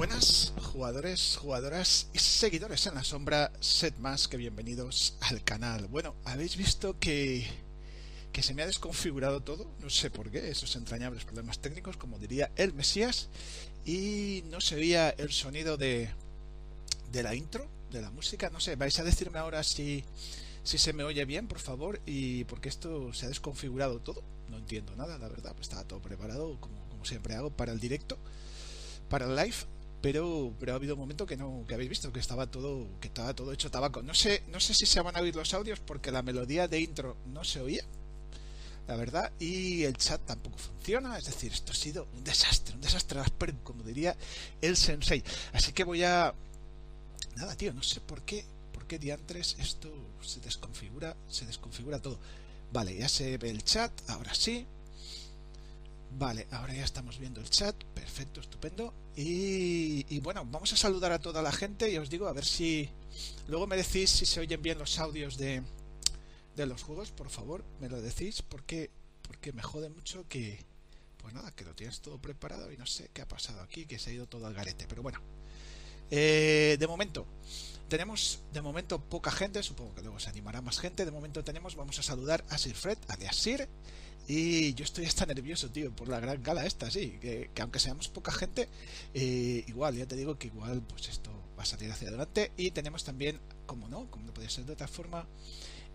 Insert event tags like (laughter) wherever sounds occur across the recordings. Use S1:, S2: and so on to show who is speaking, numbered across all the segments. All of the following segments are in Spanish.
S1: Buenas jugadores, jugadoras y seguidores en la sombra, sed más que bienvenidos al canal. Bueno, habéis visto que, que se me ha desconfigurado todo, no sé por qué, esos entrañables problemas técnicos, como diría el Mesías, y no se veía el sonido de, de la intro, de la música, no sé, vais a decirme ahora si, si se me oye bien, por favor, y porque esto se ha desconfigurado todo, no entiendo nada, la verdad, pues estaba todo preparado, como, como siempre hago, para el directo, para el live, pero, pero ha habido un momento que no que habéis visto que estaba todo que estaba todo hecho tabaco. No sé no sé si se van a oír los audios porque la melodía de intro no se oía la verdad y el chat tampoco funciona. Es decir esto ha sido un desastre un desastre como diría el sensei. Así que voy a nada tío no sé por qué por qué diantres esto se desconfigura se desconfigura todo. Vale ya se ve el chat ahora sí Vale, ahora ya estamos viendo el chat, perfecto, estupendo. Y, bueno, vamos a saludar a toda la gente y os digo a ver si luego me decís si se oyen bien los audios de, de los juegos, por favor, me lo decís porque, porque me jode mucho que, pues nada, que lo tienes todo preparado y no sé qué ha pasado aquí, que se ha ido todo al garete. Pero bueno, eh, de momento, tenemos de momento poca gente, supongo que luego se animará más gente. De momento tenemos, vamos a saludar a Sir Fred, alias Sir. Y yo estoy hasta nervioso, tío, por la gran gala esta, sí. Que, aunque seamos poca gente, eh, igual, ya te digo que igual, pues esto va a salir hacia adelante. Y tenemos también, como no, como no podía ser de otra forma,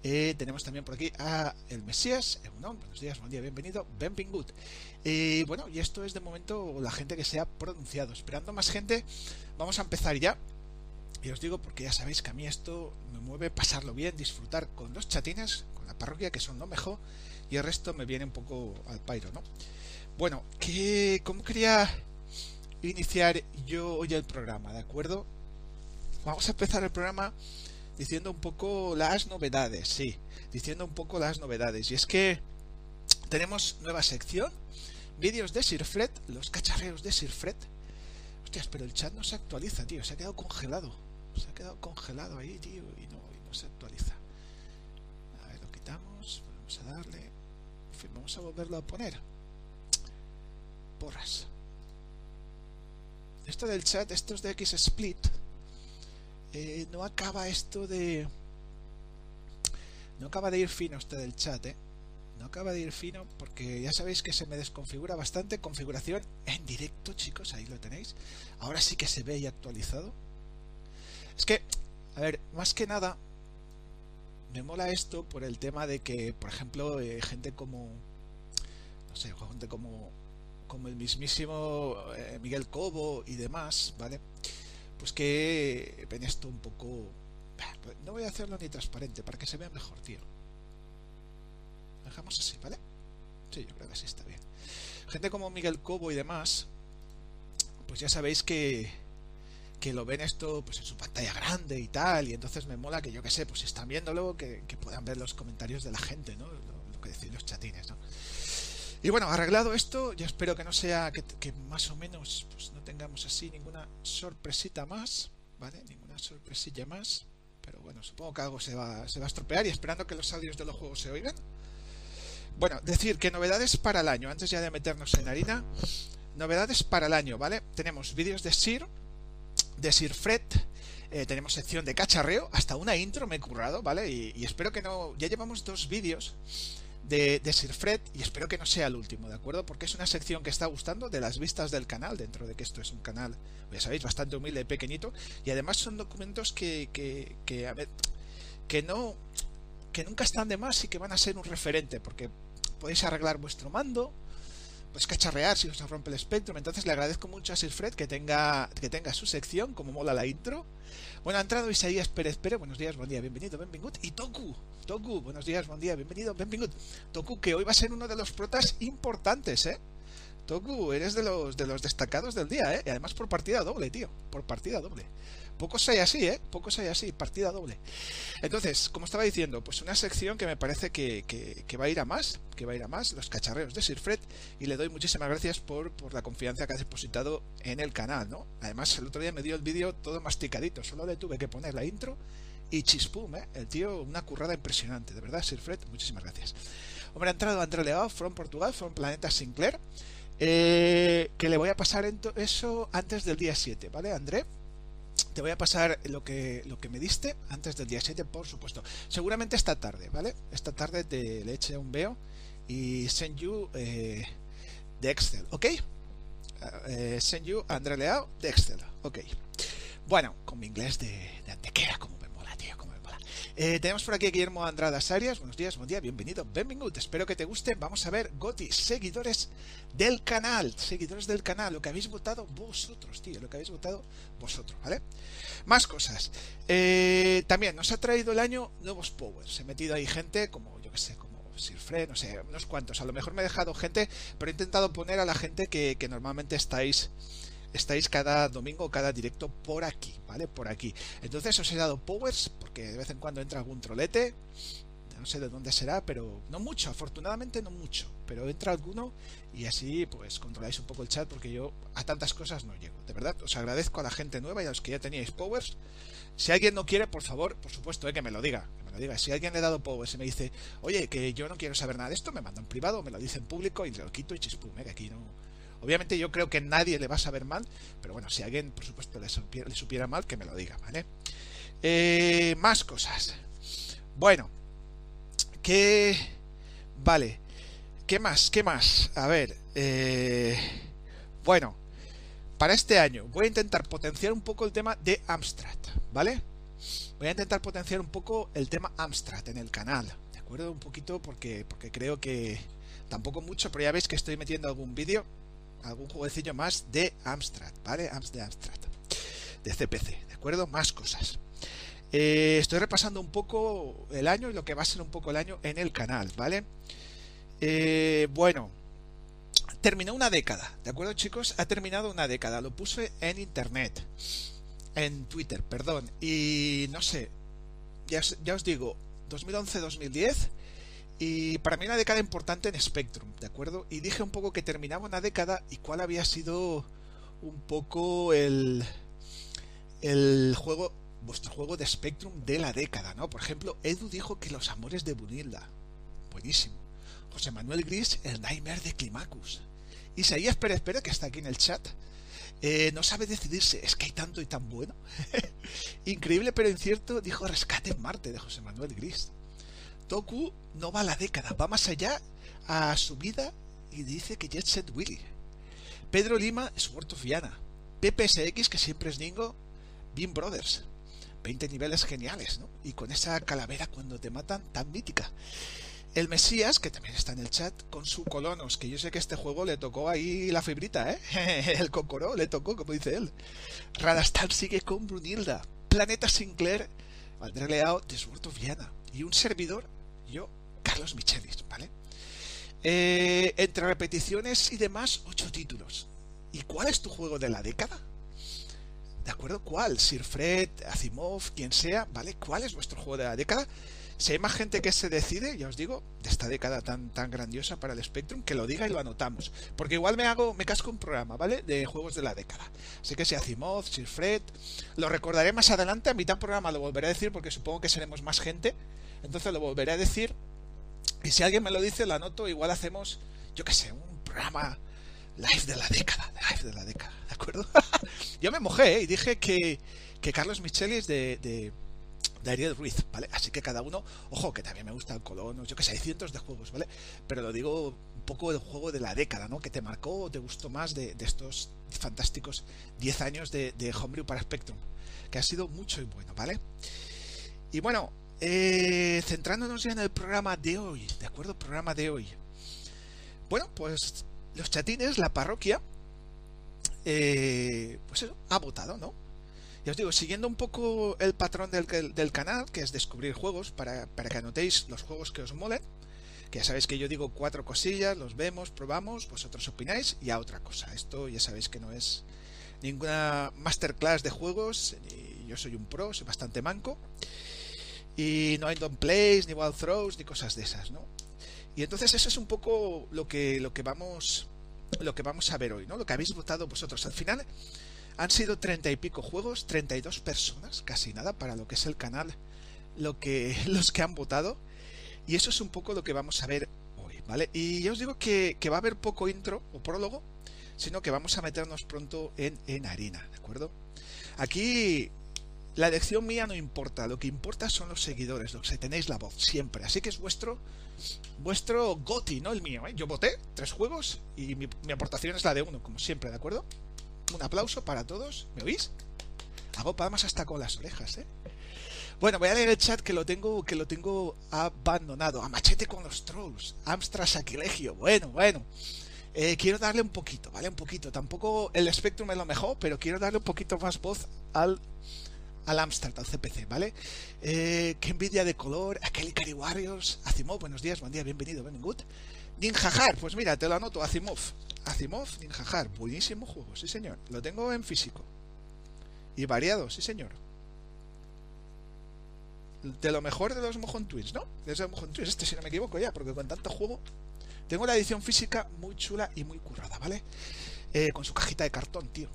S1: eh, tenemos también por aquí a el Mesías, buenos días, buen día, bienvenido, Benvingut. Y bueno, y esto es de momento la gente que se ha pronunciado. Esperando más gente, vamos a empezar ya. Y os digo porque ya sabéis que a mí esto me mueve pasarlo bien, disfrutar con los chatines, con la parroquia, que son lo mejor y el resto me viene un poco al pairo, ¿no? Bueno, que ¿cómo quería iniciar yo hoy el programa, ¿de acuerdo? Vamos a empezar el programa diciendo un poco las novedades, sí, diciendo un poco las novedades. Y es que tenemos nueva sección, vídeos de Sir Fred, los cacharreos de Sir Fred. Hostias, pero el chat no se actualiza, tío, se ha quedado congelado. Se ha quedado congelado ahí, tío, y no, y no se actualiza. A ver, lo quitamos, vamos a darle vamos a volverlo a poner. Porras. Esto del chat, estos de X-Split, eh, no acaba esto de... No acaba de ir fino este del chat, ¿eh? No acaba de ir fino porque ya sabéis que se me desconfigura bastante. Configuración en directo, chicos, ahí lo tenéis. Ahora sí que se ve y actualizado. Es que, a ver, más que nada, me mola esto por el tema de que, por ejemplo, eh, gente como, no sé, gente como, como el mismísimo eh, Miguel Cobo y demás, ¿vale? Pues que ven esto un poco... Pues no voy a hacerlo ni transparente para que se vea mejor, tío. Dejamos así, ¿vale? Sí, yo creo que así está bien. Gente como Miguel Cobo y demás, pues ya sabéis que que lo ven esto pues en su pantalla grande y tal, y entonces me mola que yo que sé, pues si están viéndolo, que, que puedan ver los comentarios de la gente, ¿no? Lo, que decís los chatines, ¿no? Y bueno, arreglado esto, yo espero que no sea, que, que, más o menos pues no tengamos así ninguna sorpresita más, ¿vale? Ninguna sorpresilla más, pero bueno, supongo que algo se va, se va a estropear y esperando que los audios de los juegos se oigan. Bueno, decir que novedades para el año, antes ya de meternos en harina, novedades para el año, ¿vale? Tenemos vídeos de Sir, de Sir Fred. Eh, tenemos sección de cacharreo, hasta una intro me he currado, ¿vale? Y, espero que no. Ya llevamos dos vídeos de, Sir Fred y espero que no sea el último, ¿de acuerdo? Porque es una sección que está gustando de las vistas del canal, dentro de que esto es un canal, ya sabéis, bastante humilde pequeñito. Y además son documentos que, que, que, a ver, que no. que nunca están de más y que van a ser un referente, porque podéis arreglar vuestro mando, pues cacharrear si os rompe el espectro. Entonces le agradezco mucho a Sir Fred que tenga, que tenga su sección, como mola la intro. Bueno, ha entrado Isaías Pérez Pérez, buenos días, buen día, bienvenido, bienvenido. Y Toku, Toku, buenos días, buen día, bienvenido, bienvenido. Toku, que hoy va a ser uno de los protas importantes, ¿eh? Toku, eres de los, de los destacados del día, ¿eh? Y además por partida doble, tío, por partida doble. Pocos hay así, ¿eh? Pocos hay así, partida doble. Entonces, como estaba diciendo, pues una sección que me parece que, que, va a ir a más, que va a ir a más, los cacharreos de Sir Fred, y le doy muchísimas gracias por, por la confianza que ha depositado en el canal, ¿no? Además, el otro día me dio el vídeo todo masticadito, solo le tuve que poner la intro y chispum, ¿eh? El tío, una currada impresionante, de verdad, Sir Fred, muchísimas gracias. Hombre, ha entrado André Leao, from Portugal, from Planeta Sinclair. Eh, que le voy a pasar eso antes del día 7, ¿vale, André? Te voy a pasar lo que, lo que me diste antes del día 7, por supuesto. Seguramente esta tarde, ¿vale? Esta tarde te le eche un veo y send you eh, de Excel, ¿ok? Eh, send you André Leao de Excel, ok. Bueno, con mi inglés de, de antequera, como me mola, tío, como me mola. Eh, tenemos por aquí a Guillermo Andradas Arias. Buenos días, buen día, bienvenido, bienvenido. Espero que te guste. Vamos a ver, Goti, seguidores del canal, seguidores del canal, lo que habéis votado vosotros, tío, lo que habéis votado vosotros, ¿vale? Más cosas. Eh, también nos ha traído el año nuevos powers. He metido ahí gente como, yo que sé, como Sirfred, no sé, unos cuantos. A lo mejor me he dejado gente, pero he intentado poner a la gente que normalmente estáis estáis cada domingo, cada directo por aquí, ¿vale? Por aquí. Entonces os he dado powers, porque de vez en cuando entra algún trolete, no sé de dónde será, pero no mucho, afortunadamente no mucho, pero entra alguno y así pues controláis un poco el chat porque yo a tantas cosas no llego. De verdad, os agradezco a la gente nueva y a los que ya teníais powers. Si alguien no quiere, por favor, por supuesto, eh, que me lo diga, que me lo diga. Si alguien le ha dado powers y me dice, oye, que yo no quiero saber nada de esto, me manda en privado, me lo dice en público y lo quito y chispum, eh, que aquí no, Obviamente yo creo que nadie le va a saber mal, pero bueno, si alguien, por supuesto, le supiera, mal, que me lo diga, ¿vale? Eh, más cosas. Bueno, ¿qué... Vale, ¿qué más? ¿Qué más? A ver, eh, bueno, para este año voy a intentar potenciar un poco el tema de Amstrad, ¿vale? Voy a intentar potenciar un poco el tema Amstrad en el canal, ¿de acuerdo? Un poquito porque, porque creo que tampoco mucho, pero ya veis que estoy metiendo algún vídeo algún jueguecillo más de Amstrad, ¿vale? de Amstrad, de CPC, ¿de acuerdo? Más cosas. Eh, estoy repasando un poco el año y lo que va a ser un poco el año en el canal, ¿vale? Eh, bueno, terminó una década, ¿de acuerdo chicos? Ha terminado una década, lo puse en internet, en Twitter, perdón, y no sé, ya, ya os digo, 2011-2010 y para mí una década importante en Spectrum, ¿de acuerdo? Y dije un poco que terminaba una década y cuál había sido un poco el, el juego, vuestro juego de Spectrum de la década, ¿no? Por ejemplo, Edu dijo que Los Amores de Bunilda. Buenísimo. José Manuel Gris, el Nightmare de Climacus. Isaías Pérez Pérez, que está aquí en el chat, eh, no sabe decidirse, es que hay tanto y tan bueno. (laughs) Increíble pero incierto, dijo Rescate en Marte de José Manuel Gris. Toku no va a la década, va más allá a su vida y dice que Jet Set Willy. Pedro Lima, Sword of Viana. PPSX, que siempre es Ningo. Beam Brothers. 20 niveles geniales, ¿no? Y con esa calavera cuando te matan tan mítica. El Mesías, que también está en el chat, con su Colonos, que yo sé que este juego le tocó ahí la fibrita, ¿eh? (laughs) el Cocoró le tocó, como dice él. Radastar sigue con Brunilda. Planeta Sinclair, André Leao de Sword of Viana. Y un servidor yo, Carlos Michelis, ¿vale? Eh, entre repeticiones y demás, ocho títulos. ¿Y cuál es tu juego de la década? ¿De acuerdo? ¿Cuál? Sir Fred, Asimov, quien sea, ¿vale? ¿Cuál es vuestro juego de la década? Si hay más gente que se decide, ya os digo, de esta década tan, tan grandiosa para el Spectrum, que lo diga y lo anotamos. Porque igual me hago, me casco un programa, ¿vale? De juegos de la década. Así que si Asimov, Sir Fred, lo recordaré más adelante, a mitad programa lo volveré a decir porque supongo que seremos más gente entonces lo volveré a decir. Y si alguien me lo dice, lo anoto. Igual hacemos, yo qué sé, un programa live de la década. Live de la década, ¿de acuerdo? (laughs) yo me mojé ¿eh? y dije que, que Carlos Micheli es de, de, de Ariel Ruiz, ¿vale? Así que cada uno, ojo, que también me gusta el Colón, yo que sé, hay cientos de juegos, ¿vale? Pero lo digo un poco del juego de la década, ¿no? Que te marcó o te gustó más de, de estos fantásticos 10 años de, de Homebrew para Spectrum, que ha sido mucho y bueno, ¿vale? Y bueno, eh, centrándonos ya en el programa de hoy, ¿de acuerdo? Programa de hoy. Bueno, pues los chatines, la parroquia, eh, pues eso, ha votado, ¿no? Ya os digo, siguiendo un poco el patrón del, canal, que es descubrir juegos, para, para, que anotéis los juegos que os molen, que ya sabéis que yo digo cuatro cosillas, los vemos, probamos, vosotros opináis, y a otra cosa. Esto ya sabéis que no es ninguna masterclass de juegos, yo soy un pro, soy bastante manco. Y no hay don't plays, ni wild throws, ni cosas de esas, ¿no? Y entonces eso es un poco lo que, lo que vamos lo que vamos a ver hoy, ¿no? Lo que habéis votado vosotros. Al final han sido treinta y pico juegos, 32 personas, casi nada para lo que es el canal, lo que (laughs) los que han votado. Y eso es un poco lo que vamos a ver hoy, ¿vale? Y ya os digo que, va a haber poco intro o prólogo, sino que vamos a meternos pronto en, en harina, ¿de acuerdo? Aquí la elección mía no importa, lo que importa son los seguidores, los que tenéis la voz, siempre. Así que es vuestro vuestro GOTI, no el mío. ¿eh? Yo voté tres juegos y mi, aportación es la de uno, como siempre, ¿de acuerdo? Un aplauso para todos, ¿me oís? Hago palmas hasta con las orejas, ¿eh? Bueno, voy a leer el chat que lo tengo, que lo tengo abandonado. A machete con los trolls. Amstrad sacrilegio. Bueno, bueno. Eh, quiero darle un poquito, ¿vale? Un poquito. Tampoco el Spectrum es lo mejor, pero quiero darle un poquito más voz al al Amstrad, al CPC, ¿vale? Eh, qué envidia de color, aquel Ikari Warriors, Asimov, buenos días, buen día, bienvenido, bienvenido. Ninjajar, pues mira, te lo anoto, Asimov. Asimov, Ninjajar, buenísimo juego, sí señor. Lo tengo en físico. Y variado, sí señor. De lo mejor de los Mojon Twins, ¿no? De los Mojon Twins, este si no me equivoco ya, porque con tanto juego... Tengo la edición física muy chula y muy currada, ¿vale? Eh, con su cajita de cartón, tío.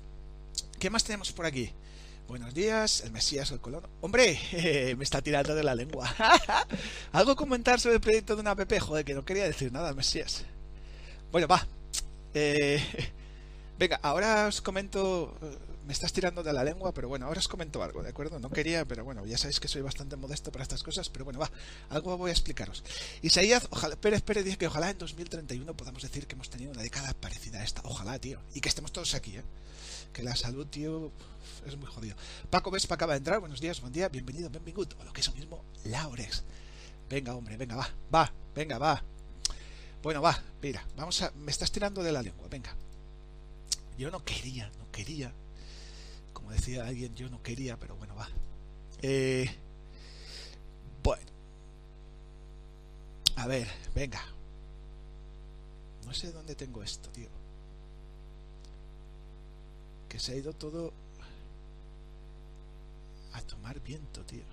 S1: ¿Qué más tenemos por aquí? Buenos días, el Mesías, el colono. Hombre, (laughs) me está tirando de la lengua. (laughs) ¿Algo comentar sobre el proyecto de una app? Joder, que no quería decir nada, Mesías. Bueno, va. Eh, (laughs) venga, ahora os comento. Me estás tirando de la lengua, pero bueno, ahora os comento algo, ¿de acuerdo? No quería, pero bueno, ya sabéis que soy bastante modesto para estas cosas, pero bueno, va, algo voy a explicaros. Isaías, ojalá, Pérez Pérez dice que ojalá en 2031 podamos decir que hemos tenido una década parecida a esta. Ojalá, tío. Y que estemos todos aquí, ¿eh? Que la salud, tío, es muy jodido. Paco Vespa acaba de entrar. Buenos días, buen día, bienvenido, bienvenido. O lo que es lo mismo, Laurex. Venga, hombre, venga, va, va, venga, va. Bueno, va, mira, vamos a. Me estás tirando de la lengua, venga. Yo no quería, no quería. Decía alguien, yo no quería, pero bueno, va. Eh, bueno. A ver, venga. No sé dónde tengo esto, tío. Que se ha ido todo a tomar viento, tío.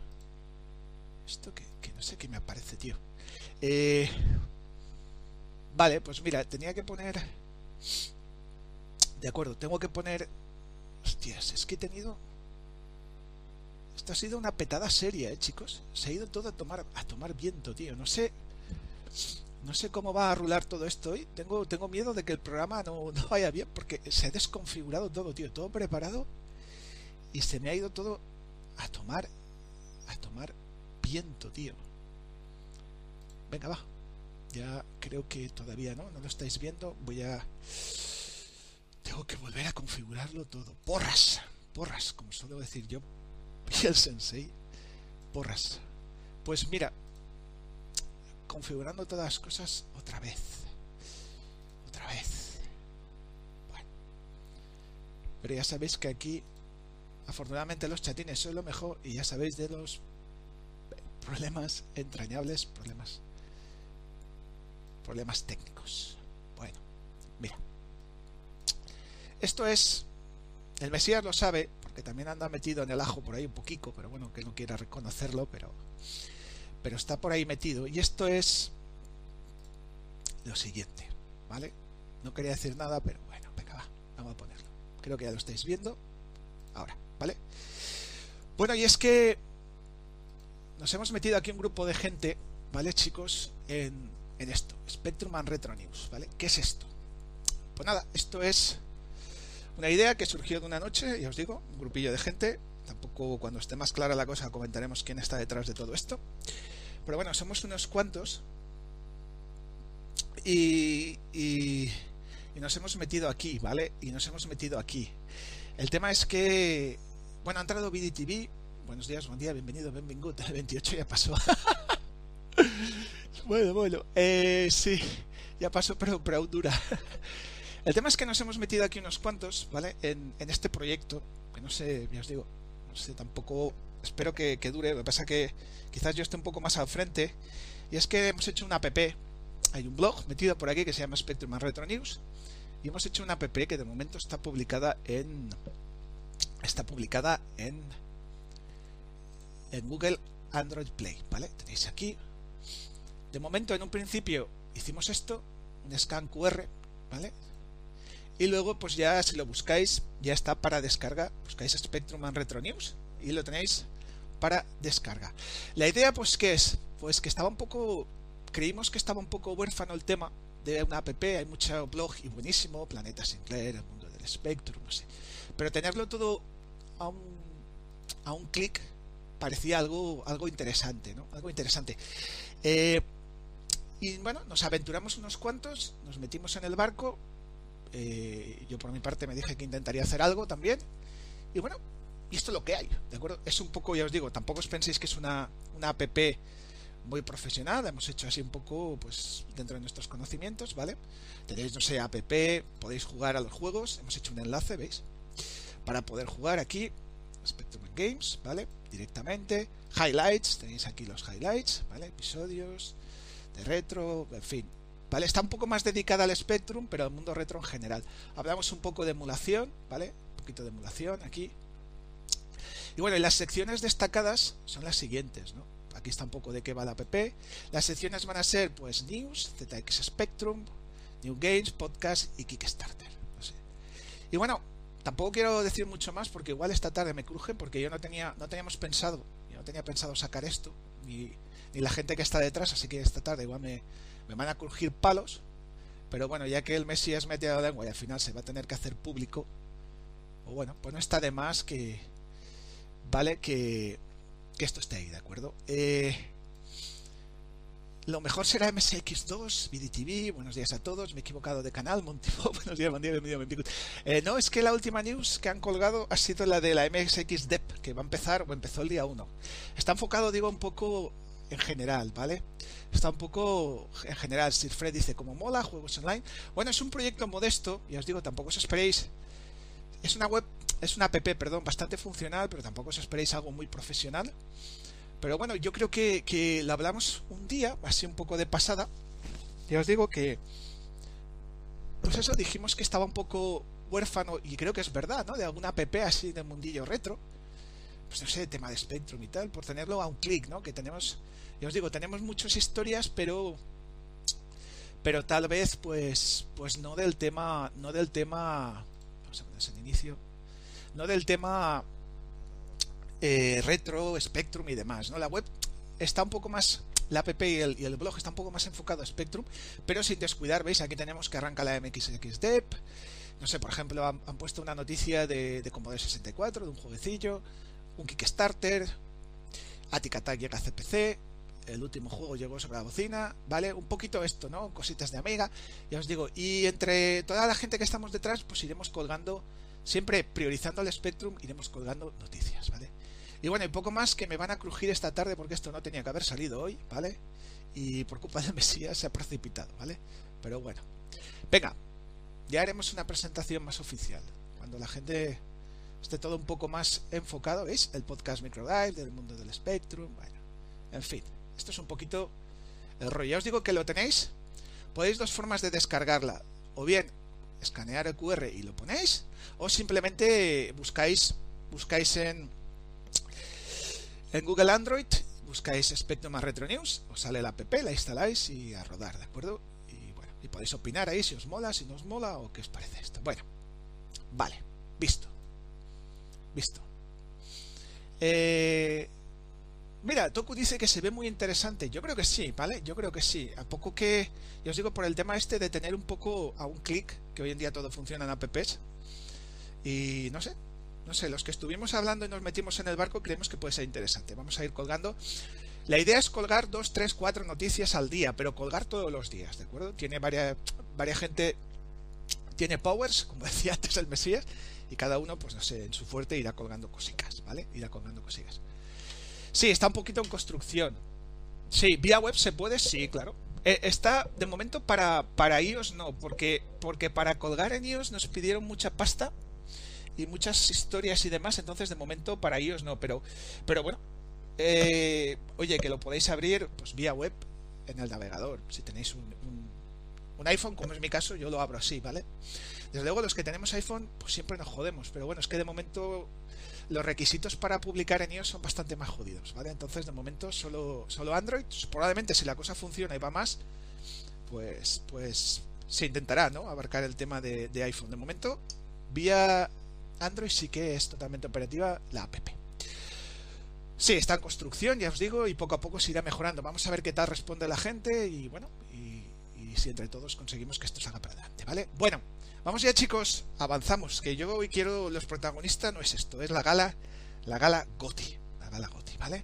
S1: Esto que, no sé qué me aparece, tío. Eh, vale, pues mira, tenía que poner... De acuerdo, tengo que poner... Hostias, es que he tenido... Esto ha sido una petada seria, eh, chicos. Se ha ido todo a tomar, a tomar viento, tío. No sé... No sé cómo va a rular todo esto hoy. Tengo, tengo miedo de que el programa no, no vaya bien porque se ha desconfigurado todo, tío. Todo preparado y se me ha ido todo a tomar, a tomar viento, tío. Venga, va. Ya creo que todavía no, no lo estáis viendo. Voy a... Tengo que volver a configurarlo todo. Porras, porras, como suelo decir yo. (laughs) Y el sensei. Porras. Pues mira, configurando todas las cosas otra vez. Otra vez. Bueno. Pero ya sabéis que aquí Afortunadamente los chatines son lo mejor y ya sabéis de los problemas entrañables, problemas problemas técnicos. Bueno, mira. Esto es el Mesías lo sabe, porque también anda metido en el ajo por ahí un poquito, pero bueno, que no quiera reconocerlo, pero pero está por ahí metido y esto es lo siguiente, ¿vale? No quería decir nada, pero bueno, venga, va, vamos a ponerlo. Creo que ya lo estáis viendo. Ahora. ¿vale? Bueno, y es que nos hemos metido aquí un grupo de gente, ¿vale, chicos? En, en esto, Spectrum and Retro News, ¿vale? ¿Qué es esto? Pues nada, esto es una idea que surgió de una noche, ya os digo, un grupillo de gente. Tampoco cuando esté más clara la cosa comentaremos quién está detrás de todo esto. Pero bueno, somos unos cuantos. Y, nos hemos metido aquí, ¿vale? Y nos hemos metido aquí. El tema es que bueno, ha entrado BDTV. Buenos días, buen día, bienvenido, bienvenido. El 28 ya pasó. (laughs) bueno, bueno. Eh, sí, ya pasó, pero, pero dura. El tema es que nos hemos metido aquí unos cuantos, ¿vale? En, este proyecto, que no sé, ya os digo, no sé, tampoco espero que, dure. Lo que pasa que quizás yo esté un poco más al frente. Y es que hemos hecho una app, hay un blog metido por aquí que se llama Spectrum Retro News. Y hemos hecho una app que de momento está publicada en está publicada en, en Google Android Play, ¿vale? Tenéis aquí. De momento, en un principio, hicimos esto, un scan QR, ¿vale? Y luego, pues ya si lo buscáis, ya está para descarga. Buscáis Spectrum and Retro News y lo tenéis para descarga. La idea, pues, ¿qué es? Pues que estaba un poco creímos que estaba un poco huérfano el tema de una app, hay mucho blog y buenísimo, Planeta Sinclair, el mundo del Spectrum, no sé. Pero tenerlo todo a un, a un clic parecía algo, algo interesante, ¿no? Algo interesante. Eh, y bueno, nos aventuramos unos cuantos, nos metimos en el barco. Eh, yo por mi parte me dije que intentaría hacer algo también. Y bueno, y esto es lo que hay, ¿de acuerdo? Es un poco, ya os digo, tampoco os penséis que es una, una app muy profesional, hemos hecho así un poco, pues, dentro de nuestros conocimientos, ¿vale? Tenéis, no sé, app, podéis jugar a los juegos, hemos hecho un enlace, ¿veis? Para poder jugar aquí, Spectrum Games, ¿vale? Directamente, highlights, tenéis aquí los highlights, ¿vale? Episodios de retro, en fin, ¿vale? Está un poco más dedicada al Spectrum, pero al mundo retro en general. Hablamos un poco de emulación, ¿vale? Un poquito de emulación aquí. Y bueno, y las secciones destacadas son las siguientes, ¿no? Aquí está un poco de qué va la app. Las secciones van a ser, pues, News, ZX Spectrum, New Games, Podcast y Kickstarter. No sé. Y bueno, tampoco quiero decir mucho más porque igual esta tarde me cruje porque yo no tenía, no teníamos pensado, yo no tenía pensado sacar esto, ni, ni la gente que está detrás, así que esta tarde igual me, me van a crujir palos. Pero bueno, ya que el Mesías mete la lengua y al final se va a tener que hacer público, o bueno, pues no está de más que, vale, que, que esto esté ahí, ¿de acuerdo? Eh, lo mejor será MSX2, BDTV, buenos días a todos, me he equivocado de canal, Montipo, (laughs) buenos días, buen día, bienvenido, no, es que la última news que han colgado ha sido la de la MSX DEP, que va a empezar, o empezó el día 1. Está enfocado, digo, un poco en general, ¿vale? Está un poco en general, Sir Fred dice, como mola, juegos online. Bueno, es un proyecto modesto, y os digo, tampoco os esperéis. Es una web, es una app, perdón, bastante funcional, pero tampoco os esperéis algo muy profesional. Pero bueno, yo creo que, que lo hablamos un día, así un poco de pasada. Ya os digo que. Pues eso, dijimos que estaba un poco huérfano, y creo que es verdad, ¿no? De alguna app así de mundillo retro. Pues no sé, tema de Spectrum y tal, por tenerlo a un clic, ¿no? Que tenemos. Ya os digo, tenemos muchas historias, pero. Pero tal vez, pues. Pues no del tema. No del tema. Vamos a ponerse en inicio. No del tema eh, retro, Spectrum y demás. ¿no? La web está un poco más, la app y el, blog está un poco más enfocado a Spectrum, pero sin descuidar, veis, aquí tenemos que arranca la MXXDEP. No sé, por ejemplo, han, puesto una noticia de, de Commodore 64, de un jueguecillo, un Kickstarter, Attic Attack llega a CPC, el último juego llegó sobre la bocina, ¿vale? Un poquito esto, ¿no? Cositas de Amiga, ya os digo. Y entre toda la gente que estamos detrás, pues iremos colgando, siempre priorizando el Spectrum, iremos colgando noticias, ¿vale? Y bueno, y poco más que me van a crujir esta tarde porque esto no tenía que haber salido hoy, ¿vale? Y por culpa de Mesías se ha precipitado, ¿vale? Pero bueno. Venga, ya haremos una presentación más oficial. Cuando la gente esté todo un poco más enfocado, ¿veis? El podcast Microdrive, del mundo del Spectrum, bueno. En fin, esto es un poquito el rollo. Ya os digo que lo tenéis. Podéis dos formas de descargarla. O bien escanear el QR y lo ponéis. O simplemente buscáis, buscáis en en Google Android buscáis Spectrum más Retro News, os sale la app, la instaláis y a rodar, ¿de acuerdo? Y bueno, y podéis opinar ahí si os mola, si no os mola o qué os parece esto. Bueno, vale, visto. Visto. Eh, mira, Toku dice que se ve muy interesante. Yo creo que sí, ¿vale? Yo creo que sí. A poco que, ya os digo, por el tema este de tener un poco a un clic, que hoy en día todo funciona en apps. Y no sé, no sé, los que estuvimos hablando y nos metimos en el barco creemos que puede ser interesante. Vamos a ir colgando. La idea es colgar dos, tres, cuatro noticias al día, pero colgar todos los días, ¿de acuerdo? Tiene varias, varias gente, tiene powers, como (laughs) decía antes el Mesías, y cada uno, pues no sé, en su fuerte irá colgando cositas, ¿vale? Irá colgando cositas. Sí, está un poquito en construcción. Sí, vía web se puede, sí, claro. Eh, está, de momento, para, para iOS no, porque, porque para colgar en iOS nos pidieron mucha pasta y muchas historias y demás, entonces de momento para ellos no, pero, pero bueno, eh, oye, que lo podéis abrir pues vía web en el navegador, si tenéis un, un, iPhone, como es mi caso, yo lo abro así, ¿vale? Desde luego los que tenemos iPhone, pues siempre nos jodemos, pero bueno, es que de momento los requisitos para publicar en iOS son bastante más jodidos, ¿vale? Entonces de momento solo, solo Android, probablemente si la cosa funciona y va más, pues, pues se intentará, ¿no? Abarcar el tema de, iPhone. De momento, vía Android sí que es totalmente operativa la app. Sí, está en construcción, ya os digo, y poco a poco se irá mejorando. Vamos a ver qué tal responde la gente y bueno, y si entre todos conseguimos que esto salga para adelante, ¿vale? Bueno, vamos ya chicos, avanzamos, que yo hoy quiero, los protagonistas no es esto, es la gala, la gala Goti, la gala Goti, ¿vale?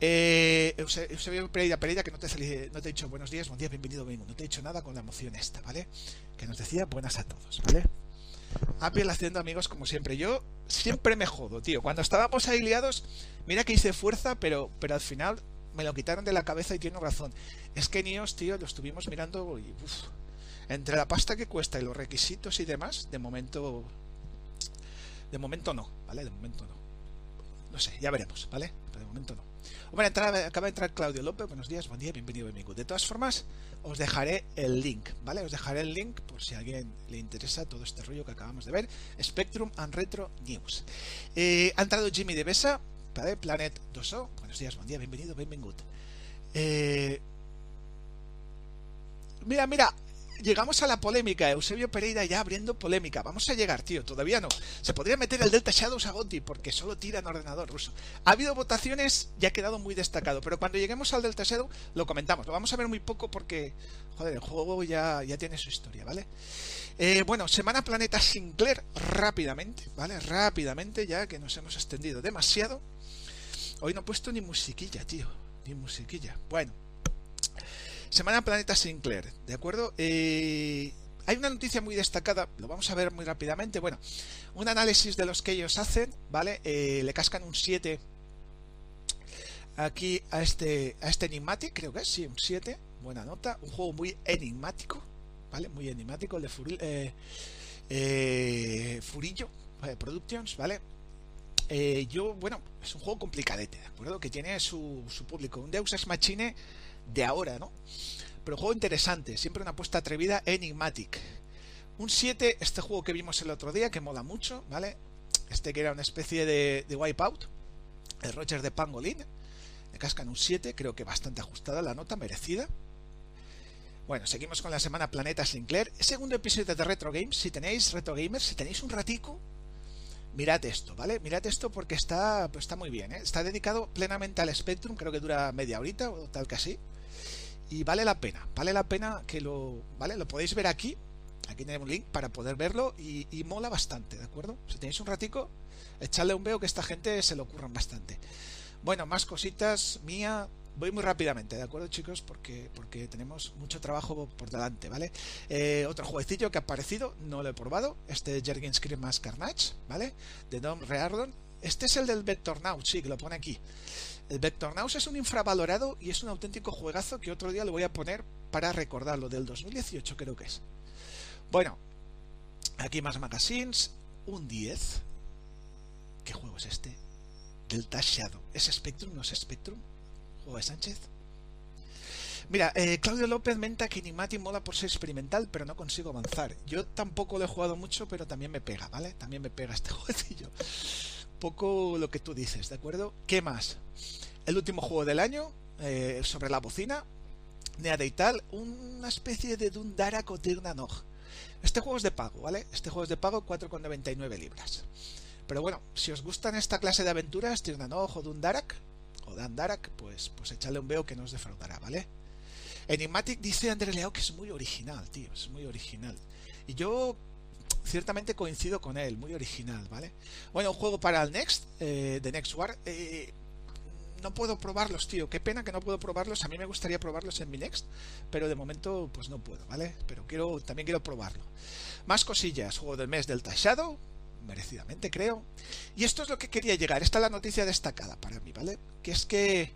S1: Eh, Eusebio Pereira, Pereira, que no te, salí, he dicho buenos días, buen día, bienvenido, bienvenido. No te he dicho nada con la emoción esta, ¿vale? Que nos decía buenas a todos, ¿vale? Apple haciendo amigos como siempre. Yo siempre me jodo, tío. Cuando estábamos ahí liados, mira que hice fuerza, pero, pero al final me lo quitaron de la cabeza y tiene razón. Es que Nios, tío, lo estuvimos mirando y entre la pasta que cuesta y los requisitos y demás, de momento de momento no, ¿vale? De momento no. No sé, ya veremos, ¿vale? Pero de momento no. Bueno, acaba de entrar Claudio López, buenos días, buen día, bienvenido, bienvenido. De todas formas, os dejaré el link, ¿vale? Os dejaré el link por si a alguien le interesa todo este rollo que acabamos de ver. Spectrum and Retro News. Eh, ha entrado Jimmy de Besa, ¿vale? Planet 2O, buenos días, buen día, bienvenido, bienvenido. Eh, mira, mira, llegamos a la polémica. Eusebio Pereira ya abriendo polémica. Vamos a llegar, tío. Todavía no. Se podría meter el Delta Shadows a Gotti porque solo tira en ordenador ruso. Ha habido votaciones y ha quedado muy destacado. Pero cuando lleguemos al Delta Shadow lo comentamos. Lo vamos a ver muy poco porque, joder, el juego ya, ya tiene su historia, ¿vale? Eh, bueno, Semana Planeta Sinclair rápidamente, ¿vale? Rápidamente ya que nos hemos extendido demasiado. Hoy no he puesto ni musiquilla, tío. Ni musiquilla. Bueno. Semana Planeta Sinclair, ¿de acuerdo? Eh, hay una noticia muy destacada, lo vamos a ver muy rápidamente. Bueno, un análisis de los que ellos hacen, ¿vale? Eh, le cascan un 7 aquí a este, a este Enigmatic, creo que es, sí, un 7, buena nota. Un juego muy enigmático, ¿vale? Muy enigmático, el de Furil, eh, eh, Furillo Productions, ¿vale? yo, bueno, es un juego complicadete, ¿de acuerdo? Que tiene su, su público. Un Deus Ex Machine de ahora, ¿no? Pero juego interesante, siempre una apuesta atrevida, Enigmatic. Un 7, este juego que vimos el otro día, que mola mucho, ¿vale? Este que era una especie de, de Wipeout, el Roger de Pangolin. Le cascan un 7, creo que bastante ajustada la nota, merecida. Bueno, seguimos con la semana Planeta Sinclair. Segundo episodio de Retro Games. Si tenéis Retro Gamers, si tenéis un ratico, mirad esto, ¿vale? Mirad esto porque está, pues está muy bien, ¿eh? Está dedicado plenamente al Spectrum, creo que dura media horita o tal que así y vale la pena, vale la pena que lo, ¿vale? Lo podéis ver aquí, aquí tenemos un link para poder verlo y, mola bastante, ¿de acuerdo? Si tenéis un ratico, echadle un veo que esta gente se lo ocurran bastante. Bueno, más cositas mía, voy muy rápidamente, ¿de acuerdo chicos? Porque, porque tenemos mucho trabajo por delante, ¿vale? Eh, otro jueguecillo que ha aparecido, no lo he probado, este Jergens Scream más Carnage, ¿vale? De Dom Reardon. Este es el del Vector Now, sí, que lo pone aquí. El Vectornaus es un infravalorado y es un auténtico juegazo que otro día lo voy a poner para recordarlo, del 2018 creo que es. Bueno, aquí más magazines, un 10. ¿Qué juego es este? Delta Shadow. ¿Es Spectrum? ¿No es Spectrum? ¿Juego de Sánchez? Mira, eh, Claudio López menta que Enigmatic mola por ser experimental, pero no consigo avanzar. Yo tampoco lo he jugado mucho, pero también me pega, ¿vale? También me pega este (laughs) jueguecillo poco lo que tú dices, ¿de acuerdo? ¿Qué más? El último juego del año, eh, sobre la bocina, y tal, una especie de Dundarak o Tirnanog. Este juego es de pago, ¿vale? Este juego es de pago 4,99 libras. Pero bueno, si os gustan esta clase de aventuras, Tirnanog o Dundarak, o Dandarak, pues, pues echadle un veo que no os defraudará, ¿vale? Enigmatic dice André Leao que es muy original, tío, es muy original. Y yo ciertamente coincido con él, muy original, ¿vale? Bueno, un juego para el Next, eh, Next War. Eh, no puedo probarlos, tío. Qué pena que no puedo probarlos. A mí me gustaría probarlos en mi Next, pero de momento pues no puedo, ¿vale? Pero quiero también quiero probarlo. Más cosillas. Juego del mes del Shadow, merecidamente creo. Y esto es lo que quería llegar. Esta es la noticia destacada para mí, ¿vale? Que es que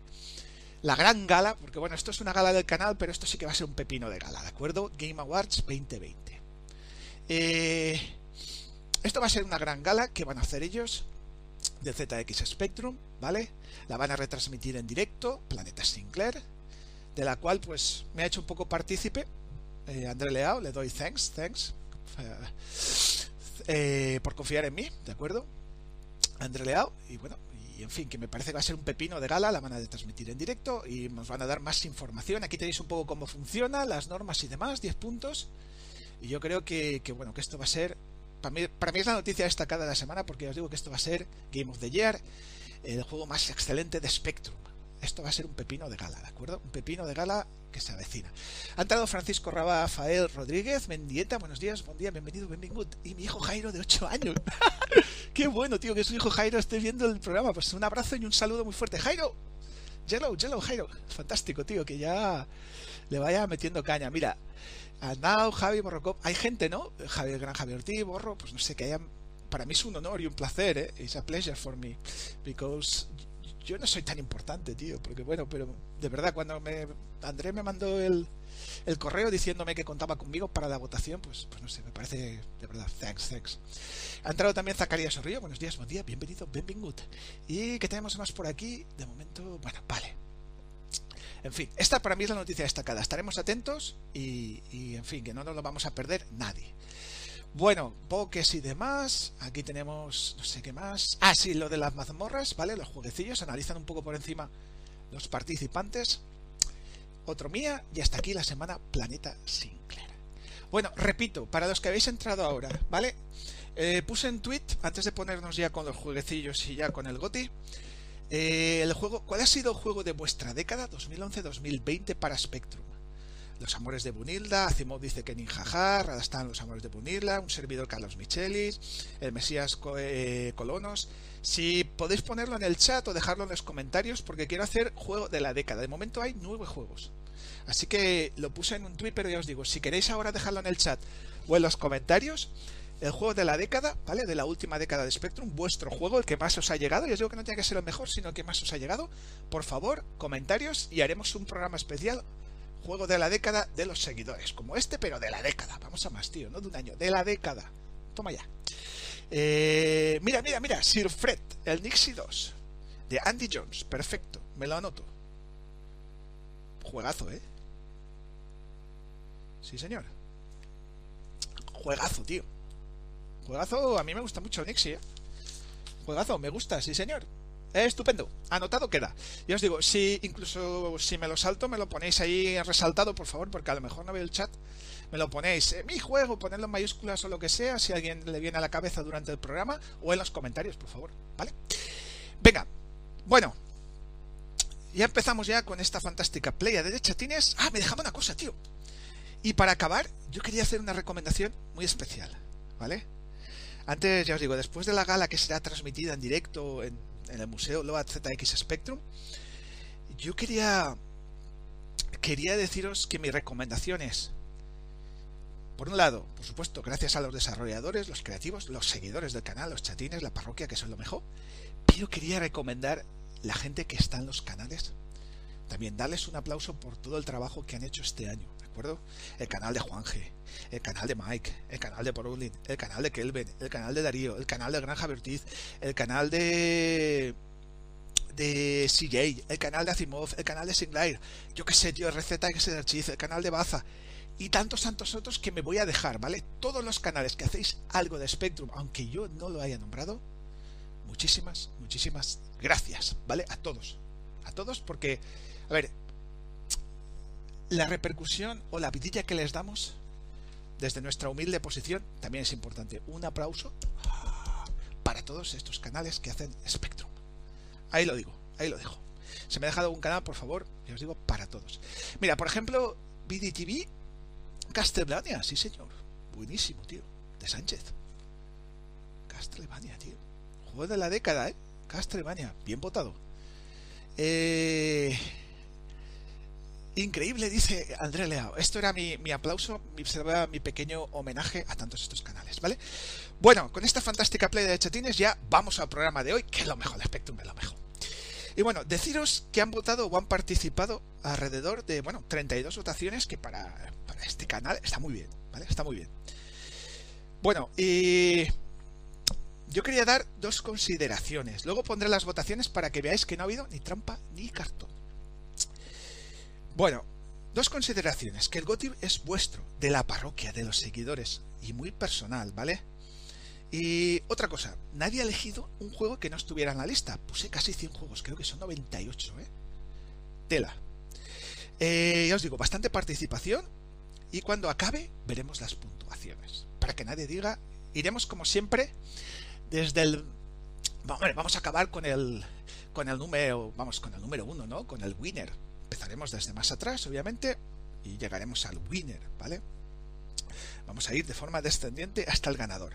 S1: la gran gala, porque bueno, esto es una gala del canal, pero esto sí que va a ser un pepino de gala, ¿de acuerdo? Game Awards 2020. Eh, esto va a ser una gran gala que van a hacer ellos de ZX Spectrum, ¿vale? La van a retransmitir en directo, Planeta Sinclair, de la cual pues me ha hecho un poco partícipe eh, André Leao, le doy thanks, thanks eh, por confiar en mí, ¿de acuerdo? André Leao, y bueno, y en fin, que me parece que va a ser un pepino de gala, la van a transmitir en directo y nos van a dar más información. Aquí tenéis un poco cómo funciona, las normas y demás, 10 puntos. Y yo creo que, bueno, que esto va a ser, para mí, para mí es la noticia destacada de la semana, porque os digo que esto va a ser Game of the Year. el juego más excelente de Spectrum. Esto va a ser un pepino de gala, ¿de acuerdo? Un pepino de gala que se avecina. Ha entrado Francisco Rafael Rodríguez, Mendieta, buenos días, buen día, bienvenido, bienvenido. Y mi hijo Jairo de 8 años. (laughs) Qué bueno, tío, que su hijo Jairo esté viendo el programa. Pues un abrazo y un saludo muy fuerte. Jairo, Yellow, Yellow, Jairo. Fantástico, tío, que ya le vaya metiendo caña. Mira, Now, Javi Borrocop, hay gente, ¿no? Javier Gran Javier Ortiz, Borro, pues no sé, que hayan para mí es un honor y un placer, ¿eh? It's a pleasure for me. Because yo no soy tan importante, tío. Porque bueno, pero de verdad, cuando me André me mandó el, el correo diciéndome que contaba conmigo para la votación, pues, pues no sé, me parece de verdad, thanks, thanks. Ha entrado también Zacarías Sorrillo, buenos días, buen día, bienvenido, bienvenido. ¿Y qué tenemos más por aquí? De momento, bueno, vale. En fin, esta para mí es la noticia destacada. Estaremos atentos y, en fin, que no nos lo vamos a perder nadie. Bueno, pokés y demás. Aquí tenemos, no sé qué más. Ah, sí, lo de las mazmorras, ¿vale? Los jueguecillos. Analizan un poco por encima los participantes. Otro mía. Y hasta aquí la semana Planeta Sinclair. Bueno, repito, para los que habéis entrado ahora, ¿vale? Eh, puse en tweet, antes de ponernos ya con los jueguecillos y ya con el GOTI, eh, el juego, ¿cuál ha sido el juego de vuestra década 2011-2020 para Spectrum? Los Amores de Bunilda, Asimov dice que Ninjajar, ahora están Los Amores de Bunilda, un servidor Carlos Michelis, el Mesías eh, Colonos. Si podéis ponerlo en el chat o dejarlo en los comentarios, porque quiero hacer juego de la década. De momento hay nueve juegos. Así que lo puse en un tweet, pero ya os digo, si queréis ahora dejarlo en el chat o en los comentarios, el juego de la década, ¿vale? De la última década de Spectrum, vuestro juego, el que más os ha llegado, y os digo que no tiene que ser el mejor, sino el que más os ha llegado, por favor, comentarios y haremos un programa especial juego de la década de los seguidores, como este, pero de la década. Vamos a más, tío, no de un año, de la década. Toma ya. Eh, mira, mira, mira, Sir Fred, el Nixie 2, de Andy Jones, perfecto, me lo anoto. Juegazo, ¿eh? Sí, señor. Juegazo, tío. Juegazo, a mí me gusta mucho Nixie, ¿eh? Juegazo, me gusta, sí, señor. Estupendo, anotado queda. Y os digo, si incluso si me lo salto, me lo ponéis ahí resaltado, por favor, porque a lo mejor no veo el chat. Me lo ponéis, en mi juego, ponedlo en mayúsculas o lo que sea, si alguien le viene a la cabeza durante el programa, o en los comentarios, por favor, ¿vale? Venga, bueno, ya empezamos ya con esta fantástica playa de chatines. Ah, me dejaba una cosa, tío. Y para acabar, yo quería hacer una recomendación muy especial, ¿vale? Antes, ya os digo, después de la gala que será transmitida en directo en el Museo Loat ZX Spectrum, yo quería, quería deciros que mi recomendación es, por un lado, por supuesto, gracias a los desarrolladores, los creativos, los seguidores del canal, los chatines, la parroquia, que son lo mejor, pero quería recomendar la gente que está en los canales. También darles un aplauso por todo el trabajo que han hecho este año, ¿de acuerdo? El canal de Juan G, el canal de Mike, el canal de Porolin, el canal de Kelvin, el canal de Darío, el canal de Granja Vertiz, el canal de de CJ, el canal de Asimov, el canal de Sinclair, yo qué sé, tío, receta que se el canal de Baza y tantos tantos otros que me voy a dejar, ¿vale? Todos los canales que hacéis algo de Spectrum, aunque yo no lo haya nombrado, muchísimas, muchísimas gracias, ¿vale? A todos, a todos porque, a ver, la repercusión o la vidilla que les damos desde nuestra humilde posición también es importante. Un aplauso para todos estos canales que hacen Spectrum. Ahí lo digo, ahí lo dejo. Se me ha dejado un canal, por favor, y os digo para todos. Mira, por ejemplo, BDTV Castlevania, sí señor. Buenísimo, tío. De Sánchez. Castlevania, tío. Juego de la década, ¿eh? Castlevania, bien votado. Eh, Increíble, dice André Leao. Esto era mi, aplauso, mi, mi pequeño homenaje a tantos estos canales, ¿vale? Bueno, con esta fantástica play de chatines ya vamos al programa de hoy, que es lo mejor, el Spectrum es lo mejor. Y bueno, deciros que han votado o han participado alrededor de, bueno, 32 votaciones, que para, para este canal está muy bien, ¿vale? Está muy bien. Bueno, y yo quería dar dos consideraciones. Luego pondré las votaciones para que veáis que no ha habido ni trampa ni cartón. Bueno, dos consideraciones. Que el GOTI es vuestro, de la parroquia, de los seguidores, y muy personal, ¿vale? Y otra cosa, nadie ha elegido un juego que no estuviera en la lista. Puse casi 100 juegos, creo que son 98, ¿eh? Tela. Eh, ya os digo, bastante participación. Y cuando acabe, veremos las puntuaciones. Para que nadie diga, iremos como siempre desde el vamos a acabar con el, con el número, vamos, con el número uno, ¿no? Con el winner. Empezaremos desde más atrás, obviamente, y llegaremos al winner, ¿vale? Vamos a ir de forma descendiente hasta el ganador.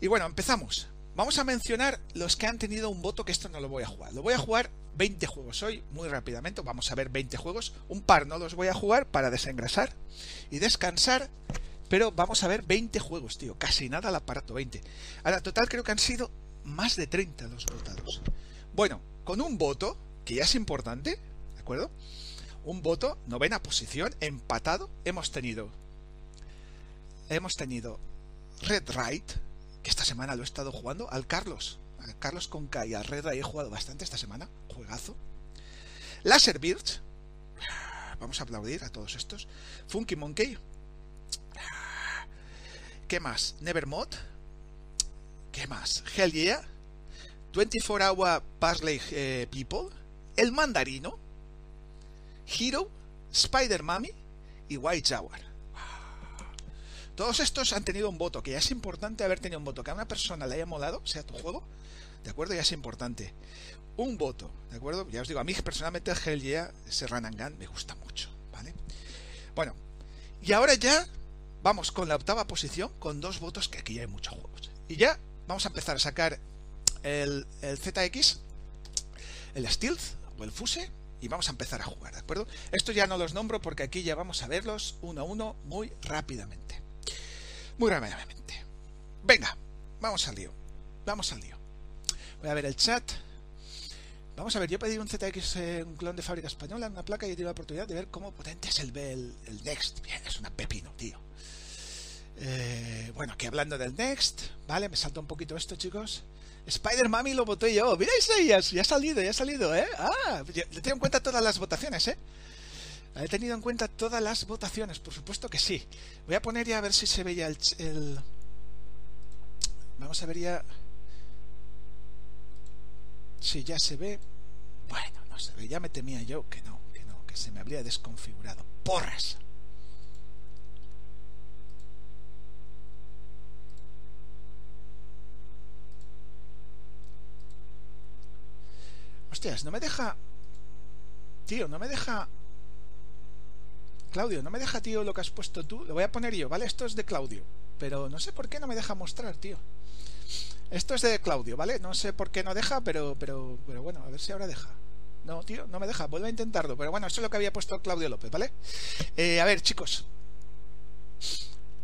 S1: Y bueno, empezamos. Vamos a mencionar los que han tenido un voto, que esto no lo voy a jugar. Lo voy a jugar 20 juegos hoy, muy rápidamente. Vamos a ver 20 juegos. Un par no los voy a jugar para desengrasar y descansar. Pero vamos a ver 20 juegos, tío. Casi nada al aparato 20. Ahora, total creo que han sido más de 30 los votados. Bueno, con un voto, que ya es importante, ¿de acuerdo? Un voto, novena posición, empatado, hemos tenido. Hemos tenido Red Right, que esta semana lo he estado jugando, al Carlos. Al Carlos Conca y al Red Right he jugado bastante esta semana, juegazo. Laser Birch, vamos a aplaudir a todos estos. Funky Monkey. ¿Qué más? Nevermod. ¿Qué más? Hell Yeah. 24 Hour Parley eh, People. El Mandarino. Hero. Spider Mami. Y White Jaguar. Todos estos han tenido un voto, que ya es importante haber tenido un voto. Que a una persona le haya molado, sea tu juego, ¿de acuerdo? Ya es importante. Un voto, ¿de acuerdo? Ya os digo, a mí personalmente el Hell Yeah, ese Run and Gun, me gusta mucho, ¿vale? Bueno, y ahora ya vamos con la octava posición, con dos votos, que aquí ya hay muchos juegos. Y ya vamos a empezar a sacar el, ZX, el Stealth o el Fuse, y vamos a empezar a jugar, ¿de acuerdo? Esto ya no los nombro porque aquí ya vamos a verlos uno a uno muy rápidamente. Muy rápidamente. Venga, vamos al lío. Vamos al lío. Voy a ver el chat. Vamos a ver, yo pedí un ZX, eh, un clon de fábrica española, una placa y he tenido la oportunidad de ver cómo potente es el, el, el Next. Bien, es una pepino, tío. Eh, bueno, aquí hablando del Next, ¿vale? Me salta un poquito esto, chicos. Spider Mami lo voté yo. Miráis ahí, ya, ha salido, ya ha salido, ¿eh? Ah, le tengo en cuenta todas las votaciones, ¿eh? He tenido en cuenta todas las votaciones, por supuesto que sí. Voy a poner ya a ver si se veía el... el... Vamos a ver ya... Si ya se ve... Bueno, no se ve. Ya me temía yo que no, que no, que se me habría desconfigurado. ¡Porras! Hostias, no me deja... Tío, no me deja... Claudio, no me deja, tío, lo que has puesto tú. Lo voy a poner yo, ¿vale? Esto es de Claudio. Pero no sé por qué no me deja mostrar, tío. Esto es de Claudio, ¿vale? No sé por qué no deja, pero, pero, pero bueno, a ver si ahora deja. No, tío, no me deja. Vuelvo a intentarlo. Pero bueno, eso es lo que había puesto Claudio López, ¿vale? Eh, a ver, chicos.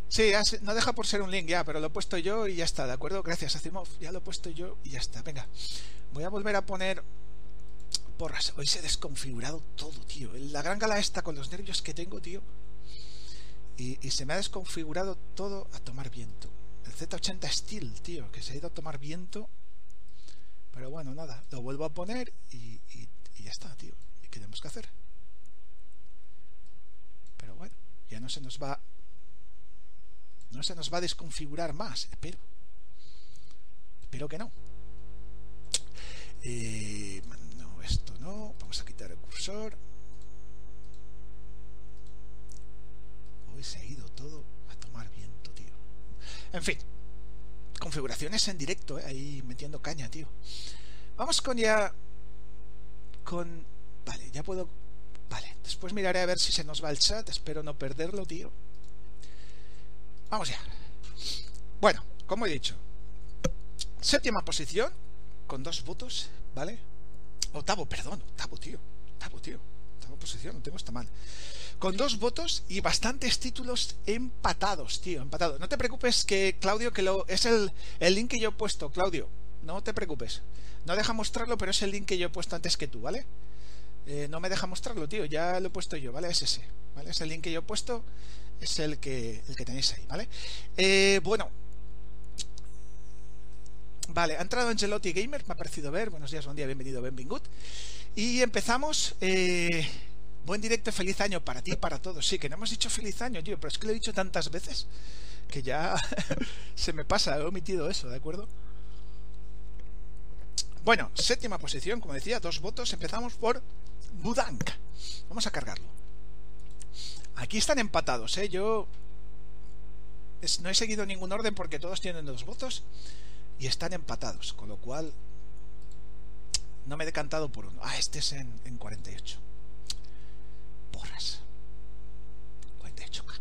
S1: Sí, no deja por ser un link ya, pero lo he puesto yo y ya está, ¿de acuerdo? Gracias, Asimov. Ya lo he puesto yo y ya está. Venga, voy a volver a poner Hoy se ha desconfigurado todo, tío. La gran gala esta con los nervios que tengo, tío. Y, se me ha desconfigurado todo a tomar viento. El Z80 Steel, tío, que se ha ido a tomar viento. Pero bueno, nada, lo vuelvo a poner y, ya está, tío. ¿Y qué tenemos que hacer? Pero bueno, ya no se nos va... No se nos va a desconfigurar más, espero. Espero que no. Eh, esto no. Vamos a quitar el cursor. Hoy se ha ido todo a tomar viento, tío. En fin. Configuraciones en directo, ¿eh? ahí metiendo caña, tío. Vamos con ya... Con... Vale, ya puedo... Vale, después miraré a ver si se nos va el chat. Espero no perderlo, tío. Vamos ya. Bueno, como he dicho. Séptima posición. Con dos votos, ¿vale? Octavo, perdón, octavo, tío. Octavo, tío. Octavo posición, no tengo esta mal. Con dos votos y bastantes títulos empatados, tío, empatados. No te preocupes que, Claudio, que lo es el, el link que yo he puesto, Claudio. No te preocupes. No deja mostrarlo, pero es el link que yo he puesto antes que tú, ¿vale? Eh, no me deja mostrarlo, tío. Ya lo he puesto yo, ¿vale? Es ese. ¿Vale? Es el link que yo he puesto. Es el que, el que tenéis ahí, ¿vale? Eh, bueno, Vale, ha entrado Angelotti Gamer, me ha parecido ver. Buenos días, buen día, bienvenido, Benvingut. Y empezamos. Eh, buen directo, feliz año para ti para todos. Sí, que no hemos dicho feliz año, tío, pero es que lo he dicho tantas veces que ya (laughs) se me pasa, he omitido eso, ¿de acuerdo? Bueno, séptima posición, como decía, dos votos. Empezamos por Budank. Vamos a cargarlo. Aquí están empatados, ¿eh? Yo no he seguido ningún orden porque todos tienen dos votos y están empatados, con lo cual no me he decantado por uno. Ah, este es en, en 48. Porras. 48K.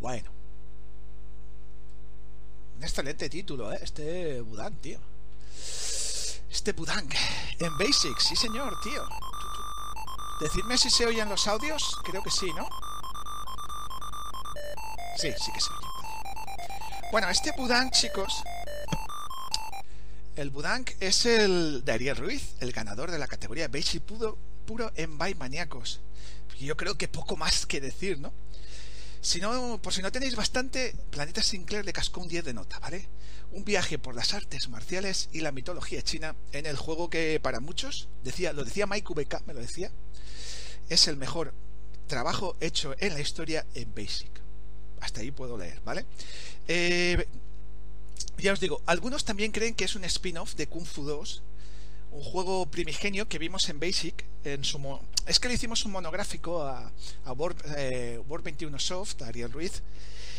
S1: Bueno. Un excelente título, ¿eh? Este Budang, tío. Este Budang. En Basics, sí señor, tío. Decidme si se oyen los audios. Creo que sí, ¿no? Sí, sí que se oye. Bueno, este Budang, chicos. El Budang es el de Ariel Ruiz, el ganador de la categoría Basic puro, puro en By Maníacos. Yo creo que poco más que decir, ¿no? Si no, por si no tenéis bastante, Planeta Sinclair le cascó un 10 de nota, ¿vale? Un viaje por las artes marciales y la mitología china en el juego que para muchos, decía, lo decía Mike VK, me lo decía, es el mejor trabajo hecho en la historia en Basic. Hasta ahí puedo leer, ¿vale? Eh, ya os digo, algunos también creen que es un spin-off de Kung Fu 2, un juego primigenio que vimos en Basic. En su es que le hicimos un monográfico a, World, 21 eh, Soft, a Ariel Ruiz,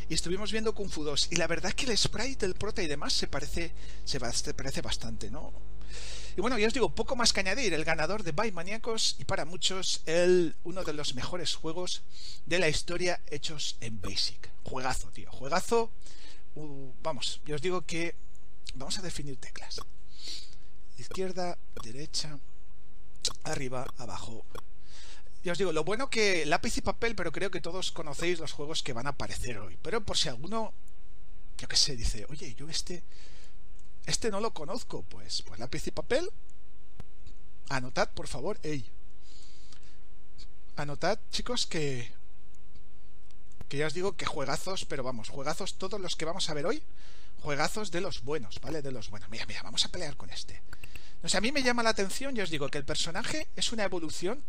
S1: y estuvimos viendo Kung Fu 2. Y la verdad es que el sprite, el prota y demás se parece, se parece bastante, ¿no? Y bueno, ya os digo, poco más que añadir. El ganador de By Maníacos y para muchos el, uno de los mejores juegos de la historia hechos en Basic. Juegazo, tío. Juegazo. Uh, vamos, ya os digo que vamos a definir teclas. Izquierda, derecha, arriba, abajo. Ya os digo, lo bueno que lápiz y papel, pero creo que todos conocéis los juegos que van a aparecer hoy. Pero por si alguno, yo qué sé, dice, oye, yo este este no lo conozco. Pues, pues lápiz y papel. Anotad, por favor. Ey. Anotad, chicos, que. Que ya os digo que juegazos, pero vamos, juegazos todos los que vamos a ver hoy. Juegazos de los buenos, ¿vale? De los buenos. Mira, mira, vamos a pelear con este. O sea, a mí me llama la atención, ya os digo, que el personaje es una evolución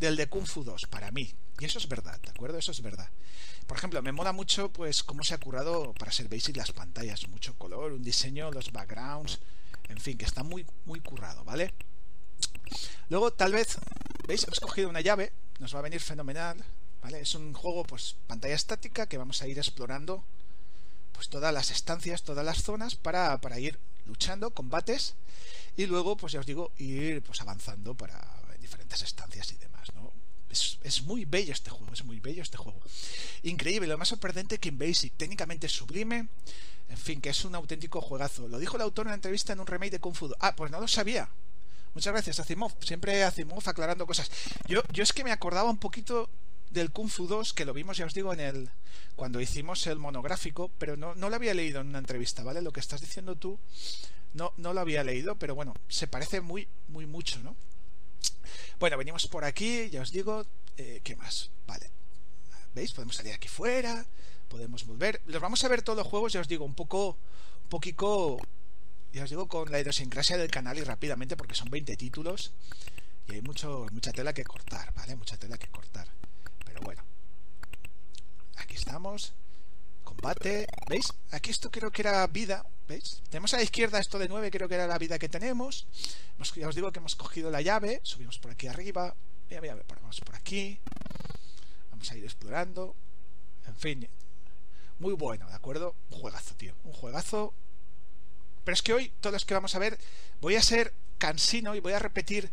S1: del de Kung Fu 2, para mí. Y eso es verdad, ¿de acuerdo? Eso es verdad. Por ejemplo, me mola mucho pues cómo se ha currado para ser basic las pantallas, mucho color, un diseño, los backgrounds, en fin, que está muy muy currado, ¿vale? Luego tal vez, ¿veis? Hemos cogido una llave, nos va a venir fenomenal, ¿vale? Es un juego pues pantalla estática que vamos a ir explorando pues todas las estancias, todas las zonas para, para ir luchando, combates y luego pues ya os digo ir pues avanzando para diferentes estancias y demás, Es, muy bello este juego, es muy bello este juego. Increíble, lo más sorprendente que en técnicamente sublime, en fin, que es un auténtico juegazo. Lo dijo el autor en una entrevista en un remake de Kung Fu. Ah, pues no lo sabía. Muchas gracias, Asimov. Siempre Asimov aclarando cosas. Yo, yo es que me acordaba un poquito del Kung Fu 2, que lo vimos, ya os digo, en el cuando hicimos el monográfico, pero no, no lo había leído en una entrevista, ¿vale? Lo que estás diciendo tú no, no lo había leído, pero bueno, se parece muy, muy mucho, ¿no? Bueno, venimos por aquí, ya os digo, eh, ¿qué más? Vale. ¿Veis? Podemos salir aquí fuera, podemos volver. Los vamos a ver todos los juegos, ya os digo, un poco, un poquito, ya os digo, con la idiosincrasia del canal y rápidamente, porque son 20 títulos y hay mucho, mucha tela que cortar, ¿vale? Mucha tela que cortar. Pero bueno. Aquí estamos. Combate. ¿Veis? Aquí esto creo que era vida, ¿Veis? Tenemos a la izquierda esto de 9, creo que era la vida que tenemos. Ya os digo que hemos cogido la llave, subimos por aquí arriba. Mira, mira, vamos por aquí. Vamos a ir explorando. En fin, muy bueno, ¿de acuerdo? Un juegazo, tío. Un juegazo. Pero es que hoy, todos los que vamos a ver, voy a ser cansino y voy a repetir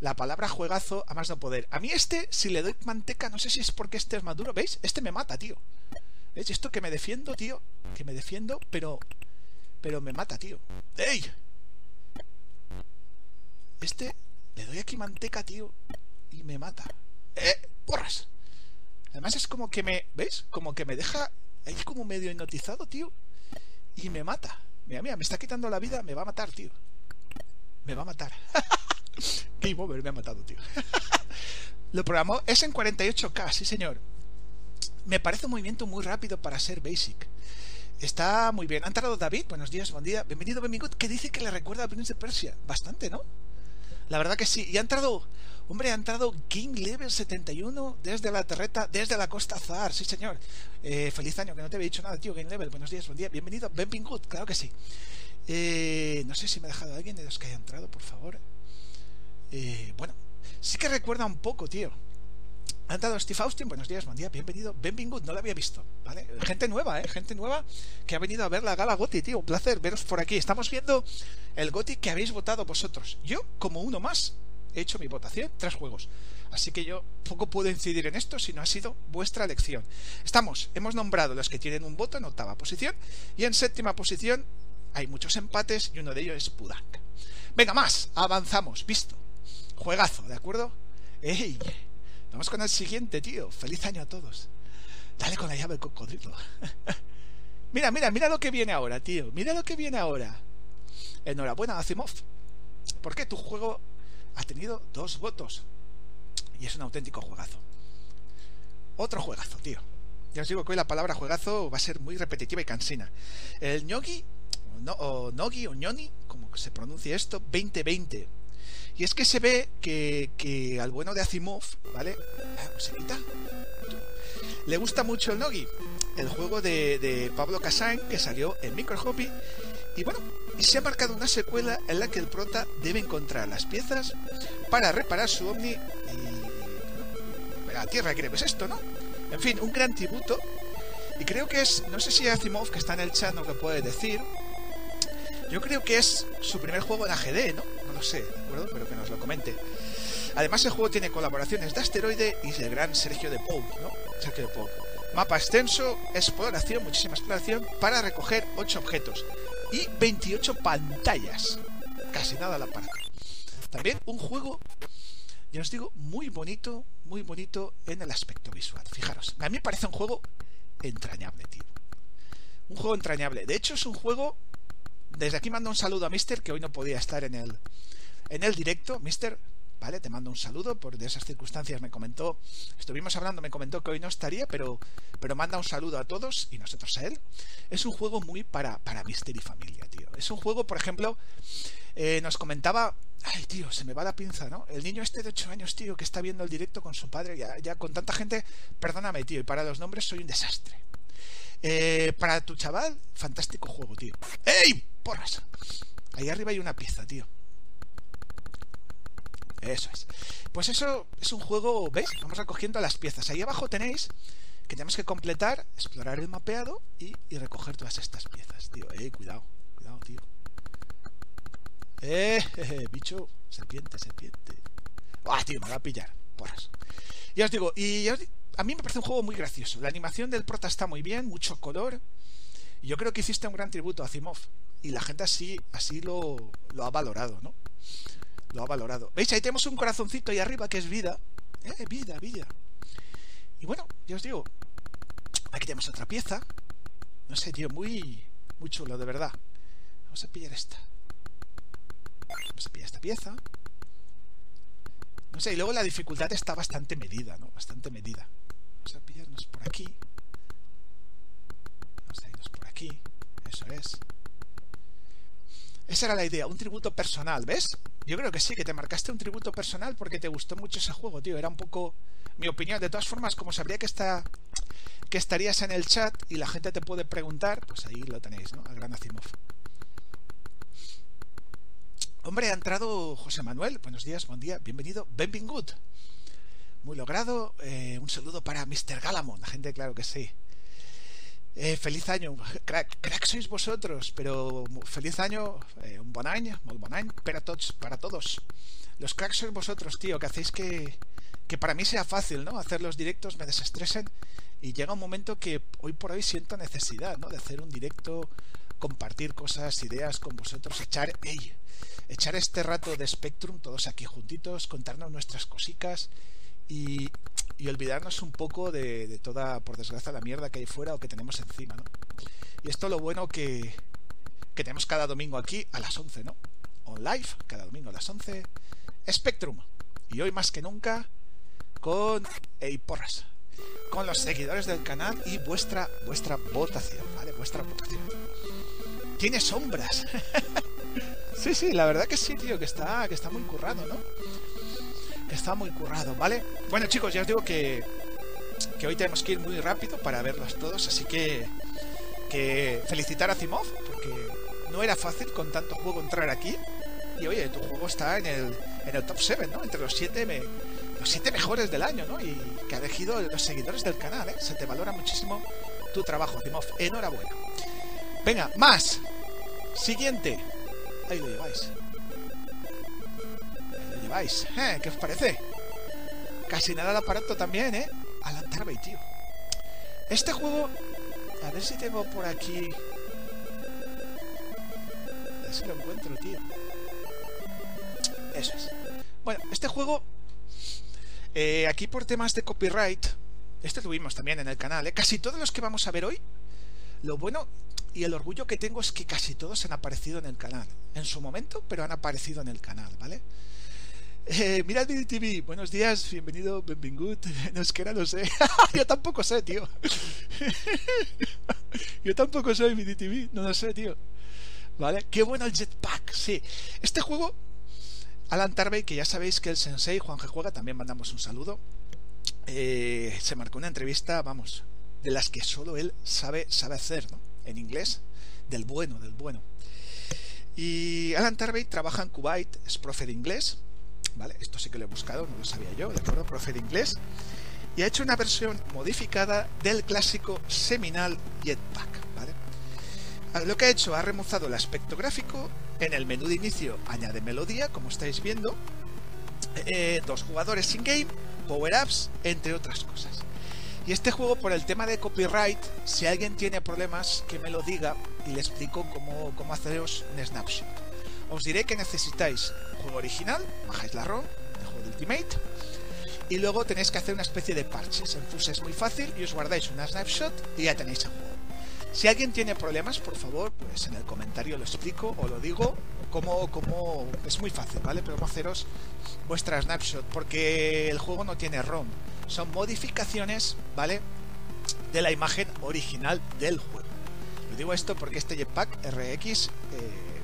S1: la palabra juegazo a más no poder. A mí este, si le doy manteca, no sé si es porque este es maduro, ¿veis? Este me mata, tío. ¿Veis? Esto que me defiendo, tío. Que me defiendo, pero pero me mata, tío. ¡Ey! Este le doy aquí manteca, tío, y me mata. ¡Eh! ¡Porras! Además es como que me... ¿Veis? Como que me deja ahí como medio hipnotizado, tío. Y me mata. Mira, mira, me está quitando la vida, me va a matar, tío. Me va a matar. (laughs) Game over, me ha matado, tío. (laughs) Lo programó, es en 48K, sí señor. Me parece un movimiento muy rápido para ser basic. Está muy bien. Ha entrado David. Buenos días, buen día. Bienvenido, benvingut. Que dice que le recuerda a Prince de Persia. Bastante, ¿no? La verdad que sí. Y ha entrado, hombre, ha entrado King Level 71 desde la terreta, desde la costa Zar. Sí, señor. Eh, feliz año, que no te había dicho nada, tío. King Level, buenos días, buen día. Bienvenido, benvingut. Claro que sí. Eh, no sé si me ha dejado alguien de los que haya entrado, por favor. Eh, bueno, sí que recuerda un poco, tío. Ha entrado Steve Austin, buenos días, buen día, bienvenido, Benvingut, no lo había visto. Gente nueva, ¿eh? Gente nueva que ha venido a ver la gala Goti, tío, un placer veros por aquí. Estamos viendo el Goti que habéis votado vosotros. Yo, como uno más, he hecho mi votación, tres juegos. Así que yo poco puedo incidir en esto si no ha sido vuestra elección. Estamos, hemos nombrado los que tienen un voto en octava posición y en séptima posición hay muchos empates y uno de ellos es Pudank. Venga, más, avanzamos, visto. Juegazo, ¿de acuerdo? ¡Ey! Vamos con el siguiente, tío. Feliz año a todos. Dale con la llave el cocodrilo. (laughs) mira, mira, mira lo que viene ahora, tío. Mira lo que viene ahora. Enhorabuena, Asimov. ¿Por qué tu juego ha tenido dos votos? Y es un auténtico juegazo. Otro juegazo, tío. Ya os digo que hoy la palabra juegazo va a ser muy repetitiva y cansina. El ñogi, o, Nogi, o ñoni, como se pronuncia esto, 2020. Y es que se ve que, que al bueno de Asimov, ¿vale? Ah, Le gusta mucho el Nogi, el juego de, de Pablo Cassain que salió en Micro Hobby. Y bueno, se ha marcado una secuela en la que el prota debe encontrar las piezas para reparar su ovni y la Tierra que es esto, ¿no? En fin, un gran tributo. Y creo que es, no sé si Asimov, que está en el chat, nos lo puede decir. Yo creo que es su primer juego en AGD, ¿no? Lo sé, ¿de acuerdo? Pero que nos lo comente. Además, el juego tiene colaboraciones de Asteroide y del gran Sergio de Paul, ¿no? Sergio de Paul. Mapa extenso, exploración, muchísima exploración, para recoger 8 objetos y 28 pantallas. Casi nada a la parte. También un juego, ya os digo, muy bonito, muy bonito en el aspecto visual. Fijaros, a mí me parece un juego entrañable, tío. Un juego entrañable. De hecho, es un juego. Desde aquí mando un saludo a Mister, que hoy no podía estar en el, en el directo. Mister, ¿vale? Te mando un saludo, por de esas circunstancias me comentó, estuvimos hablando, me comentó que hoy no estaría, pero, pero manda un saludo a todos y nosotros a él. Es un juego muy para, para Mister y familia, tío. Es un juego, por ejemplo, eh, nos comentaba, ay tío, se me va la pinza, ¿no? El niño este de 8 años, tío, que está viendo el directo con su padre, ya, ya con tanta gente, perdóname, tío, y para los nombres soy un desastre. Eh, para tu chaval, fantástico juego, tío. ¡Ey! Porras. Ahí arriba hay una pieza, tío. Eso es. Pues eso es un juego, ¿veis? Vamos recogiendo las piezas. Ahí abajo tenéis que tenemos que completar, explorar el mapeado y, recoger todas estas piezas, tío. Eh, cuidado, cuidado, tío. Eh, (laughs) bicho, serpiente, serpiente. ¡Ah, tío! Me va a pillar. Porras. Ya os digo, y a mí me parece un juego muy gracioso. La animación del prota está muy bien, mucho color. Y yo creo que hiciste un gran tributo a Asimov. Y la gente así, así lo, lo ha valorado, ¿no? lo ha valorado. ¿Veis? Ahí tenemos un corazoncito ahí arriba que es vida. Eh, vida, vida. Y bueno, ya os digo, aquí tenemos otra pieza. No sé, tío, muy, muy chulo, de verdad. Vamos a pillar esta. Vamos a pillar esta pieza. No sé, y luego la dificultad está bastante medida, ¿no? Bastante medida. Por aquí. A irnos por aquí. Eso es. Esa era la idea, un tributo personal, ¿ves? Yo creo que sí, que te marcaste un tributo personal porque te gustó mucho ese juego, tío. Era un poco mi opinión. De todas formas, como sabría que está que estarías en el chat y la gente te puede preguntar, pues ahí lo tenéis, ¿no? Al gran Asimov. Hombre, ha entrado José Manuel. Buenos días, buen día, bienvenido. Benvingut. Muy logrado. Eh, un saludo para Mr. Galamon. La gente, claro que sí. Eh, feliz año, crack, crack sois vosotros, pero feliz año, eh, un buen año, muy buen año para todos, para todos. Los cracks sois vosotros, tío, que hacéis que, que para mí sea fácil, ¿no? Hacer los directos, me desestresen y llega un momento que hoy por hoy siento necesidad, ¿no? De hacer un directo, compartir cosas, ideas con vosotros, echar, echar este rato de Spectrum todos aquí juntitos, contarnos nuestras cositas y, y olvidarnos un poco de, toda, por desgracia, la mierda que hay fuera o que tenemos encima, ¿no? Y esto lo bueno que, que tenemos cada domingo aquí a las 11, ¿no? On live, cada domingo a las 11, Spectrum. Y hoy más que nunca con Ey Porras, con los seguidores del canal y vuestra vuestra votación, ¿vale? Vuestra votación. Tiene sombras. (laughs) sí, sí, la verdad que sí, tío, que está que está muy currado, ¿no? Está muy currado, ¿vale? Bueno chicos, ya os digo que, que hoy tenemos que ir muy rápido para verlos todos, así que, que felicitar a Zimov, porque no era fácil con tanto juego entrar aquí. y oye, tu juego está en el, en el top 7, ¿no? Entre los 7 me, los siete mejores del año, ¿no? Y que ha elegido los seguidores del canal, ¿eh? Se te valora muchísimo tu trabajo, Timov. Enhorabuena. Venga, más. Siguiente. Ahí lo lleváis. ¿Eh? ¿Qué os parece? Casi nada el aparato también, ¿eh? Alan Tarbey, tío. Este juego... A ver si tengo por aquí... A ver si lo encuentro, tío. Eso es. Bueno, este juego... Eh, aquí por temas de copyright... Este tuvimos también en el canal, ¿eh? Casi todos los que vamos a ver hoy... Lo bueno y el orgullo que tengo es que casi todos han aparecido en el canal. En su momento, pero han aparecido en el canal, ¿vale? Eh, mira el TV, buenos días, bienvenido, benvingut. (laughs) No es que era, no sé. (laughs) Yo tampoco sé, tío. (laughs) Yo tampoco soy TV, no lo sé, tío. ¿Vale? Qué bueno el jetpack, sí. Este juego, Alan Tarbey, que ya sabéis que el sensei, Juan G. Juega, también mandamos un saludo. Eh, se marcó una entrevista, vamos, de las que solo él sabe, sabe hacer, ¿no? En inglés, del bueno, del bueno. Y Alan Tarbey trabaja en Kuwait, es profe de inglés ¿vale? Esto sí que lo he buscado, no lo sabía yo, ¿de acuerdo? Profe de inglés. Y ha hecho una versión modificada del clásico seminal Jetpack, ¿vale? Ah, lo que ha hecho, ha remozado el aspecto gráfico, en el menú de inicio añade melodía, como estáis viendo, eh, dos jugadores in-game, power-ups, entre otras cosas. Y este juego, por el tema de copyright, si alguien tiene problemas, que me lo diga y le explico cómo, cómo haceros un snapshot. Os diré que necesitáis juego original, bajáis la ROM, el juego de Ultimate, y luego tenéis que hacer una especie de parches. En Fuse es muy fácil y os guardáis una snapshot y ya tenéis el juego. Si alguien tiene problemas, por favor, pues en el comentario lo explico o lo digo como, es muy fácil, ¿vale? Pero haceros vuestra snapshot porque el juego no tiene ROM. Son modificaciones, ¿vale? De la imagen original del juego. Lo digo esto porque este Jetpack RX, eh,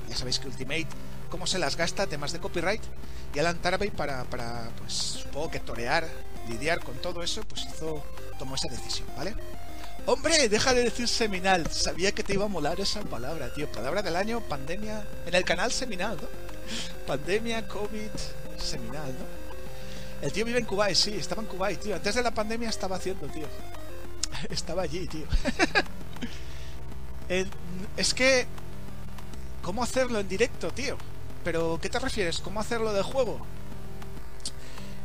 S1: ya sabéis que Ultimate cómo se las gasta, temas de copyright, y Alan Tarbey para, para, pues supongo que torear, lidiar con todo eso, pues hizo, tomó esa decisión, ¿vale? Hombre, deja de decir seminal, sabía que te iba a molar esa palabra, tío, palabra del año, pandemia, en el canal seminal, ¿no? (laughs) Pandemia, COVID, seminal, ¿no? El tío vive en Kuwait, sí, estaba en Kuwait, tío, antes de la pandemia estaba haciendo, tío. (laughs) Estaba allí, tío. (laughs) es que... ¿Cómo hacerlo en directo, tío? Pero, ¿qué te refieres? ¿Cómo hacerlo de juego?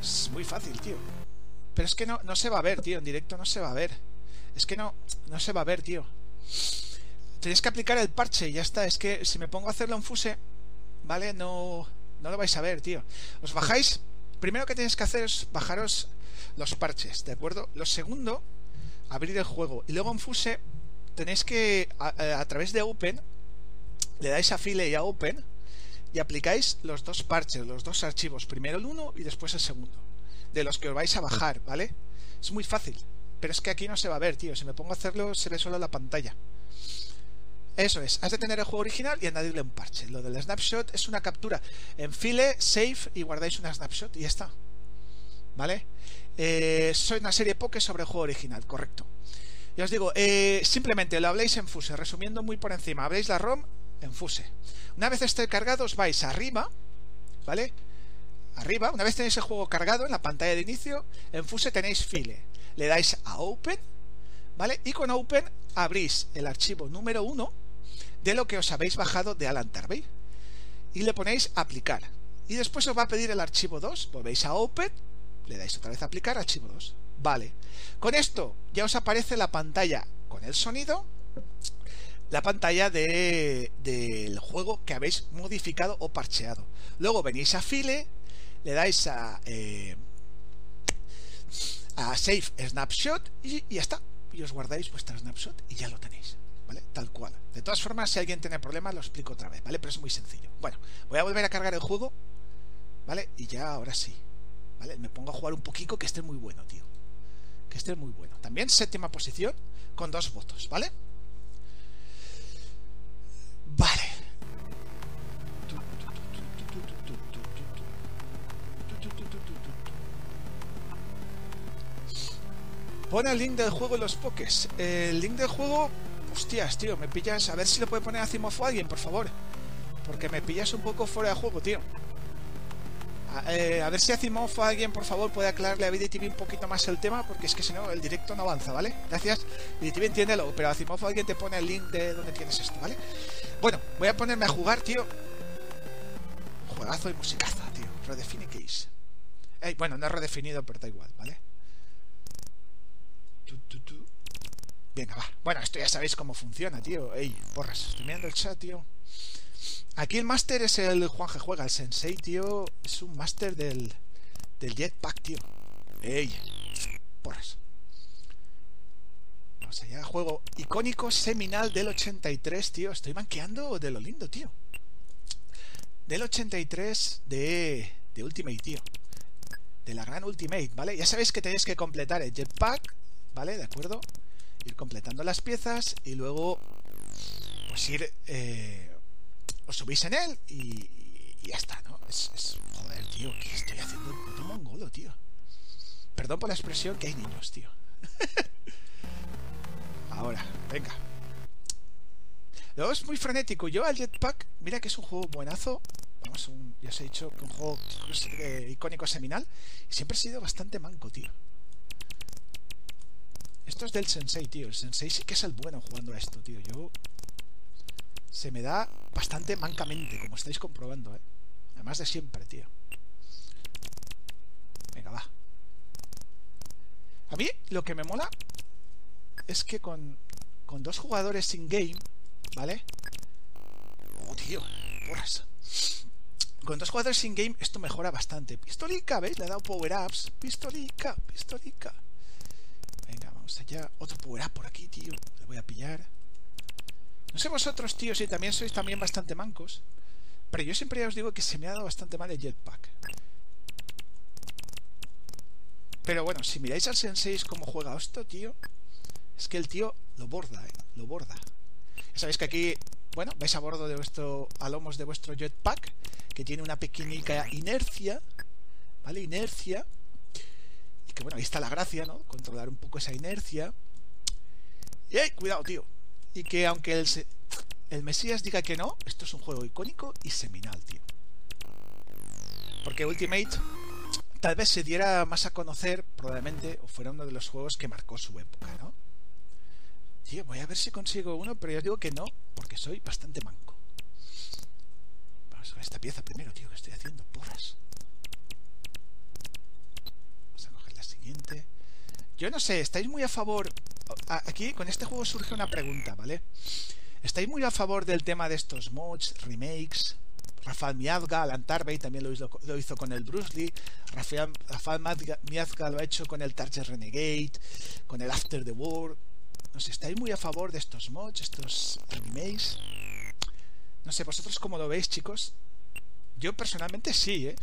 S1: Es muy fácil, tío. Pero es que no, no se va a ver, tío. En directo no se va a ver. Es que no, no se va a ver, tío. Tenéis que aplicar el parche y ya está. Es que si me pongo a hacerlo en Fuse, ¿vale? No, no lo vais a ver, tío. Os bajáis. Primero que tenéis que hacer es bajaros los parches, ¿de acuerdo? Lo segundo, abrir el juego. Y luego en Fuse tenéis que, a, a través de Open, le dais a File y a Open y aplicáis los dos parches, los dos archivos, primero el uno y después el segundo, de los que os vais a bajar, ¿vale? Es muy fácil, pero es que aquí no se va a ver, tío. Si me pongo a hacerlo, se ve solo la pantalla. Eso es, has de tener el juego original y añadirle un parche. Lo del snapshot es una captura. En file, save y guardáis una snapshot y ya está. ¿Vale? Eh, soy una serie poke sobre el juego original, correcto. Ya os digo, eh, simplemente lo habléis en Fuse, resumiendo muy por encima. Habréis la ROM en Fuse. Una vez esté cargado, os vais arriba, ¿vale? Arriba, una vez tenéis el juego cargado en la pantalla de inicio, en Fuse tenéis File. Le dais a Open, ¿vale? Y con Open abrís el archivo número 1 de lo que os habéis bajado de Alan Tarbey y le ponéis aplicar. Y después os va a pedir el archivo 2, volvéis a Open, le dais otra vez a aplicar, archivo 2. Vale. Con esto ya os aparece la pantalla con el sonido la pantalla del de, juego que habéis modificado o parcheado. Luego venís a File, le dais a, eh, a Save Snapshot y, ya está. Y os guardáis vuestra snapshot y ya lo tenéis. ¿Vale? Tal cual. De todas formas, si alguien tiene problemas, lo explico otra vez, ¿vale? Pero es muy sencillo. Bueno, voy a volver a cargar el juego, ¿vale? Y ya ahora sí. ¿Vale? Me pongo a jugar un poquito que esté muy bueno, tío. Que esté muy bueno. También séptima posición con dos votos, ¿vale? Vale. Pon el link del juego en los pokés. El link del juego. Hostias, tío, me pillas. A ver si lo puede poner a Cimofo alguien, por favor. Porque me pillas un poco fuera de juego, tío. A, eh, a ver si Asimov o alguien, por favor, puede aclararle a BDTV un poquito más el tema, porque es que si no, el directo no avanza, ¿vale? Gracias. BDTV entiéndelo, pero Asimov o alguien te pone el link de donde tienes esto, ¿vale? Bueno, voy a ponerme a jugar, tío. Juegazo y musicaza, tío. Redefine Case. Bueno, no he redefinido, pero da igual, ¿vale? Tu. Venga, va. Bueno, esto ya sabéis cómo funciona, tío. Ey, porras, estoy mirando el chat, tío. Aquí el máster es el Juan que juega, el sensei, tío. Es un máster del, del jetpack, tío. Ey, porras. Vamos allá, juego icónico seminal del 83, tío. Estoy banqueando de lo lindo, tío. Del 83 de, Ultimate, tío. De la gran Ultimate, ¿vale? Ya sabéis que tenéis que completar el jetpack, ¿vale? ¿De acuerdo? Ir completando las piezas y luego pues ir... Eh, os subís en él y, y ya está, ¿no? Es, es, Joder, tío, ¿qué estoy haciendo? Puto mongolo, tío. Perdón por la expresión que hay niños, tío. (laughs) Ahora, venga. Luego es muy frenético. Yo al Jetpack, mira que es un juego buenazo. Vamos, ya os he dicho que un juego eh, icónico seminal. Y siempre he sido bastante manco, tío. Esto es del Sensei, tío. El Sensei sí que es el bueno jugando a esto, tío. Yo se me da bastante mancamente, como estáis comprobando, ¿eh? Además de siempre, tío. Venga, va. A mí lo que me mola es que con, con dos jugadores in-game, ¿vale? Oh, tío, porras. Con dos jugadores in-game esto mejora bastante. Pistolica, ¿veis? Le he dado power-ups. Pistolica, pistolica. Venga, vamos allá. Otro power-up por aquí, tío. Le voy a pillar. No sé vosotros, tío, si también sois también bastante mancos. Pero yo siempre ya os digo que se me ha dado bastante mal el jetpack. Pero bueno, si miráis al Sensei como juega esto, tío, es que el tío lo borda, ¿eh? Lo borda. Ya sabéis que aquí, bueno, vais a bordo de vuestro, a lomos de vuestro jetpack, que tiene una pequeñica inercia, ¿vale? Inercia. Y que bueno, ahí está la gracia, ¿no? Controlar un poco esa inercia. Y ¡ay! Cuidado, tío y que aunque el, el Mesías diga que no, esto es un juego icónico y seminal, tío. Porque Ultimate tal vez se diera más a conocer, probablemente, o fuera uno de los juegos que marcó su época, ¿no? Tío, voy a ver si consigo uno, pero yo digo que no, porque soy bastante manco. Vamos a esta pieza primero, tío, que estoy haciendo porras. Vamos a coger la siguiente. Yo no sé, ¿estáis muy a favor aquí con este juego surge una pregunta, ¿vale? ¿Estáis muy a favor del tema de estos mods, remakes? Rafael Miazga, Alan Tarbey también lo hizo, lo hizo, con el Bruce Lee. Rafael, Rafael Miazga lo ha hecho con el Target Renegade, con el After the War. No sé, ¿estáis muy a favor de estos mods, estos remakes? No sé, ¿vosotros cómo lo veis, chicos? Yo personalmente sí, ¿eh?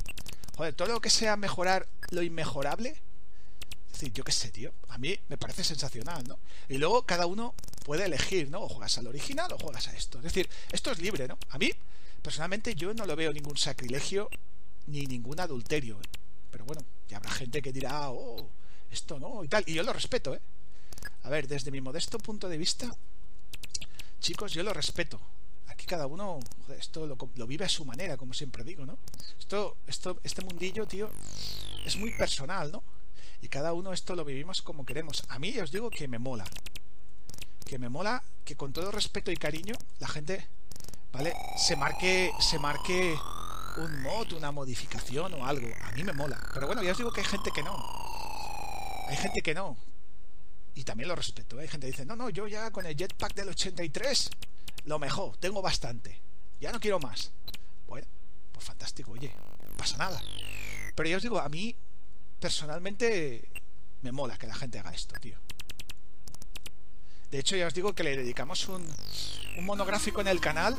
S1: Joder, todo lo que sea mejorar lo inmejorable, decir, yo qué sé, tío. A mí me parece sensacional, ¿no? Y luego cada uno puede elegir, ¿no? O juegas al original o juegas a esto. Es decir, esto es libre, ¿no? A mí, personalmente, yo no lo veo ningún sacrilegio ni ningún adulterio. ¿eh? Pero bueno, ya habrá gente que dirá, oh, esto no, y tal. Y yo lo respeto, ¿eh? A ver, desde mi modesto punto de vista, chicos, yo lo respeto. Aquí cada uno, esto lo, lo, vive a su manera, como siempre digo, ¿no? Esto, esto, este mundillo, tío, es muy personal, ¿no? y cada uno esto lo vivimos como queremos. A mí os digo que me mola. Que me mola que con todo respeto y cariño la gente, ¿vale? Se marque, se marque un mod, una modificación o algo. A mí me mola. Pero bueno, ya os digo que hay gente que no. Hay gente que no. Y también lo respeto. ¿eh? Hay gente que dice, no, no, yo ya con el jetpack del 83, lo mejor, tengo bastante. Ya no quiero más. Bueno, pues fantástico, oye, no pasa nada. Pero ya os digo, a mí personalmente me mola que la gente haga esto, tío. De hecho, ya os digo que le dedicamos un, un monográfico en el canal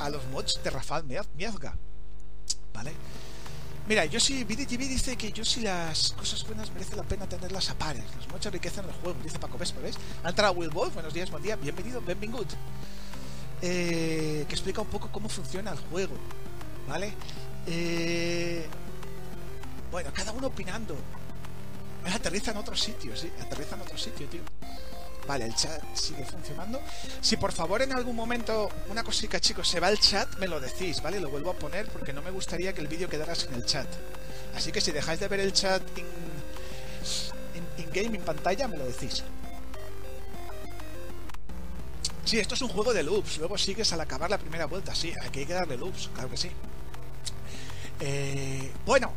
S1: a los mods de Rafael Miazga. ¿Vale? Mira, yo sí, BDTV dice que yo sí las cosas buenas merece la pena tenerlas a pares. Los mods enriquecen el juego, dice Paco Vespa, ¿ves? Ha entrado Will Wolf, buenos días, buen día, bienvenido, good Eh, que explica un poco cómo funciona el juego. ¿Vale? Eh, bueno, cada uno opinando. Aterriza en otro sitio, sí, aterriza en otro sitio, tío. Vale, el chat sigue funcionando. Si por favor en algún momento, una cosita chicos, se va el chat, me lo decís, ¿vale? Lo vuelvo a poner porque no me gustaría que el vídeo quedara sin el chat. Así que si dejáis de ver el chat in, in, game, en pantalla, me lo decís. Sí, esto es un juego de loops. Luego sigues al acabar la primera vuelta. Sí, aquí hay que darle loops, claro que sí. Eh, bueno,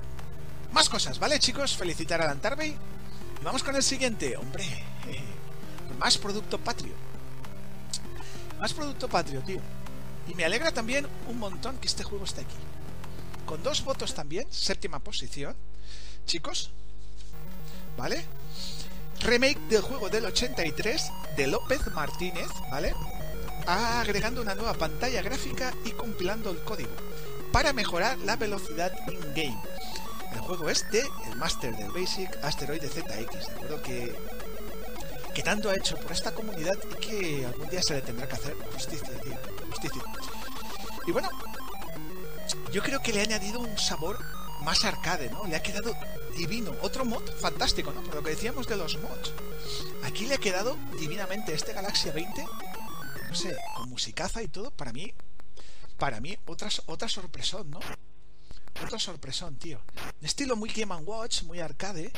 S1: más cosas, ¿vale, chicos? Felicitar a Lantarby. Vamos con el siguiente. Hombre, más producto patrio. Más producto patrio, tío. Y me alegra también un montón que este juego esté aquí. Con dos votos también, séptima posición. Chicos, ¿vale? Remake del juego del 83 de López Martínez, ¿vale? Agregando una nueva pantalla gráfica y compilando el código para mejorar la velocidad in-game. El juego es el Master del Basic Asteroid ZX, ¿de acuerdo? Que, que tanto ha hecho por esta comunidad y que algún día se le tendrá que hacer justicia, tío. Justicia. Y bueno, yo creo que le ha añadido un sabor más arcade, ¿no? Le ha quedado divino. Otro mod fantástico, ¿no? Por lo que decíamos de los mods. Aquí le ha quedado divinamente este Galaxia 20. No sé, con musicaza y todo. Para mí, para mí, otra, otra sorpresón, ¿no? Otro sorpresón, tío. De estilo muy Game Watch, muy arcade.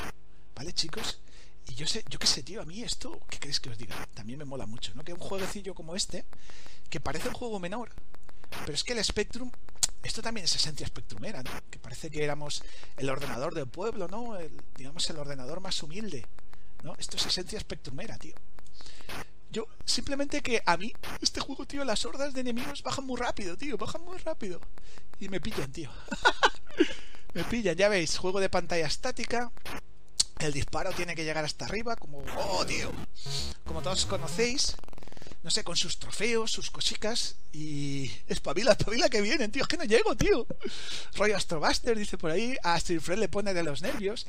S1: ¿Vale, chicos? Y yo sé, yo qué sé, tío, a mí esto, ¿qué queréis que os diga? También me mola mucho, ¿no? Que un jueguecillo como este, que parece un juego menor, pero es que el Spectrum, esto también es esencia Spectrumera, ¿no? Que parece que éramos el ordenador del pueblo, ¿no? Digamos el ordenador más humilde, ¿no? Esto es esencia Spectrumera, tío. Yo, simplemente que a mí, este juego, tío, las hordas de enemigos bajan muy rápido, tío, bajan muy rápido. Y me pillan, tío. (laughs) me pillan, ya veis, juego de pantalla estática. El disparo tiene que llegar hasta arriba, como... ¡Oh, tío! Como todos conocéis, no sé, con sus trofeos, sus cositas y espabila, espabila que vienen, tío, es que no llego, tío. Rollo Astrobuster dice por ahí, a Fred le pone de los nervios.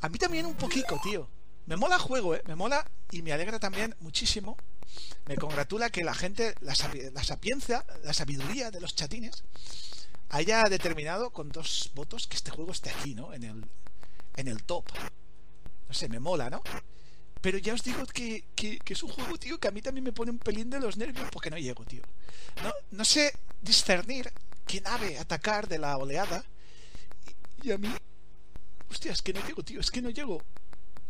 S1: A mí también un poquito, tío. Me mola el juego, eh, me mola y me alegra también muchísimo. Me congratula que la gente, la, la la sabiduría de los chatines haya determinado con dos votos que este juego esté aquí, ¿no? En el, en el top. No sé, me mola, ¿no? Pero ya os digo que, es un juego, tío, que a mí también me pone un pelín de los nervios porque no llego, tío. No, no sé discernir qué nave atacar de la oleada. Y, a mí... Hostia, es que no llego, tío, es que no llego.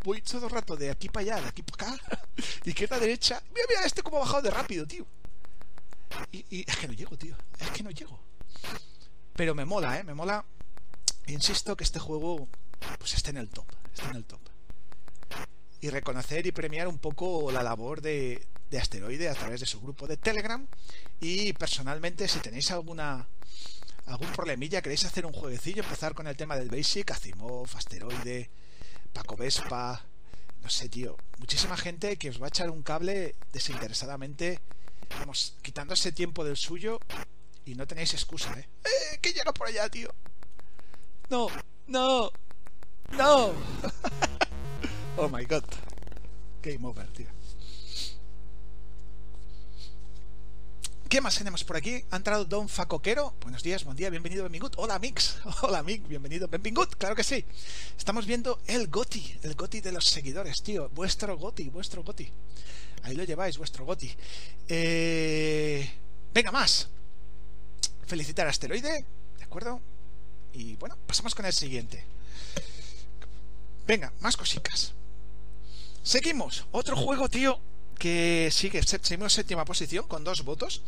S1: Voy todo el rato de aquí para allá, de aquí para acá, (laughs) izquierda, derecha. Mira, mira, este como ha bajado de rápido, tío. Y, y es que no llego, tío. Es que no llego. Pero me mola, ¿eh? Me mola. Insisto que este juego pues esté en el top. Está en el top y reconocer y premiar un poco la labor de, de Asteroide a través de su grupo de Telegram. Y personalmente, si tenéis alguna algún problemilla, queréis hacer un jueguecillo, empezar con el tema del Basic, Asimov, Asteroide, Paco Vespa, no sé, tío, muchísima gente que os va a echar un cable desinteresadamente, vamos, quitando ese tiempo del suyo y no tenéis excusa, ¿eh? ¡Eh! ¡Que llega por allá, tío! No, no, no. (laughs) Oh my god. Game over, tío. ¿Qué más tenemos por aquí? Ha entrado Don Facoquero. Buenos días, buen día, bienvenido, benvingut. Hola, Mix. (laughs) Hola, Mix, bienvenido, benvingut. Claro que sí. Estamos viendo el Goti, el Goti de los seguidores, tío. Vuestro Goti, vuestro Goti. Ahí lo lleváis, vuestro Goti. Eh... Venga, más. Felicitar a Asteroide, ¿de acuerdo? Y bueno, pasamos con el siguiente. Venga, más cositas. Seguimos. Otro juego, tío, que sigue seguimos séptima posición con dos votos.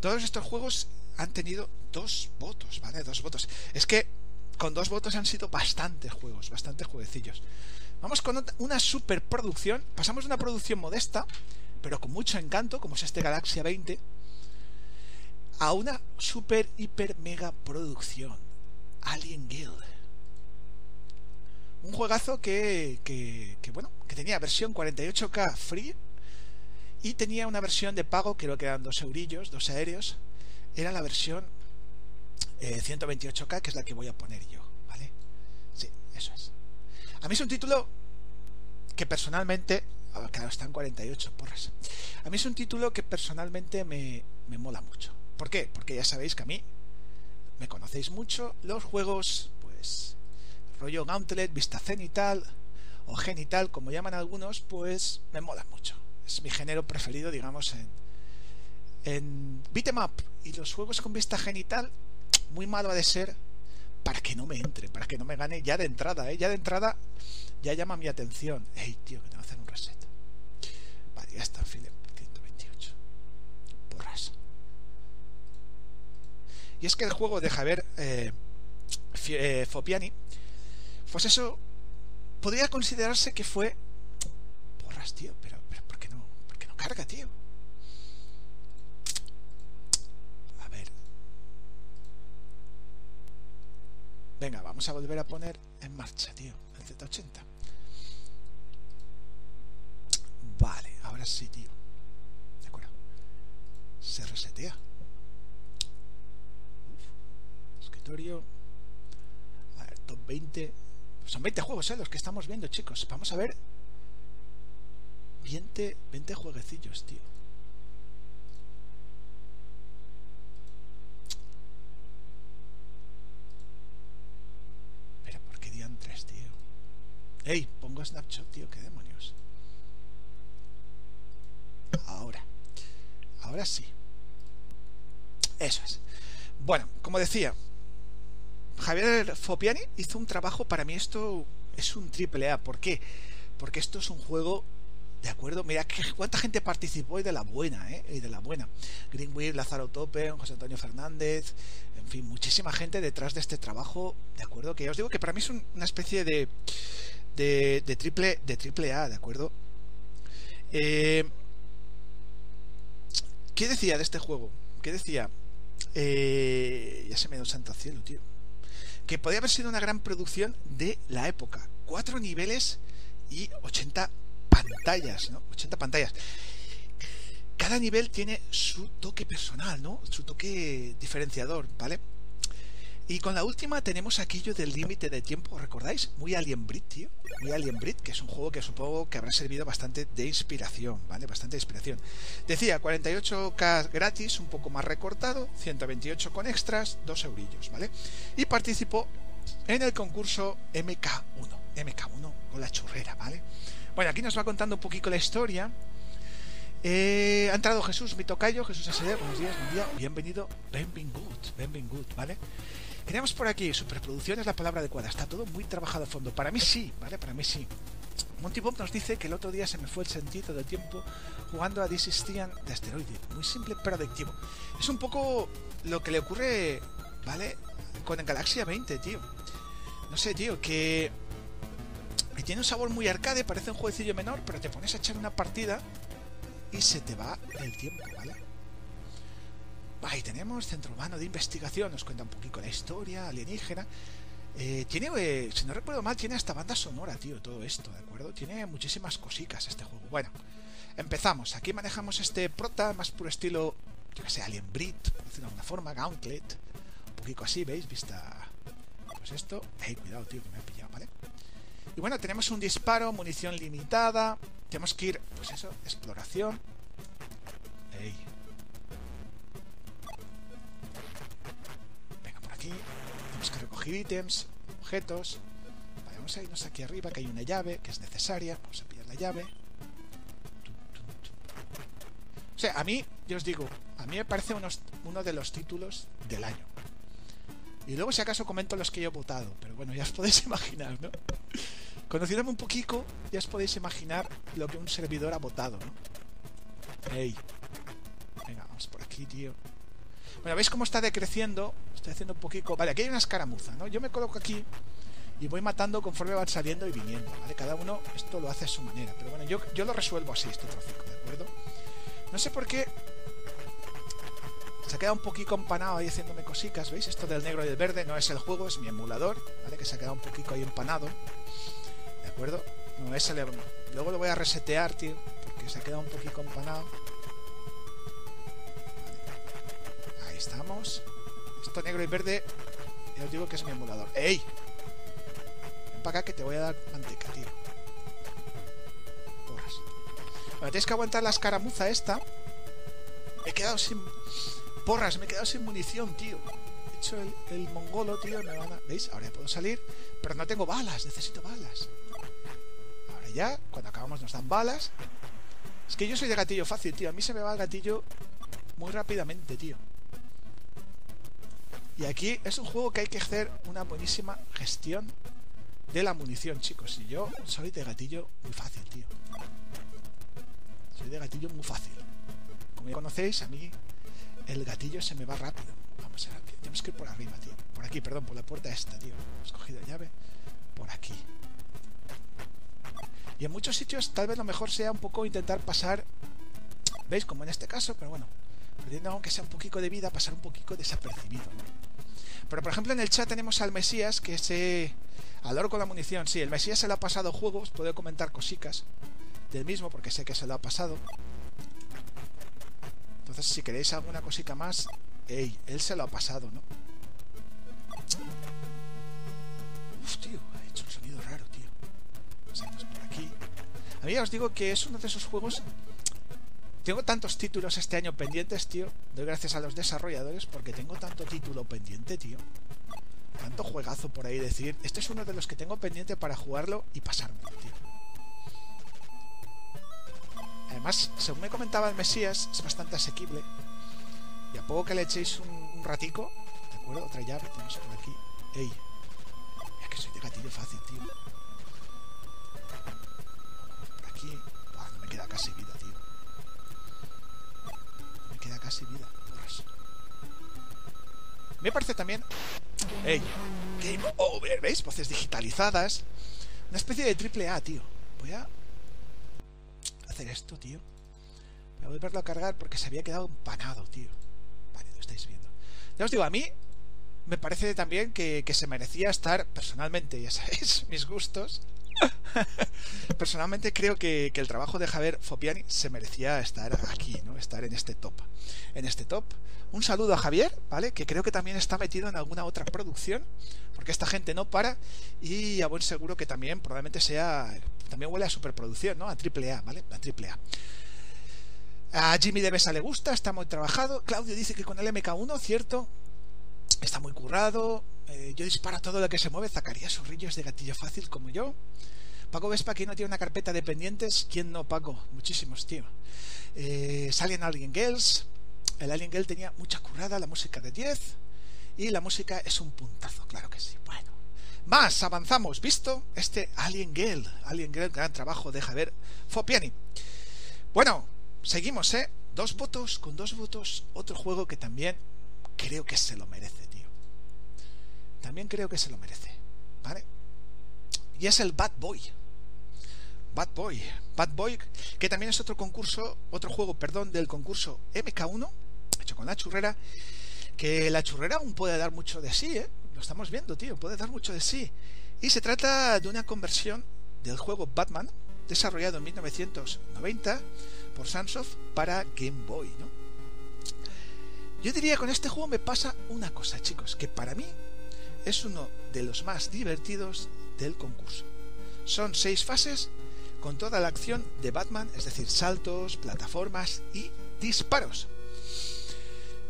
S1: Todos estos juegos han tenido dos votos, ¿vale? Dos votos. Es que con dos votos han sido bastantes juegos, bastantes jueguecillos. Vamos con una superproducción. Pasamos de una producción modesta, pero con mucho encanto, como es este Galaxia 20, a una super, hiper, mega producción. Alien Guild un juegazo que, que, bueno, que tenía versión 48K free y tenía una versión de pago, creo que eran dos eurillos, dos aéreos. Era la versión 128K, eh, que es la que voy a poner yo, ¿vale? Sí, eso es. A mí es un título que personalmente, ah, claro, están 48 porras. A mí es un título que personalmente me, me mola mucho. ¿Por qué? Porque ya sabéis que a mí me conocéis mucho, los juegos, pues rollo Gauntlet, Vista Cenital o Genital, como llaman algunos, pues me mola mucho. Es mi género preferido, digamos, en, en beat'em up. Y los juegos con vista genital, muy malo ha de ser para que no me entre, para que no me gane ya de entrada, ¿eh? Ya de entrada ya llama mi atención. Ey, tío, que tengo que hacer un reset. Vale, ya está, Philip. 128. Porras. Y es que el juego de Javier eh, eh, Fopiani, pues eso podría considerarse que fue. Porras, tío, pero, pero ¿por, qué no, ¿por qué no carga, tío? A ver. Venga, vamos a volver a poner en marcha, tío, el Z80. Vale, ahora sí, tío. De acuerdo. Se resetea. escritorio. A ver, top 20. Son 20 juegos, ¿eh? Los que estamos viendo, chicos. Vamos a ver. 20, 20 jueguecillos, tío. Pero, ¿por qué diantres, tío? ¡Ey! Pongo Snapchat, tío. ¿Qué demonios? Ahora. Ahora sí. Eso es. Bueno, como decía, Javier Fopiani hizo un trabajo, para mí esto es un triple A. ¿Por qué? Porque esto es un juego, ¿de acuerdo? Mira cuánta gente participó y de la buena, ¿eh? Y de la buena. Greenway, Lázaro Tope, José Antonio Fernández, en fin, muchísima gente detrás de este trabajo, ¿de acuerdo? Que ya os digo que para mí es una especie de, de, de, triple, de triple A, ¿de acuerdo? Eh, ¿Qué decía de este juego? ¿Qué decía? Eh, ya se me dio santo cielo, tío que podría haber sido una gran producción de la época. Cuatro niveles y 80 pantallas, ¿no? 80 pantallas. Cada nivel tiene su toque personal, ¿no? Su toque diferenciador, ¿vale? Y con la última tenemos aquello del límite de tiempo, ¿recordáis? Muy Alien Breed, tío. Muy Alien Breed, que es un juego que supongo que habrá servido bastante de inspiración, ¿vale? Bastante de inspiración. Decía, 48K gratis, un poco más recortado, 128 con extras, 2 eurillos, ¿vale? Y participó en el concurso MK1. MK1 con la churrera, ¿vale? Bueno, aquí nos va contando un poquito la historia. Eh, ha entrado Jesús, mi tocayo, Jesús S.D. Buenos días, buen día, bienvenido, benvingut, benvingut, ¿vale? Tenemos por aquí, superproducción es la palabra adecuada. Está todo muy trabajado a fondo. Para mí sí, ¿vale? Para mí sí. Monty Bob nos dice que el otro día se me fue el sentido del tiempo jugando a Disistian de asteroide. Muy simple pero adictivo. Es un poco lo que le ocurre, ¿vale? Con el Galaxia 20, tío. No sé, tío, que... que tiene un sabor muy arcade, parece un jueguecillo menor, pero te pones a echar una partida y se te va el tiempo, ¿vale? Ahí tenemos Centro Urbano de Investigación, nos cuenta un poquito la historia alienígena. Eh, tiene, eh, si no recuerdo mal, tiene hasta banda sonora, tío, todo esto, ¿de acuerdo? Tiene muchísimas cositas este juego. Bueno, empezamos. Aquí manejamos este prota más puro estilo, yo que sé, Alien Breed, por decirlo de alguna forma, Gauntlet. Un poquito así, ¿veis? Vista. Pues esto. Hey, cuidado, tío, que me he pillado, ¿vale? Y bueno, tenemos un disparo, munición limitada. Tenemos que ir, pues eso, exploración. Hey, Recoger ítems, objetos. vamos a irnos aquí arriba, que hay una llave que es necesaria. Vamos a pillar la llave. O sea, a mí, yo os digo, a mí me parece uno de los títulos del año. Y luego, si acaso, comento los que yo he votado. Pero bueno, ya os podéis (laughs) imaginar, ¿no? Conociéndome un poquito, ya os podéis imaginar lo que un servidor ha votado, ¿no? ¡Ey! Venga, vamos por aquí, tío. Bueno, ¿veis cómo está decreciendo? Estoy haciendo un poquito... Vale, aquí hay una escaramuza, ¿no? Yo me coloco aquí y voy matando conforme van saliendo y viniendo, ¿vale? Cada uno esto lo hace a su manera. Pero bueno, yo, yo lo resuelvo así, este trófico, ¿de acuerdo? No sé por qué... Se ha quedado un poquito empanado ahí haciéndome cositas, ¿veis? Esto del negro y el verde no es el juego, es mi emulador, ¿vale? Que se ha quedado un poquito ahí empanado. ¿De acuerdo? No es el... Luego lo voy a resetear, tío, porque se ha quedado un poquito empanado. Estamos. Esto negro y verde, ya os digo que es mi emulador. ¡Ey! Ven para acá que te voy a dar manteca, tío. Porras. Bueno, tienes que aguantar la escaramuza esta. Me he quedado sin... Porras, me he quedado sin munición, tío. He hecho el, mongolo, tío. Me van a... ¿Veis? Ahora ya puedo salir. Pero no tengo balas, necesito balas. Ahora ya, cuando acabamos nos dan balas. Es que yo soy de gatillo fácil, tío. A mí se me va el gatillo muy rápidamente, tío. Y aquí es un juego que hay que hacer una buenísima gestión de la munición, chicos. Y yo soy de gatillo muy fácil, tío. Soy de gatillo muy fácil. Como ya conocéis, a mí el gatillo se me va rápido. Vamos a ver, tenemos que ir por arriba, tío. Por aquí, perdón, por la puerta esta, tío. Hemos cogido llave. Por aquí. Y en muchos sitios tal vez lo mejor sea un poco intentar pasar, ¿veis? Como en este caso, pero bueno, perdiendo aunque sea un poquito de vida, pasar un poquito desapercibido, ¿no? Pero por ejemplo en el chat tenemos al Mesías que se... Al oro con la munición, sí, el Mesías se le ha pasado juegos, puede comentar cositas del mismo porque sé que se lo ha pasado. Entonces si queréis alguna cosita más, ey, él se lo ha pasado, ¿no? Uf, tío, ha hecho un sonido raro, tío. Pasamos por aquí. A mí ya os digo que es uno de esos juegos tengo tantos títulos este año pendientes, tío. Doy gracias a los desarrolladores porque tengo tanto título pendiente, tío. Tanto juegazo por ahí decir. Este es uno de los que tengo pendiente para jugarlo y pasarme, tío. Además, según me comentaba el Mesías, es bastante asequible. Y a poco que le echéis un, ratico, ¿de acuerdo? Otra llave, tenemos por aquí. Ey, es que soy de gatillo fácil, tío. Por aquí, no me queda casi vida, casi vida. Me parece también... ¡Ey! Game over, ¿veis? Voces digitalizadas. Una especie de triple A, tío. Voy a... Hacer esto, tío. Voy a volverlo a cargar porque se había quedado empanado, tío. Vale, lo estáis viendo. Ya os digo, a mí me parece también que, que se merecía estar, personalmente, ya sabéis, (laughs) mis gustos, (laughs) Personalmente creo que, el trabajo de Javier Fopiani se merecía estar aquí, ¿no? Estar en este top. En este top. Un saludo a Javier, ¿vale? Que creo que también está metido en alguna otra producción, porque esta gente no para, y a buen seguro que también probablemente sea. También huele a superproducción, ¿no? A triple A, ¿vale? A triple A. A Jimmy Devesa le gusta, está muy trabajado. Claudio dice que con el MK1, cierto, está muy currado. Eh, yo disparo todo lo que se mueve. Zacarías Urrillo de gatillo fácil como yo. Paco Vespa, ¿quién no tiene una carpeta de pendientes? ¿Quién no, Paco? Muchísimos, tío. Eh, Salen Alien Girls. El Alien Girl tenía mucha currada, la música de 10. Y la música es un puntazo, claro que sí. Bueno. Más, avanzamos. ¿Visto? Este Alien Girl. Alien Girl, gran trabajo de Javier Fopiani. Bueno, seguimos, ¿eh? Dos votos con dos votos. Otro juego que también creo que se lo merece. También creo que se lo merece. ¿Vale? Y es el Bad Boy. Bad Boy. Bad Boy, que también es otro concurso, otro juego, perdón, del concurso MK1, hecho con la churrera, que la churrera aún puede dar mucho de sí, ¿eh? Lo estamos viendo, tío, puede dar mucho de sí. Y se trata de una conversión del juego Batman, desarrollado en 1990 por Sunsoft para Game Boy, ¿no? Yo diría con este juego me pasa una cosa, chicos, que para mí es uno de los más divertidos del concurso. Son seis fases con toda la acción de Batman, es decir, saltos, plataformas y disparos.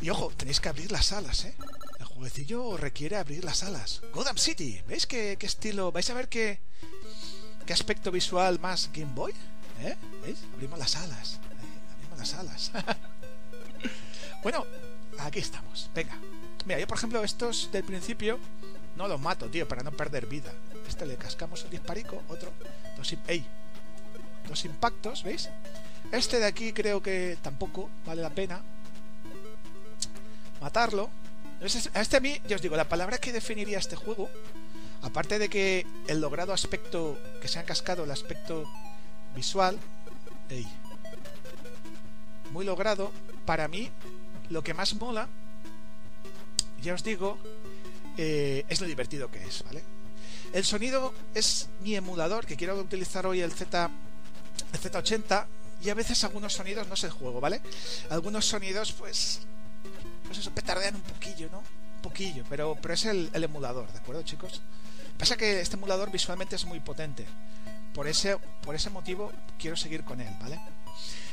S1: Y ojo, tenéis que abrir las alas, ¿eh? El jueguecillo requiere abrir las alas. Gotham City, ¿veis qué, estilo? ¿Vais a ver qué, qué aspecto visual más Game Boy? ¿Eh? ¿Veis? Abrimos las alas. ¿eh? Abrimos las alas. (laughs) bueno, aquí estamos. Venga. Mira, yo por ejemplo estos del principio no los mato, tío, para no perder vida. Este le cascamos un disparico, otro. Dos, ¡Ey! dos impactos, ¿veis? Este de aquí creo que tampoco vale la pena matarlo. Este a mí, ya os digo, la palabra que definiría este juego, aparte de que el logrado aspecto, que se han cascado el aspecto visual, ey, muy logrado, para mí lo que más mola, ya os digo, eh, es lo divertido que es, ¿vale? El sonido es mi emulador, que quiero utilizar hoy el Z el Z80 y a veces algunos sonidos no sé el juego, ¿vale? Algunos sonidos pues pues eso petardean un poquillo, ¿no? Un poquillo, pero pero es el, el emulador, ¿de acuerdo, chicos? Pasa que este emulador visualmente es muy potente. Por ese por ese motivo quiero seguir con él, ¿vale?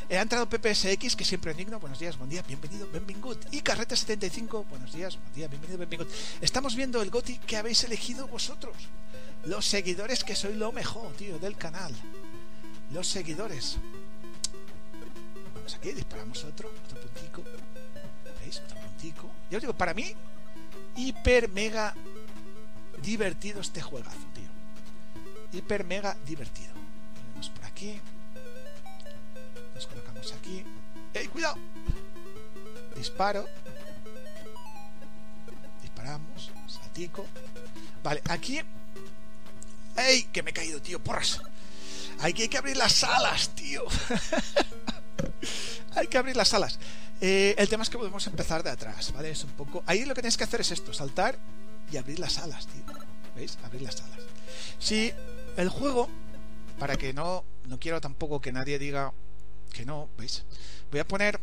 S1: Ha entrado PPSX, que siempre es digno. Buenos días, buen día, bienvenido, benvingut. Y Carreta75, buenos días, buen día, bienvenido, benvingut. Estamos viendo el GOTI que habéis elegido vosotros. Los seguidores que soy lo mejor, tío, del canal. Los seguidores. Venimos aquí, disparamos otro, otro puntico. ¿Veis? Otro puntico. Ya os digo, para mí, hiper mega divertido este juegazo, tío. Hiper mega divertido. Venimos por aquí. Aquí. ¡Ey, cuidado! Disparo. Disparamos. Saltico. Vale, aquí. ¡Ey! Que me he caído, tío. Porras. Aquí hay que abrir las alas, tío. (laughs) hay que abrir las alas. Eh, el tema es que podemos empezar de atrás, ¿vale? Es un poco. Ahí lo que tenéis que hacer es esto: saltar y abrir las alas, tío. ¿Veis? Abrir las alas. Si el juego, para que no. No quiero tampoco que nadie diga que no, ¿veis? Voy a poner.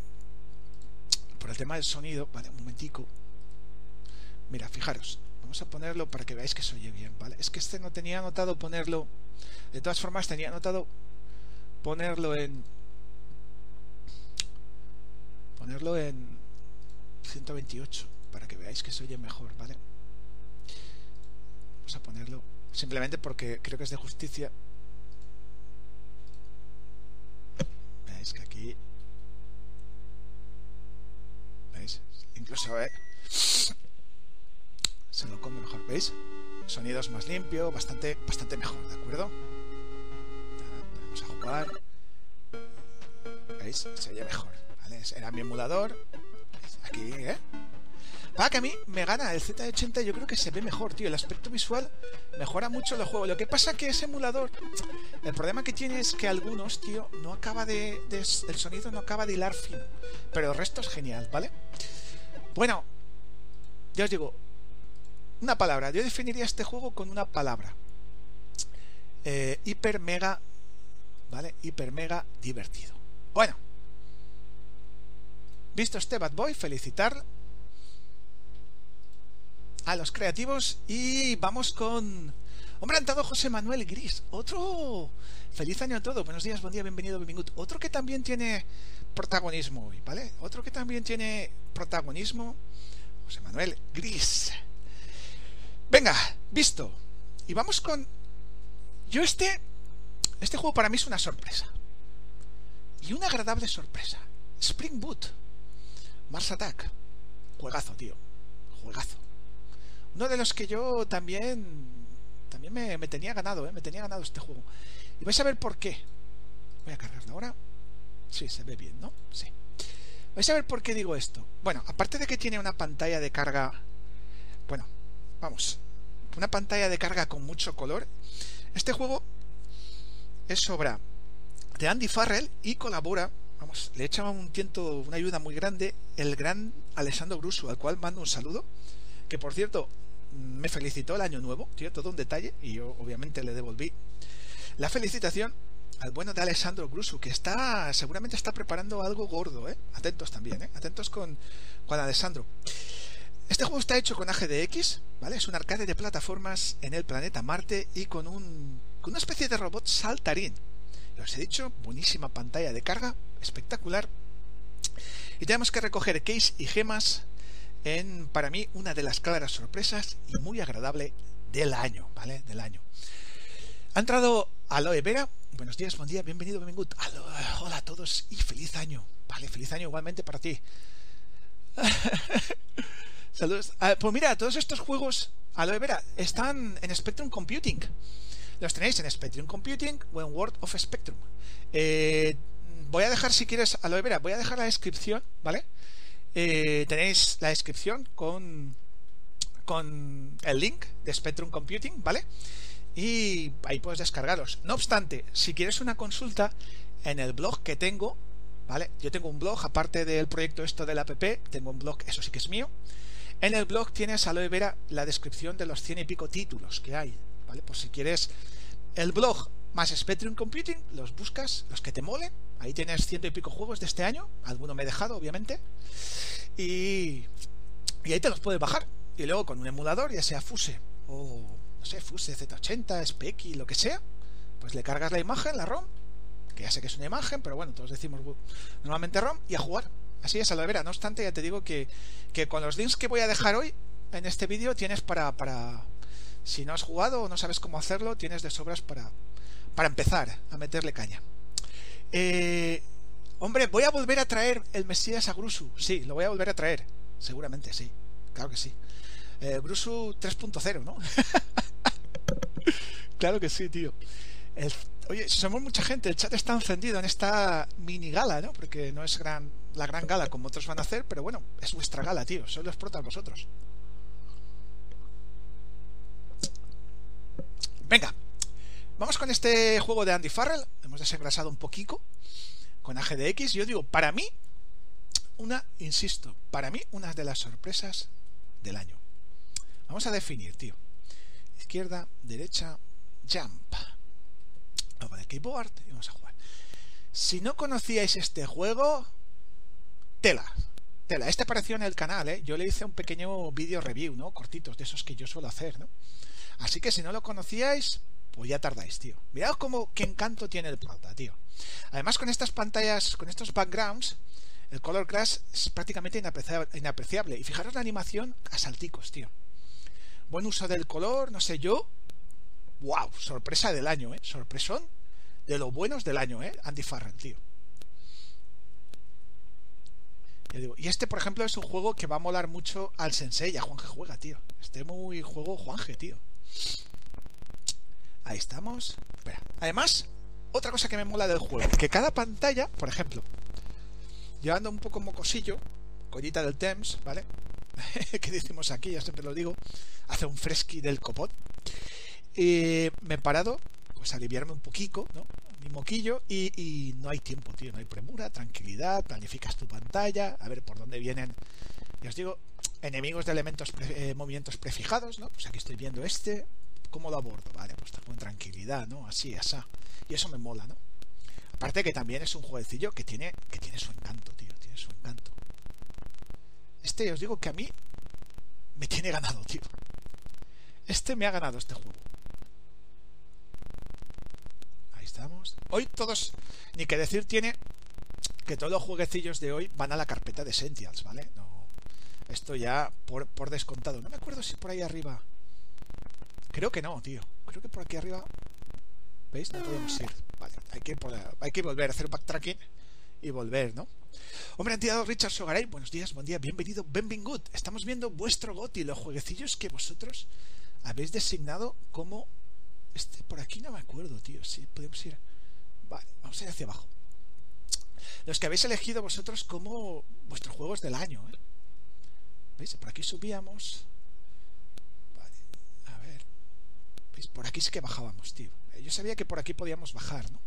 S1: Por el tema del sonido, ¿vale? Un momentico. Mira, fijaros. Vamos a ponerlo para que veáis que se oye bien, ¿vale? Es que este no tenía anotado ponerlo. De todas formas, tenía anotado ponerlo en. Ponerlo en 128 para que veáis que se oye mejor, ¿vale? Vamos a ponerlo simplemente porque creo que es de justicia. Veis que aquí. ¿Veis? Incluso, ¿eh? se lo come mejor, ¿veis? Sonidos más limpio, bastante, bastante mejor, ¿de acuerdo? Vamos a jugar. ¿Veis? Se oye mejor, ¿vale? Era mi emulador. Aquí, ¿eh? Para que a mí me gana el Z80, yo creo que se ve mejor, tío. El aspecto visual mejora mucho el juego. Lo que pasa que ese emulador, el problema que tiene es que algunos, tío, no acaba de, de el sonido no acaba de hilar fino. Pero el resto es genial, ¿vale? Bueno, ya os digo, una palabra. Yo definiría este juego con una palabra. Eh, hiper mega. ¿Vale? Hiper mega divertido. Bueno. Visto este Bad Boy, felicitar a los creativos y vamos con. Hombre, entrado José Manuel Gris. Otro. Feliz año a todo. Buenos días, buen día, bienvenido, bienvenido. Otro que también tiene protagonismo hoy, ¿vale? Otro que también tiene protagonismo. José Manuel Gris. Venga, visto. Y vamos con... Yo este... Este juego para mí es una sorpresa. Y una agradable sorpresa. Spring Boot. Mars Attack. Juegazo, tío. Juegazo. Uno de los que yo también... También me, me tenía ganado, ¿eh? Me tenía ganado este juego. Y vais a ver por qué. Voy a cargarlo ahora. Sí, se ve bien, ¿no? Sí. Vais a ver por qué digo esto. Bueno, aparte de que tiene una pantalla de carga... Bueno, vamos, una pantalla de carga con mucho color. Este juego es obra de Andy Farrell y colabora, vamos, le echa un tiento, una ayuda muy grande, el gran Alessandro Grusso, al cual mando un saludo, que por cierto me felicitó el año nuevo, tío, todo un detalle, y yo obviamente le devolví la felicitación al bueno de Alessandro Grusso, que está, seguramente está preparando algo gordo, ¿eh? Atentos también, ¿eh? Atentos con, con Alessandro. Este juego está hecho con AGDX, ¿vale? Es un arcade de plataformas en el planeta Marte y con, un, con una especie de robot saltarín. Os he dicho, buenísima pantalla de carga, espectacular. Y tenemos que recoger case y gemas en, para mí, una de las claras sorpresas y muy agradable del año, ¿vale? Del año. Ha entrado Aloe Vera. Buenos días, buen día, bienvenido, bienvenido. Hola a todos y feliz año. Vale, feliz año igualmente para ti. (laughs) Saludos. Ah, pues mira, todos estos juegos, aloe vera, están en Spectrum Computing. Los tenéis en Spectrum Computing o en World of Spectrum. Eh, voy a dejar, si quieres, aloe vera, voy a dejar la descripción, ¿vale? Eh, tenéis la descripción con, con el link de Spectrum Computing, ¿vale? Y ahí puedes descargarlos. No obstante, si quieres una consulta, en el blog que tengo, ¿vale? Yo tengo un blog, aparte del proyecto esto del app, tengo un blog, eso sí que es mío, en el blog tienes, aloe vera, la descripción de los cien y pico títulos que hay, ¿vale? Pues si quieres el blog más Spectrum Computing, los buscas, los que te molen. Ahí tienes ciento y pico juegos de este año. Alguno me he dejado, obviamente. Y, y ahí te los puedes bajar. Y luego con un emulador, ya sea Fuse o, no sé, Fuse Z80, Speccy, lo que sea, pues le cargas la imagen, la ROM, que ya sé que es una imagen, pero bueno, todos decimos normalmente ROM, y a jugar. Así es, aloe vera. No obstante, ya te digo que, que con los links que voy a dejar hoy en este vídeo tienes para, para... Si no has jugado o no sabes cómo hacerlo, tienes de sobras para, para empezar a meterle caña. Eh, Hombre, voy a volver a traer el Mesías a Grusu. Sí, lo voy a volver a traer. Seguramente sí. Claro que sí. Eh, Grusu 3.0, ¿no? (laughs) claro que sí, tío. oye, somos mucha gente, el chat está encendido en esta mini gala, ¿no? Porque no es gran, la gran gala como otros van a hacer, pero bueno, es vuestra gala, tío. Sois los protas vosotros. Venga, vamos con este juego de Andy Farrell. Hemos desengrasado un poquito con AGDX. Yo digo, para mí, una, insisto, para mí, una de las sorpresas del año. Vamos a definir, tío. Izquierda, derecha, jump. Vamos de keyboard y vamos a jugar. Si no conocíais este juego, tela. Tela. Este apareció en el canal, ¿eh? Yo le hice un pequeño vídeo review, ¿no? Cortitos, de esos que yo suelo hacer, ¿no? Así que si no lo conocíais, pues ya tardáis, tío. Mirad cómo, qué encanto tiene el prota, tío. Además, con estas pantallas, con estos backgrounds, el color class es prácticamente inapreciable. Y fijaros la animación a salticos, tío. Buen uso del color, no sé yo. ¡Wow! Sorpresa del año, ¿eh? Sorpresón de los buenos del año, ¿eh? Andy Farrell, tío. y este, por ejemplo, es un juego que va a molar mucho al Sensei, a Juanje juega, tío. Este muy juego Juanje, tío. Ahí estamos. Además, otra cosa que me mola del juego, que cada pantalla, por ejemplo, llevando un poco mocosillo, collita del Thames, ¿vale? (laughs) que decimos aquí, ya siempre lo digo, hace un fresqui del copot. Y me he parado, pues aliviarme un poquito, ¿no? Mi moquillo y, no hay tiempo, tío, no hay premura, tranquilidad, planificas tu pantalla, a ver por dónde vienen, ya os digo, enemigos de elementos, eh, movimientos prefijados, ¿no? Pues aquí estoy viendo este, ¿cómo lo abordo? Vale, pues con tranquilidad, ¿no? Así, así. Y eso me mola, ¿no? Aparte que también es un jueguecillo que tiene, que tiene su encanto, tío, tiene su encanto. Este, os digo que a mí me tiene ganado, tío. Este me ha ganado este juego. Ahí estamos. Hoy todos, ni que decir tiene que todos los jueguecillos de hoy van a la carpeta de Essentials, ¿vale? No, esto ya por, por descontado. No me acuerdo si por ahí arriba. Creo que no, tío. Creo que por aquí arriba. ¿Veis? No podemos ir. Vale, hay que, hay que volver hacer backtracking y volver, ¿no? Hombre, antiado Richard Sogaray, buenos días, buen día, bienvenido, benvingut. Estamos viendo vuestro GOTI, los jueguecillos que vosotros habéis designado como. Este, por aquí no me acuerdo, tío. Si podemos ir. Vale, vamos a ir hacia abajo. Los que habéis elegido vosotros como vuestros juegos del año, ¿eh? ¿Veis? Por aquí subíamos. Vale, a ver. ¿Veis? Por aquí sí que bajábamos, tío. Yo sabía que por aquí podíamos bajar, ¿no?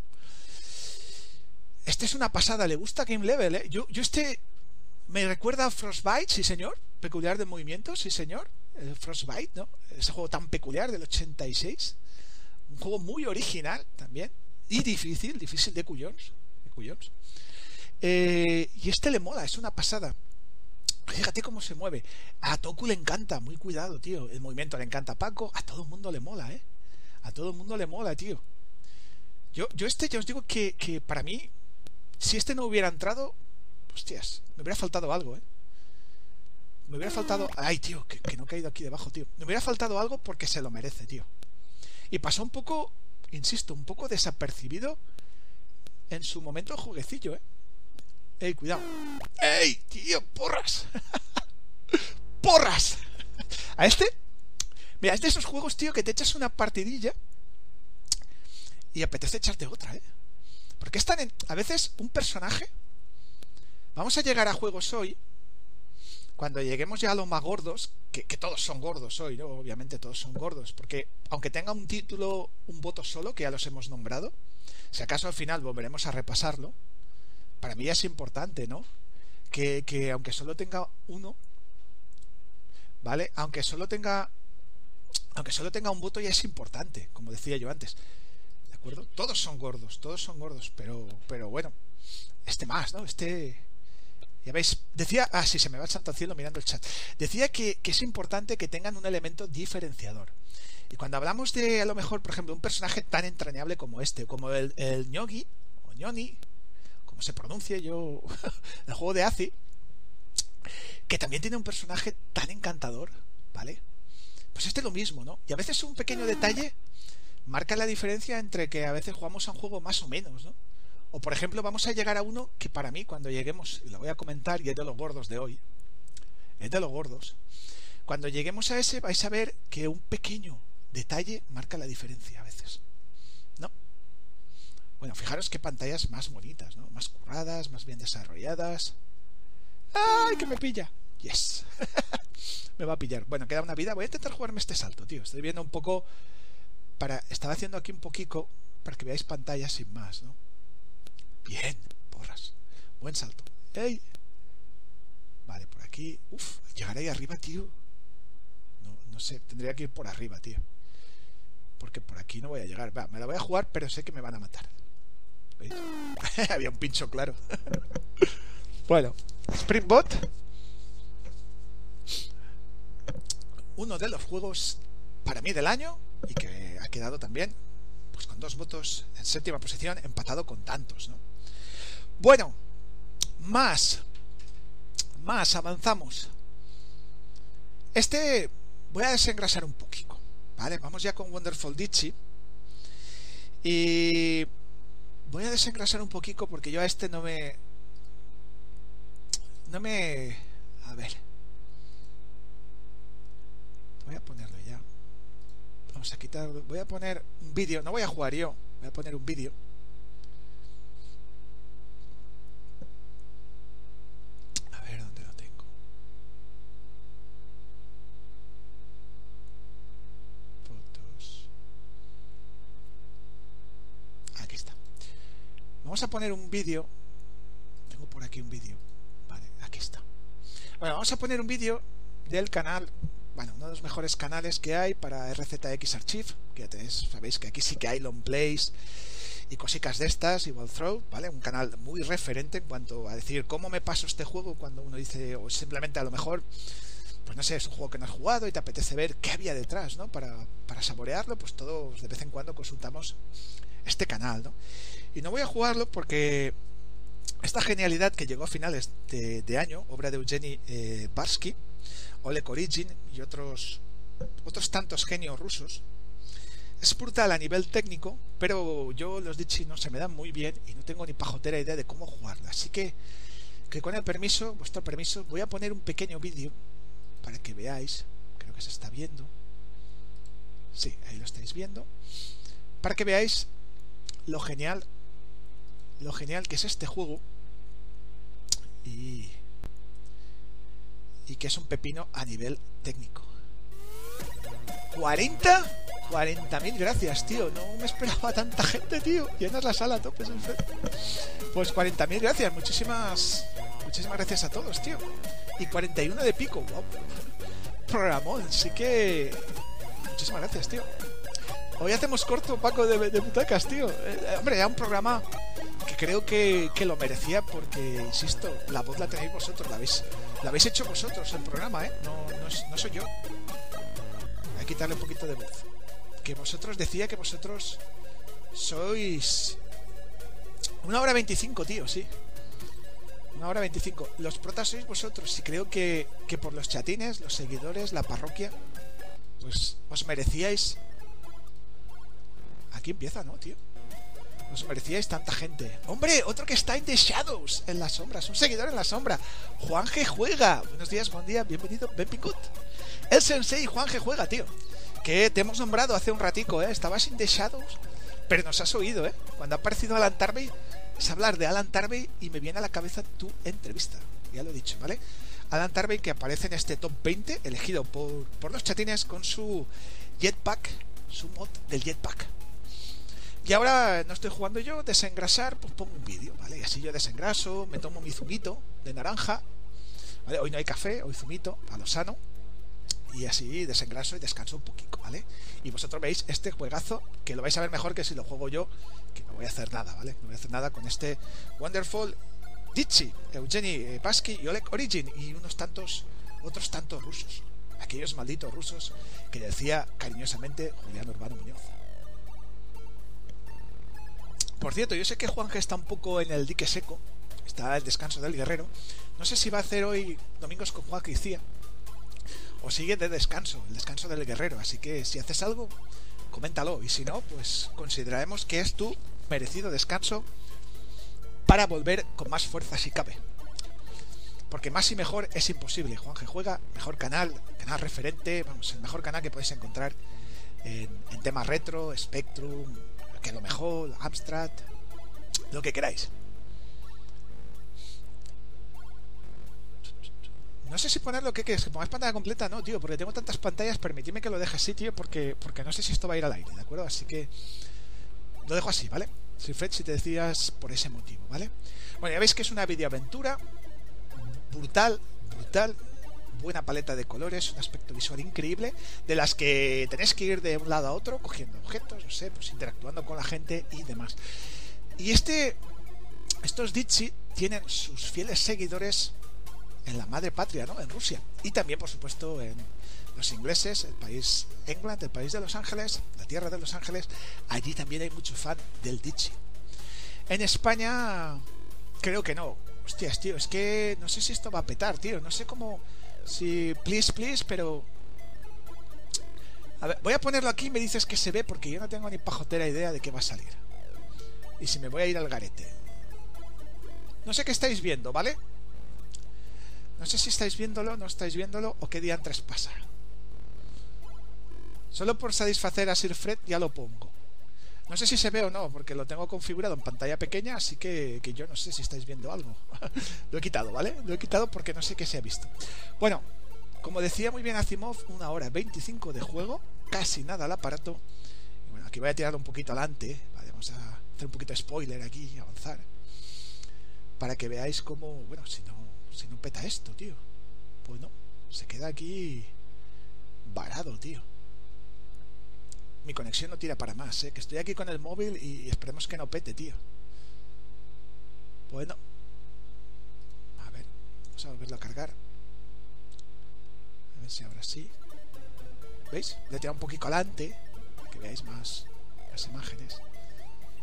S1: Este es una pasada, le gusta Game Level, ¿eh? Yo, yo este me recuerda a Frostbite, sí señor. Peculiar de movimiento, sí señor. Frostbite, ¿no? Ese juego tan peculiar del 86. Un juego muy original también. Y difícil, difícil de cuyons. De. Eh, y este le mola, es una pasada. Fíjate cómo se mueve. A Toku le encanta, muy cuidado, tío. El movimiento le encanta a Paco, a todo el mundo le mola, ¿eh? A todo el mundo le mola, tío. Yo, yo este, ya os digo que, que para mí, si este no hubiera entrado, hostias, me hubiera faltado algo, ¿eh? Me hubiera faltado... Ay, tío, que, que no he caído aquí debajo, tío. Me hubiera faltado algo porque se lo merece, tío. Y pasó un poco, insisto, un poco desapercibido en su momento el jueguecillo, ¿eh? ¡Ey, cuidado! ¡Ey, tío! ¡Porras! (laughs) ¡Porras! A este. Mira, es de esos juegos, tío, que te echas una partidilla y apetece echarte otra, ¿eh? Porque están en. A veces un personaje. Vamos a llegar a juegos hoy. Cuando lleguemos ya a los más gordos, que, que todos son gordos hoy, ¿no? Obviamente todos son gordos. Porque aunque tenga un título, un voto solo, que ya los hemos nombrado, si acaso al final volveremos a repasarlo para mí es importante, ¿no? Que, que aunque solo tenga uno, ¿vale? Aunque solo tenga aunque solo tenga un voto ya es importante, como decía yo antes. ¿De acuerdo? Todos son gordos, todos son gordos, pero pero bueno, este más, ¿no? Este ya veis, decía, ah, sí, se me va el santo cielo mirando el chat. Decía que, que, es importante que tengan un elemento diferenciador. Y cuando hablamos de, a lo mejor, por ejemplo, un personaje tan entrañable como este, como el, el Ñogi, o Ñoni, se pronuncie yo, (laughs) el juego de Azi, que también tiene un personaje tan encantador, ¿vale? Pues este es lo mismo, ¿no? Y a veces un pequeño detalle marca la diferencia entre que a veces jugamos a un juego más o menos, ¿no? O por ejemplo, vamos a llegar a uno que para mí, cuando lleguemos, lo voy a comentar, y es de los gordos de hoy, es de los gordos. Cuando lleguemos a ese vais a ver que un pequeño detalle marca la diferencia a veces. ¿No? Bueno, fijaros qué pantallas más bonitas, ¿no? Más curradas, más bien desarrolladas. ¡Ay, que me pilla! Yes. (laughs) me va a pillar. Bueno, queda una vida. Voy a intentar jugarme este salto, tío. Estoy viendo un poco para estaba haciendo aquí un poquito para que veáis pantalla sin más, ¿no? Bien, porras. Buen salto. ¡Ey! Vale, por aquí. Uf, llegaré ahí arriba, tío. No, no sé, tendría que ir por arriba, tío. Porque por aquí no voy a llegar. Va, me la voy a jugar, pero sé que me van a matar. (laughs) Había un pincho claro. (laughs) bueno, Springbot. Uno de los juegos para mí del año y que ha quedado también pues con dos votos en séptima posición, empatado con tantos, ¿no? Bueno, más, más, avanzamos. Este voy a desengrasar un poquito, ¿vale? Vamos ya con Wonderful Ditchy. Y voy a desengrasar un poquito porque yo a este no me... No me... A ver. Voy a ponerlo ya. Vamos a quitar... Voy a poner un vídeo. No voy a jugar yo. Voy a poner un vídeo. A ver dónde lo tengo. Fotos. Aquí está. Vamos a poner un vídeo. Tengo por aquí un vídeo. Vale, aquí está. Bueno, vamos a poner un vídeo del canal bueno, uno de los mejores canales que hay para RZX Archive, que ya tenéis, sabéis que aquí sí que hay long plays y cositas de estas, igual throw, ¿vale? Un canal muy referente en cuanto a decir cómo me paso este juego cuando uno dice, o simplemente a lo mejor, pues no sé, es un juego que no has jugado y te apetece ver qué había detrás, ¿no? Para, para saborearlo, pues todos de vez en cuando consultamos este canal, ¿no? Y no voy a jugarlo porque esta genialidad que llegó a finales de, año, obra de Eugeni eh, Barsky, Oleg Origin y otros, otros tantos genios rusos, es brutal a nivel técnico, pero yo los no se me dan muy bien y no tengo ni pajotera idea de cómo jugarla. Así que, que con el permiso, vuestro permiso, voy a poner un pequeño vídeo para que veáis, creo que se está viendo. Sí, ahí lo estáis viendo. Para que veáis lo genial, lo genial que es este juego. Y y que es un pepino a nivel técnico. ¿40? 40.000 gracias, tío. No me esperaba tanta gente, tío. Llenas la sala a tope, Pues 40.000 gracias. Muchísimas muchísimas gracias a todos, tío. Y 41 de pico. Wow. Programón. Sí que... Muchísimas gracias, tío. Hoy hacemos corto, Paco, de, de butacas, tío. Eh, hombre, ya un programa que creo que, que, lo merecía porque, insisto, la voz la tenéis vosotros, la habéis, la habéis hecho vosotros el programa, ¿eh? No, no, soy yo. Voy a quitarle un poquito de voz. Que vosotros decía que vosotros sois... Una hora veinticinco, tío, sí. Una hora veinticinco. Los protas sois vosotros y creo que, que por los chatines, los seguidores, la parroquia, pues os merecíais... Aquí empieza, ¿no, tío? Os merecíais tanta gente. Hombre, otro que está en The Shadows, en las sombras, un seguidor en la sombra. Juan G. Juega. Buenos días, buen día, bienvenido, Ben Picut. El sensei Juan G. Juega, tío. Que te hemos nombrado hace un ratico, ¿eh? Estabas en The Shadows, pero nos has oído, ¿eh? Cuando ha aparecido Alan Tarvey, es hablar de Alan Tarvey y me viene a la cabeza tu entrevista. Ya lo he dicho, ¿vale? Alan Tarvey que aparece en este top 20, elegido por, por los chatines con su jetpack, su mod del jetpack. Y ahora no estoy jugando yo, desengrasar, pues pongo un vídeo, ¿vale? Y así yo desengraso, me tomo mi zumito de naranja, ¿vale? Hoy no hay café, hoy zumito, a lo sano. Y así desengraso y descanso un poquito, ¿vale? Y vosotros veis este juegazo, que lo vais a ver mejor que si lo juego yo, que no voy a hacer nada, ¿vale? No voy a hacer nada con este Wonderful Ditchy, Eugeni Pasky y Oleg Origin y unos tantos, otros tantos rusos. Aquellos malditos rusos que decía cariñosamente Julián Urbano Muñoz. Por cierto, yo sé que Juanje está un poco en el dique seco. Está el descanso del guerrero. No sé si va a hacer hoy domingos con Juan Cía. O sigue de descanso, el descanso del guerrero. Así que si haces algo, coméntalo. Y si no, pues consideraremos que es tu merecido descanso para volver con más fuerza si cabe. Porque más y mejor es imposible. Juan juega, mejor canal, canal referente, vamos, el mejor canal que podéis encontrar en, en temas retro, Spectrum, lo mejor, Amstrad, lo que queráis. No sé si poner lo que quieres, que pongas pantalla completa, no, tío, porque tengo tantas pantallas, permitidme que lo deje así, tío, porque, porque no sé si esto va a ir al aire, ¿de acuerdo? Así que lo dejo así, ¿vale? Si Fred, si te decías por ese motivo, ¿vale? Bueno, ya veis que es una videoaventura brutal, brutal, buena paleta de colores, un aspecto visual increíble, de las que tenéis que ir de un lado a otro, cogiendo objetos, no sé, pues interactuando con la gente y demás. Y este, estos Ditchy tienen sus fieles seguidores en la madre patria, ¿no? En Rusia. Y también, por supuesto, en los ingleses, el país England, el país de Los Ángeles, la tierra de Los Ángeles. Allí también hay mucho fan del Ditchy. En España, creo que no. Hostias, tío, es que no sé si esto va a petar, tío. No sé cómo. Si. Please, please, pero. A ver, voy a ponerlo aquí y me dices que se ve porque yo no tengo ni pajotera idea de qué va a salir. Y si me voy a ir al garete. No sé qué estáis viendo, ¿vale? No sé si estáis viéndolo, no estáis viéndolo o qué día tres pasa. Solo por satisfacer a Sir Fred ya lo pongo. No sé si se ve o no, porque lo tengo configurado en pantalla pequeña, así que, que yo no sé si estáis viendo algo. (laughs) lo he quitado, ¿vale? Lo he quitado porque no sé qué se ha visto. Bueno, como decía muy bien Asimov, una hora 25 de juego, casi nada al aparato. Y bueno, aquí voy a tirar un poquito adelante, ¿vale? vamos a hacer un poquito de spoiler aquí y avanzar. Para que veáis cómo, bueno, si no si no peta esto, tío. Pues no, se queda aquí varado, tío. Mi conexión no tira para más, ¿eh? Que estoy aquí con el móvil y esperemos que no pete, tío. Bueno. A ver, vamos a volverlo a cargar. A ver si ahora sí. ¿Veis? Le tira un poquito adelante para que veáis más las imágenes.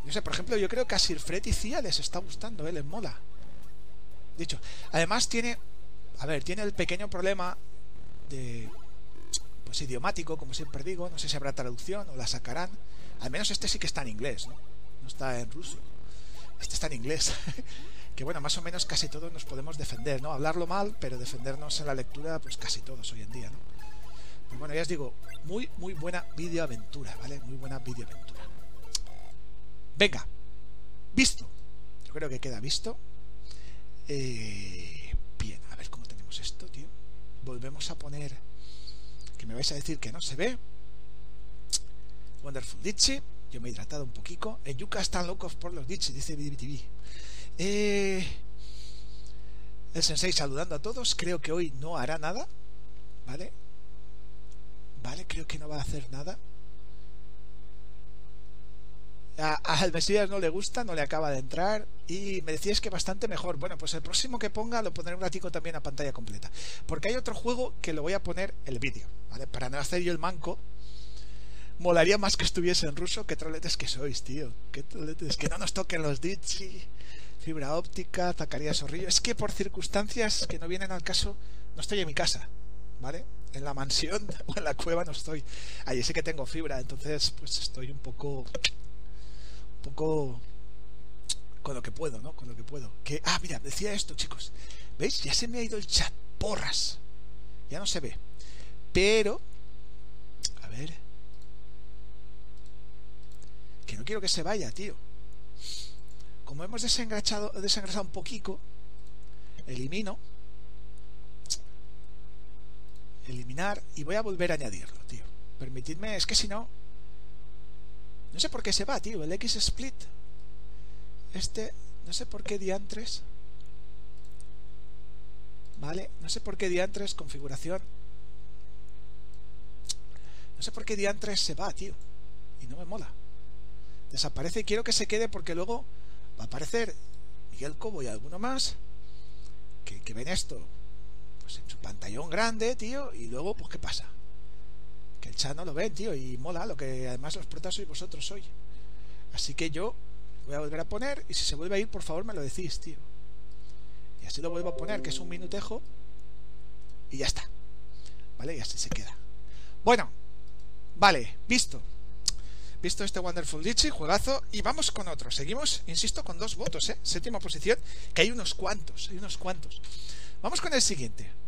S1: No sé, por ejemplo, yo creo que a Sir Fred y Cia les está gustando, ¿eh? Les mola dicho. Además tiene, a ver, tiene el pequeño problema de, idiomático, como siempre digo. No sé si habrá traducción o la sacarán. Al menos este sí que está en inglés, ¿no? No está en ruso. Este está en inglés. (laughs) que bueno, más o menos casi todos nos podemos defender, ¿no? Hablarlo mal, pero defendernos en la lectura, pues casi todos hoy en día, ¿no? Pues bueno, ya os digo, muy, muy buena videoaventura, ¿vale? Muy buena videoaventura. Venga, visto. Yo creo que queda visto. Eh, bien, a ver cómo tenemos esto, tío. Volvemos a poner. Me vais a decir que no se ve. Wonderful Ditchy. Yo me he hidratado un poquito. En Yuka están locos por los Ditchy, dice BBTV. Eh, el sensei saludando a todos. Creo que hoy no hará nada. ¿Vale? Vale, creo que no va a hacer nada. Al Mesías no le gusta, no le acaba de entrar y me decías que bastante mejor. Bueno, pues el próximo que ponga lo pondré un ratico también a pantalla completa. Porque hay otro juego que lo voy a poner el vídeo, ¿vale? Para no hacer yo el manco. Molaría más que estuviese en ruso. Qué troletes que sois, tío. Qué troletes. Que no nos toquen los Ditchy, fibra óptica, Zacarías Zorrillo. Es que por circunstancias que no vienen al caso, no estoy en mi casa, ¿vale? En la mansión (laughs) o en la cueva no estoy. Ahí sí que tengo fibra, entonces pues estoy un poco poco con lo que puedo, ¿no? Con lo que puedo. Que, ah, mira, decía esto, chicos. ¿Veis? Ya se me ha ido el chat. Porras. Ya no se ve. Pero, a ver. Que no quiero que se vaya, tío. Como hemos desengrasado, desengrasado un poquito, elimino. Eliminar y voy a volver a añadirlo, tío. Permitidme, es que si no, no sé por qué se va, tío. El X split. Este. No sé por qué diantres. Vale. No sé por qué diantres. Configuración. No sé por qué diantres se va, tío. Y no me mola. Desaparece y quiero que se quede porque luego va a aparecer Miguel Cobo y alguno más que, que ven esto pues en su pantallón grande, tío, y luego, pues, ¿qué pasa? Que el chat no lo ve, tío, y mola, lo que además los protas sois vosotros hoy. Así que yo voy a volver a poner, y si se vuelve a ir, por favor me lo decís, tío. Y así lo vuelvo a poner, que es un minutejo, y ya está. ¿Vale? Y así se queda. Bueno, vale, visto. visto este Wonderful Litchi, juegazo, y vamos con otro. Seguimos, insisto, con dos votos, ¿eh? Séptima posición, que hay unos cuantos, hay unos cuantos. Vamos con el siguiente.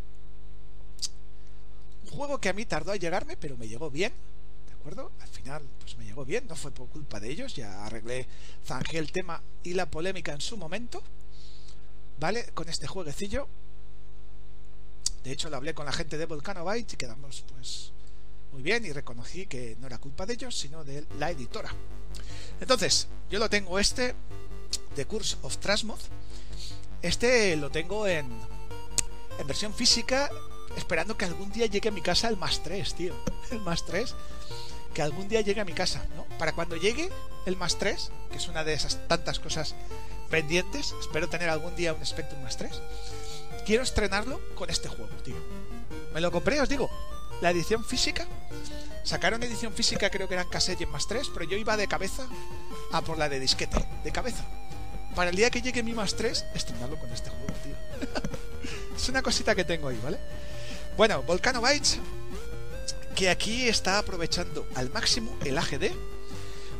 S1: Un juego que a mí tardó a llegarme, pero me llegó bien, ¿de acuerdo? Al final, pues me llegó bien, no fue por culpa de ellos, ya arreglé, zanjé el tema y la polémica en su momento, ¿vale? Con este jueguecillo. De hecho, lo hablé con la gente de Volcano y quedamos, pues, muy bien y reconocí que no era culpa de ellos, sino de la editora. Entonces, yo lo tengo este, The Curse of Trasmoth. Este lo tengo en, en versión física, esperando que algún día llegue a mi casa el más 3, tío. (laughs) El más 3. Que algún día llegue a mi casa, ¿no? Para cuando llegue el más 3, que es una de esas tantas cosas pendientes, espero tener algún día un Spectrum más 3. Quiero estrenarlo con este juego, tío. Me lo compré, os digo, la edición física. Sacaron edición física, creo que eran cassette y más 3, pero yo iba de cabeza a por la de disquete, de cabeza. Para el día que llegue mi más 3, estrenarlo con este juego, tío. (laughs) es una cosita que tengo ahí, ¿vale? Bueno, Volcano Bytes, que aquí está aprovechando al máximo el AGD,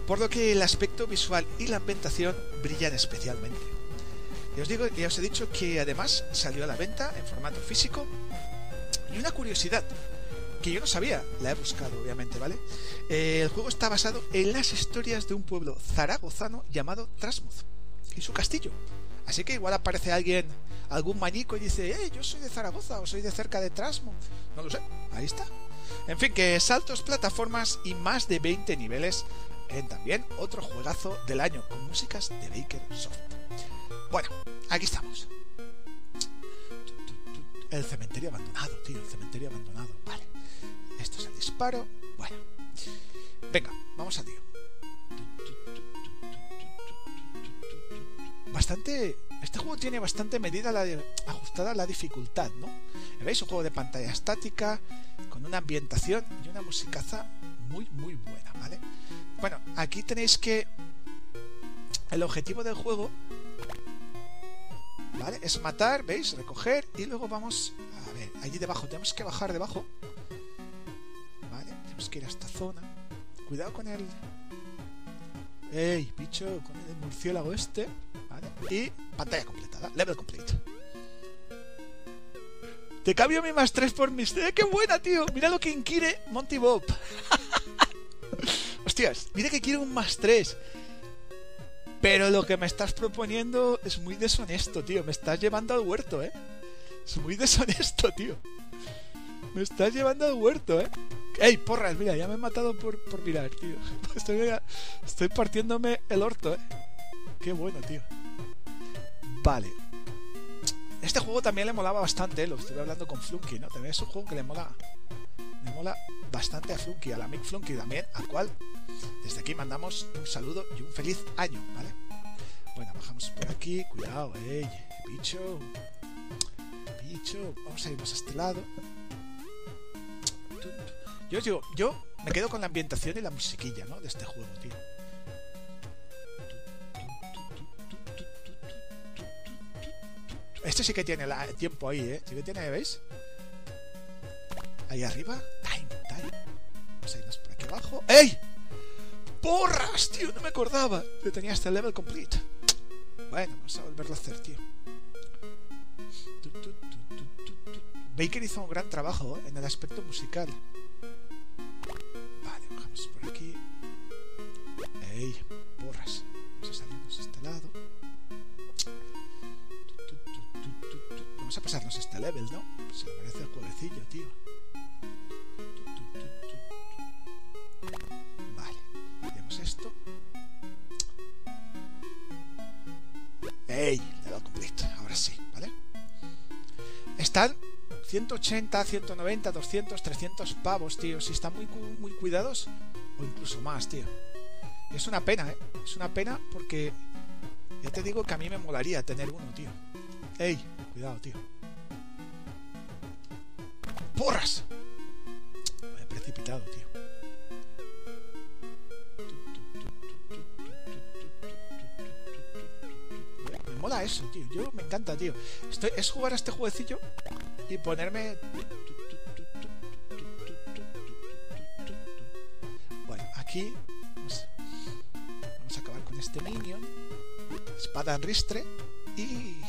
S1: por lo que el aspecto visual y la ambientación brillan especialmente. Y os digo, ya os he dicho que además salió a la venta en formato físico. Y una curiosidad, que yo no sabía, la he buscado obviamente, ¿vale? Eh, el juego está basado en las historias de un pueblo zaragozano llamado Trasmoz y su castillo. Así que igual aparece alguien, algún manico y dice, eh, yo soy de Zaragoza o soy de cerca de Trasmoz. No lo sé, ahí está. En fin, que saltos, plataformas y más de 20 niveles en también otro juegazo del año con músicas de Baker Soft. Bueno, aquí estamos. El cementerio abandonado, tío, el cementerio abandonado. Vale. Esto es el disparo. Bueno. Venga, vamos al lío. Bastante. Este juego tiene bastante medida ajustada a la dificultad, ¿no? ¿Veis? Un juego de pantalla estática, con una ambientación y una musicaza muy, muy buena, ¿vale? Bueno, aquí tenéis que. El objetivo del juego. ¿Vale? Es matar, ¿veis? Recoger y luego vamos. A ver, allí debajo. Tenemos que bajar debajo tenemos que ir a esta zona. Cuidado con el... ¡Ey, bicho! Con el murciélago este. Y pantalla completada. Level complete. Te cambio mi más 3 por mis... ¡Eh, qué buena, tío! Mira lo que inquiere Monty Bob. (laughs) Hostias, mira que quiero un más 3. Pero lo que me estás proponiendo es muy deshonesto, tío. Me estás llevando al huerto, ¿eh? Es muy deshonesto, tío. Me estás llevando al huerto, ¿eh? ¡Ey, porras! Mira, ya me he matado por, por mirar, tío. (laughs) Estoy, estoy partiéndome el orto, ¿eh? Qué bueno, tío. Vale. Este juego también le molaba bastante, lo estuve hablando con Flunky, ¿no? También es un juego que le mola. Le mola bastante a Flunky, a la Mick Flunky también, al cual desde aquí mandamos un saludo y un feliz año, ¿vale? Bueno, bajamos por aquí, cuidado, ey, bicho. Bicho, vamos a irnos a este lado. Yo digo, yo me quedo con la ambientación y la musiquilla, ¿no? De este juego, tío. Este sí que tiene el tiempo ahí, ¿eh? Sí que tiene, ¿veis? Ahí arriba. Time, time. Vamos a irnos por aquí abajo. ¡Ey! ¡Porras, tío! No me acordaba. Yo tenía este level complete. Bueno, vamos a volverlo a hacer, tío. Baker hizo un gran trabajo ¿eh? en el aspecto musical. por aquí. ¡Ey! A pasarnos este level, ¿no? Se me parece el jueguecillo, tío. Vale. Hacemos esto. ¡Ey! Level complete. Ahora sí, ¿vale? Están 180, 190, 200, 300 pavos, tío. Si están muy, muy cuidados, o incluso más, tío. Es una pena, ¿eh? Es una pena porque ya te digo que a mí me molaría tener uno, tío. Ey, cuidado, tío. ¡Porras! Me he precipitado, tío. Me mola eso, tío. Yo me encanta, tío. Estoy, es jugar a este jueguecillo y ponerme... Bueno, aquí... Vamos, vamos a acabar con este minion. Espada en ristre y...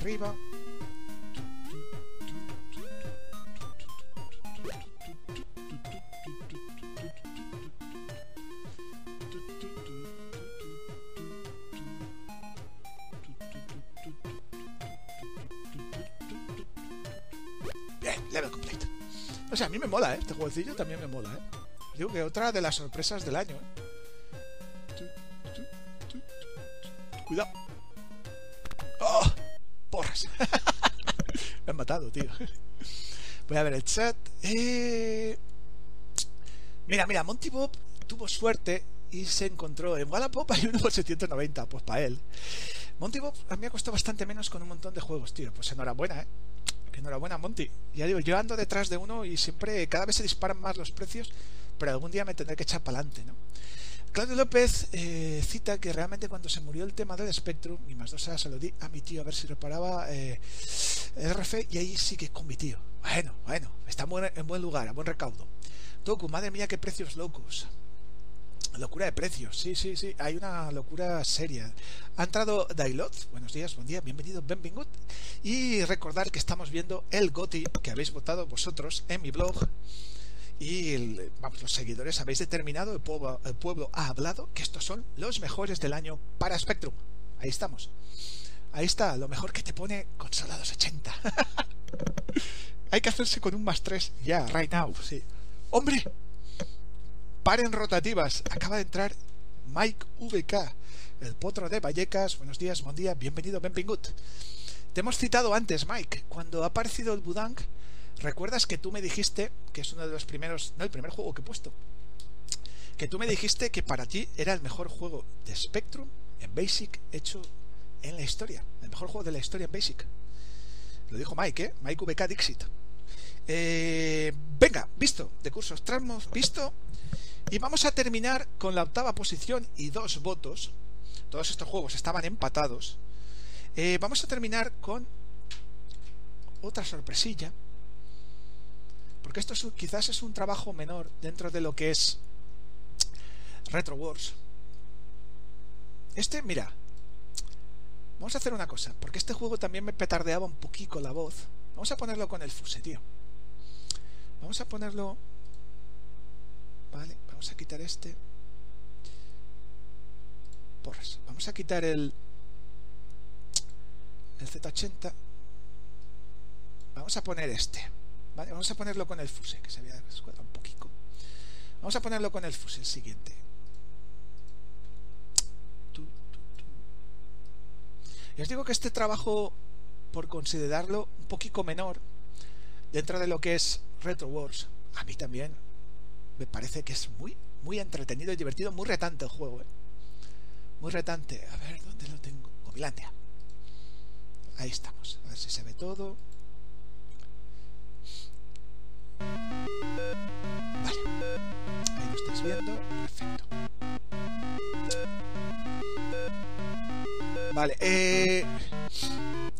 S1: arriba. Bien, level complete. O sea, a mí me mola, ¿eh? Este jueguecillo también me mola, ¿eh? Digo que otra de las sorpresas del año, ¿eh? Cuidado. ¡Oh! ¡Porras! (laughs) me han matado, tío. Voy a ver el chat. Eh... Mira, mira, Monty Bob tuvo suerte y se encontró en Wallapop hay uno por 790, pues para él. Monty Bob a mí me ha costado bastante menos con un montón de juegos, tío. Pues enhorabuena, ¿eh? Enhorabuena, Monty. Ya digo, yo ando detrás de uno y siempre, cada vez se disparan más los precios, pero algún día me tendré que echar para adelante, ¿no? Claudio López eh, cita que realmente cuando se murió el tema del Spectrum, y más dos se lo di a mi tío a ver si reparaba eh, el RF, y ahí sí que con mi tío. Bueno, bueno, está en buen, en buen lugar, a buen recaudo. Toku, madre mía, qué precios locos. Locura de precios, sí, sí, sí, hay una locura seria. Ha entrado Dailot, buenos días, buen día, bienvenido, benvingut. Y recordar que estamos viendo el GOTI que habéis votado vosotros en mi blog. Y vamos, los seguidores habéis determinado, el pueblo, el pueblo ha hablado, que estos son los mejores del año para Spectrum. Ahí estamos. Ahí está, lo mejor que te pone consola 280. (laughs) hay que hacerse con un más 3 ya, right now, sí. ¡Hombre! Paren rotativas. Acaba de entrar Mike VK, el potro de Vallecas. Buenos días, buen día, bienvenido, benvingut. Te hemos citado antes, Mike, cuando ha aparecido el Budang. ¿Recuerdas que tú me dijiste, que es uno de los primeros, no, el primer juego que he puesto, que tú me dijiste que para ti era el mejor juego de Spectrum en Basic hecho en la historia? El mejor juego de la historia en Basic. Lo dijo Mike, ¿eh? Mike VK Dixit. Eh, venga, visto, de cursos tramos, visto. Y vamos a terminar con la octava posición y dos votos. Todos estos juegos estaban empatados. Eh, vamos a terminar con otra sorpresilla. Porque esto es, quizás es un trabajo menor dentro de lo que es Retro Wars. Este, mira. Vamos a hacer una cosa. Porque este juego también me petardeaba un poquito la voz. Vamos a ponerlo con el fuse, tío. Vamos a ponerlo... Vale, vamos a quitar este. Porras. Vamos a quitar el... El Z80. Vamos a poner este. Vamos a ponerlo con el fuse, que se había descuadrado un poquito. Vamos a ponerlo con el fuse, el siguiente. Y os digo que este trabajo, por considerarlo un poquito menor, dentro de lo que es Retro Wars, a mí también me parece que es muy, muy entretenido y divertido, muy retante el juego, ¿eh? Muy retante. A ver, ¿dónde lo tengo? Gomilandia. Ahí estamos. A ver si se ve todo. Vale. Ahí lo estáis viendo. Perfecto. Vale, eh...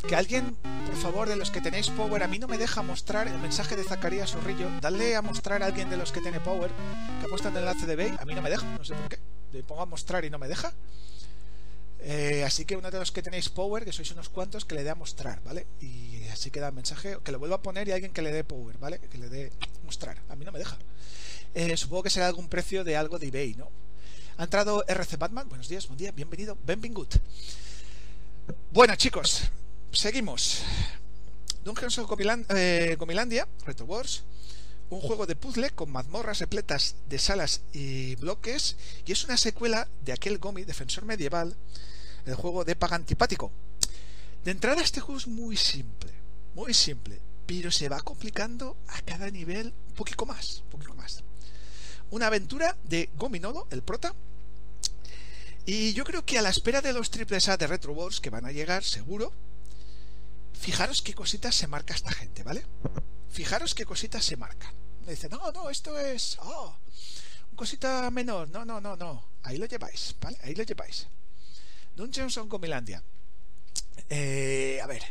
S1: Que alguien, por favor, de los que tenéis Power, a mí no me deja mostrar el mensaje de Zacarías Zorrillo. Dale a mostrar a alguien de los que tiene Power, que ha puesto el enlace de Bay. A mí no me deja, no sé por qué. Le pongo a mostrar y no me deja. Eh, así que uno de los que tenéis Power, que sois unos cuantos, que le dé a mostrar, ¿vale? Y así queda el mensaje, que lo vuelva a poner y alguien que le dé Power, ¿vale? Que le dé mostrar. A mí no me deja. Eh, supongo que será algún precio de algo de eBay, ¿no? Ha entrado RC Batman. Buenos días, buen día, bienvenido, benvingut. Bueno, chicos, seguimos. Dungeons of eh, Gomilandia, Retro Wars, un juego de puzzle con mazmorras repletas de salas y bloques, y es una secuela de aquel Gomi, Defensor Medieval, el juego de Paga Antipático. De entrada, este juego es muy simple, muy simple, pero se va complicando a cada nivel un poquito más, un poquito más. Una aventura de Gominodo, el prota, y yo creo que a la espera de los triples A de Retro Wars que van a llegar, seguro, fijaros qué cositas se marca esta gente, ¿vale? Fijaros qué cositas se marcan. Me dice, no, no, esto es. Oh, cosita menor. No, no, no, no. Ahí lo lleváis, ¿vale? Ahí lo lleváis. Dungeons on Comilandia. Eh, a ver.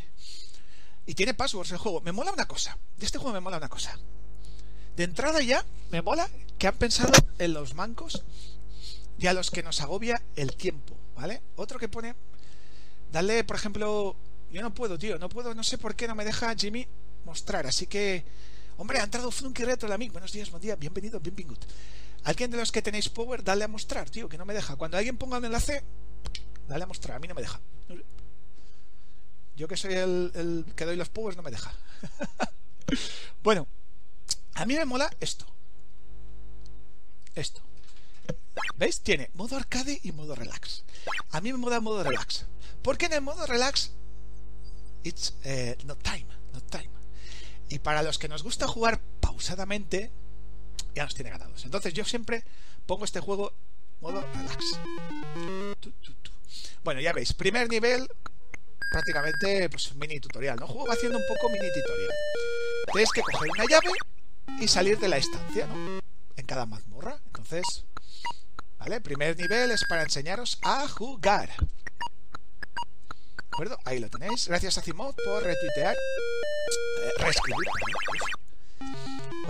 S1: Y tiene passwords el juego. Me mola una cosa. De este juego me mola una cosa. De entrada ya, me mola que han pensado en los mancos y a los que nos agobia el tiempo, ¿vale? Otro que pone, dale, por ejemplo, yo no puedo, tío, no puedo, no sé por qué no me deja Jimmy mostrar, así que, hombre, ha entrado Flunky Retro la amigo, buenos días, buen día, bienvenido, bienvenido. Alguien de los que tenéis power, dale a mostrar, tío, que no me deja. Cuando alguien ponga un enlace, dale a mostrar, a mí no me deja. Yo que soy el, que doy los powers, no me deja. (laughs) bueno, a mí me mola esto. Esto. ¿Veis? Tiene modo arcade y modo relax. A mí me mola modo relax. Porque en el modo relax, it's eh, not time, not time. Y para los que nos gusta jugar pausadamente, ya nos tiene ganados. Entonces yo siempre pongo este juego modo relax. Bueno, ya veis, primer nivel, prácticamente pues mini tutorial, ¿no? Juego haciendo un poco mini tutorial. Tenéis que coger una llave y salir de la estancia, ¿no? En cada mazmorra. Entonces, ¿vale? Primer nivel es para enseñaros a jugar. ¿De acuerdo? Ahí lo tenéis. Gracias a Cimod por retuitear. Eh, reescribir,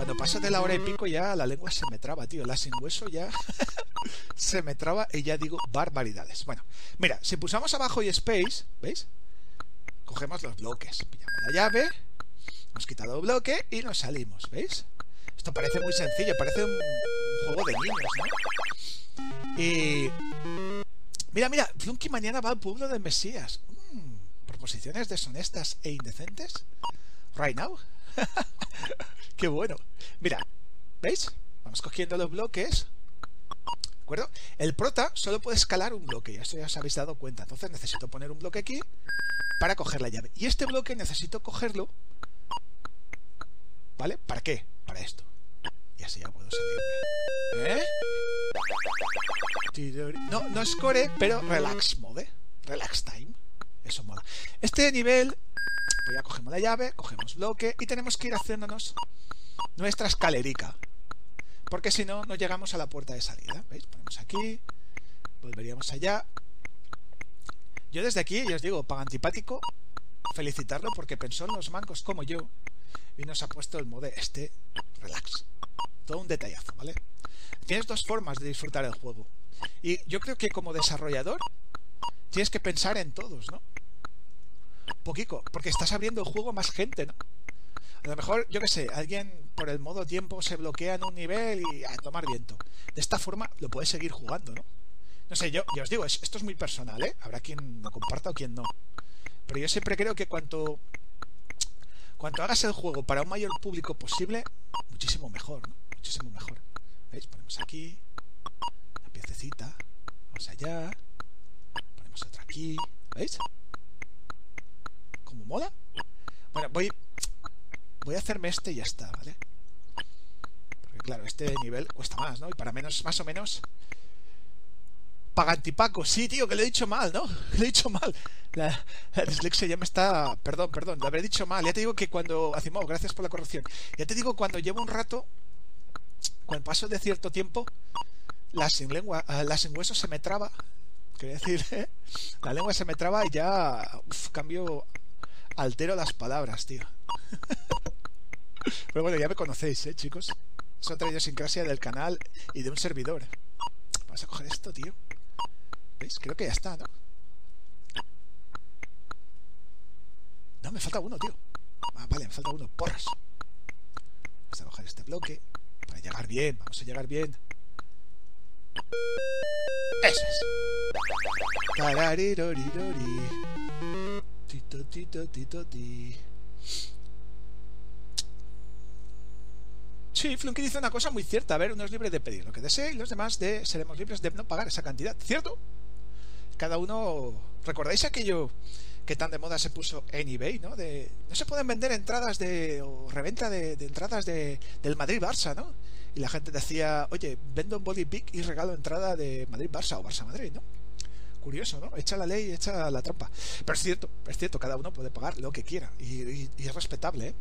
S1: Cuando paso de la hora y pico ya la lengua se me traba, tío. La sin hueso ya (laughs) se me traba y ya digo barbaridades. Bueno, mira, si pulsamos abajo y space, ¿veis? Cogemos los bloques. Pillamos la llave. Hemos quitado el bloque y nos salimos, ¿veis? Esto parece muy sencillo, parece un, juego de niños, ¿no? Y... Mira, mira, Flunky mañana va al pueblo de Mesías. Mm, ¿Proposiciones deshonestas e indecentes? Right now. (laughs) Qué bueno. Mira, ¿veis? Vamos cogiendo los bloques. ¿De acuerdo? El prota solo puede escalar un bloque, ya ya os habéis dado cuenta. Entonces necesito poner un bloque aquí para coger la llave. Y este bloque necesito cogerlo. ¿Vale? ¿Para qué? Para esto. Y así ya puedo salir. ¿Eh? No, no es core, pero relax mode. Relax time. Eso mola. Este nivel ya cogemos la llave, cogemos bloque y tenemos que ir haciéndonos nuestra escalerica. Porque si no, no llegamos a la puerta de salida. ¿Veis? Ponemos aquí, volveríamos allá. Yo desde aquí, ya os digo, para antipático, felicitarlo porque pensó en los mancos como yo y nos ha puesto el modo este relax. Todo un detallazo, ¿vale? Tienes dos formas de disfrutar el juego. Y yo creo que como desarrollador tienes que pensar en todos, ¿no? Poquito, porque estás abriendo el juego a más gente, ¿no? A lo mejor, yo qué sé, alguien por el modo tiempo se bloquea en un nivel y a tomar viento. De esta forma lo puedes seguir jugando, ¿no? No sé, yo, yo os digo, esto es muy personal, ¿eh? Habrá quien lo comparta o quien no. Pero yo siempre creo que cuanto, cuanto hagas el juego para un mayor público posible, muchísimo mejor, ¿no? Muchísimo mejor. ¿Veis? Ponemos aquí la piececita, vamos allá, ponemos otra aquí, ¿veis? Mola. Bueno, voy, voy a hacerme este y ya está, ¿vale? Porque claro, este nivel cuesta más, ¿no? Y para menos, más o menos... Pagantipaco, sí, tío, que lo he dicho mal, ¿no? (laughs) Lo he dicho mal. La, dislexia ya me está... Perdón, perdón, lo habré dicho mal. Ya te digo que cuando... Hacemos, gracias por la corrección. Ya te digo, cuando llevo un rato, cuando paso de cierto tiempo, la sin lengua, ah, la sin hueso se me traba. Quiero decir, (laughs) ¿eh? la lengua se me traba y ya uf, cambio altero las palabras, tío. Pero bueno, ya me conocéis, ¿eh, chicos? Es otra idiosincrasia del canal y de un servidor. Vamos a coger esto, tío. ¿Veis? Creo que ya está, ¿no? No, me falta uno, tío. Ah, vale, me falta uno. Porras. Vamos a coger este bloque. Para llegar bien, vamos a llegar bien. Eso es. Sí, Flunky dice una cosa muy cierta. A ver, uno es libre de pedir lo que desee y los demás de seremos libres de no pagar esa cantidad. ¿Cierto? Cada uno... ¿Recordáis aquello que tan de moda se puso en eBay, ¿no? De, no se pueden vender entradas de... o reventa de, entradas de, del Madrid-Barça, ¿no? Y la gente decía, oye, vendo un body pick y regalo entrada de Madrid-Barça o Barça-Madrid, ¿no? Curioso, ¿no? Echa la ley, echa la trampa. Pero es cierto, es cierto, cada uno puede pagar lo que quiera y, es respetable, ¿eh?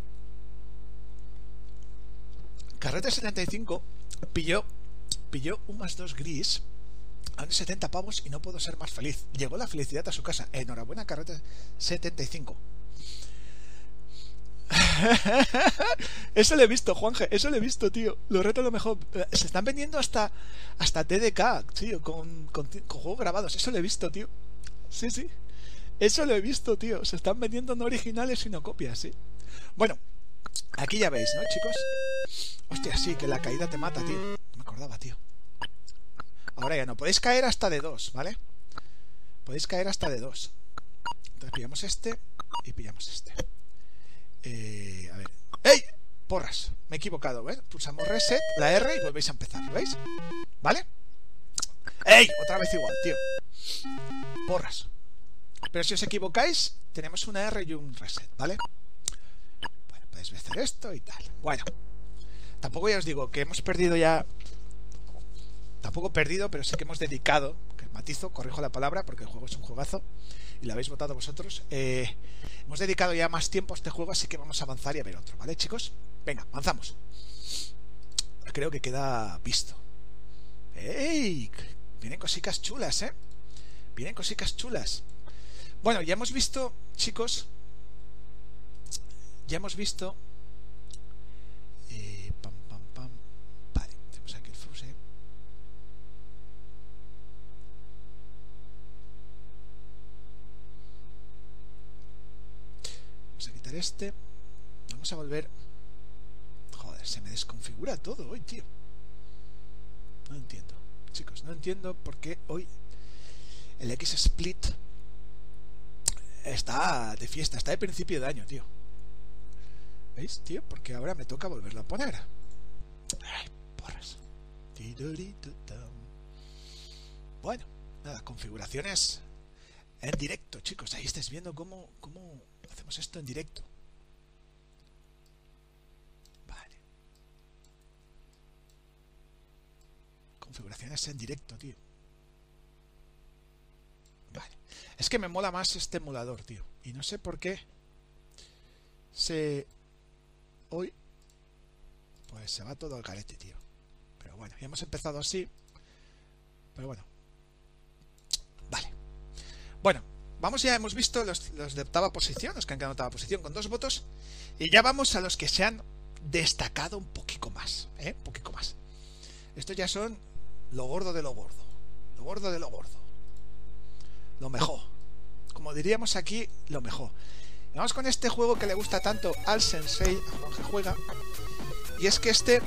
S1: Carrete 75 pilló, pilló un más dos gris a 70 pavos y no puedo ser más feliz. Llegó la felicidad a su casa. Enhorabuena, Carrete 75. (laughs) eso lo he visto, Juanje, eso lo he visto, tío. Lo reto lo mejor. Se están vendiendo hasta hasta TDK, tío, con, con, juegos grabados. Eso lo he visto, tío. Sí, sí. Eso lo he visto, tío. Se están vendiendo no originales, sino copias, sí. Bueno, aquí ya veis, ¿no, chicos? Hostia, sí, que la caída te mata, tío. No me acordaba, tío. Ahora ya no. Podéis caer hasta de dos, ¿vale? Podéis caer hasta de dos. Entonces pillamos este y pillamos este. Eh, a ver. ¡Ey! Porras. Me he equivocado, ¿ves? Pulsamos reset, la R y volvéis a empezar, ¿veis? ¿Vale? ¡Ey! Otra vez igual, tío. Porras. Pero si os equivocáis, tenemos una R y un reset, ¿vale? Bueno, podéis hacer esto y tal. Bueno. Tampoco ya os digo que hemos perdido ya... Tampoco perdido, pero sí que hemos dedicado, que matizo, corrijo la palabra porque el juego es un juegazo y lo habéis votado vosotros. Eh, hemos dedicado ya más tiempo a este juego, así que vamos a avanzar y a ver otro, ¿vale, chicos? Venga, avanzamos. Creo que queda visto. ¡Ey! Vienen cositas chulas, ¿eh? Vienen cositas chulas. Bueno, ya hemos visto, chicos. Ya hemos visto este. Vamos a volver. Joder, se me desconfigura todo hoy, tío. No entiendo. Chicos, no entiendo por qué hoy el X-Split está de fiesta, está de principio de año, tío. ¿Veis, tío? Porque ahora me toca volverlo a poner. Ay, porras. Bueno, nada, configuraciones en directo, chicos. Ahí estáis viendo cómo, cómo hacemos esto en directo. Vale. Configuraciones en directo, tío. Vale. Es que me mola más este emulador, tío. Y no sé por qué se... Hoy... Pues se va todo al carete, tío. Pero bueno, ya hemos empezado así. Pero bueno. Vale. Bueno, vamos ya, hemos visto los, de octava posición, los que han quedado en octava posición con dos votos, y ya vamos a los que se han destacado un poquito más, ¿eh? Un poquito más. Estos ya son lo gordo de lo gordo, lo gordo de lo gordo, lo mejor. Como diríamos aquí, lo mejor. vamos con este juego que le gusta tanto al Sensei, a Juan que juega, y es que este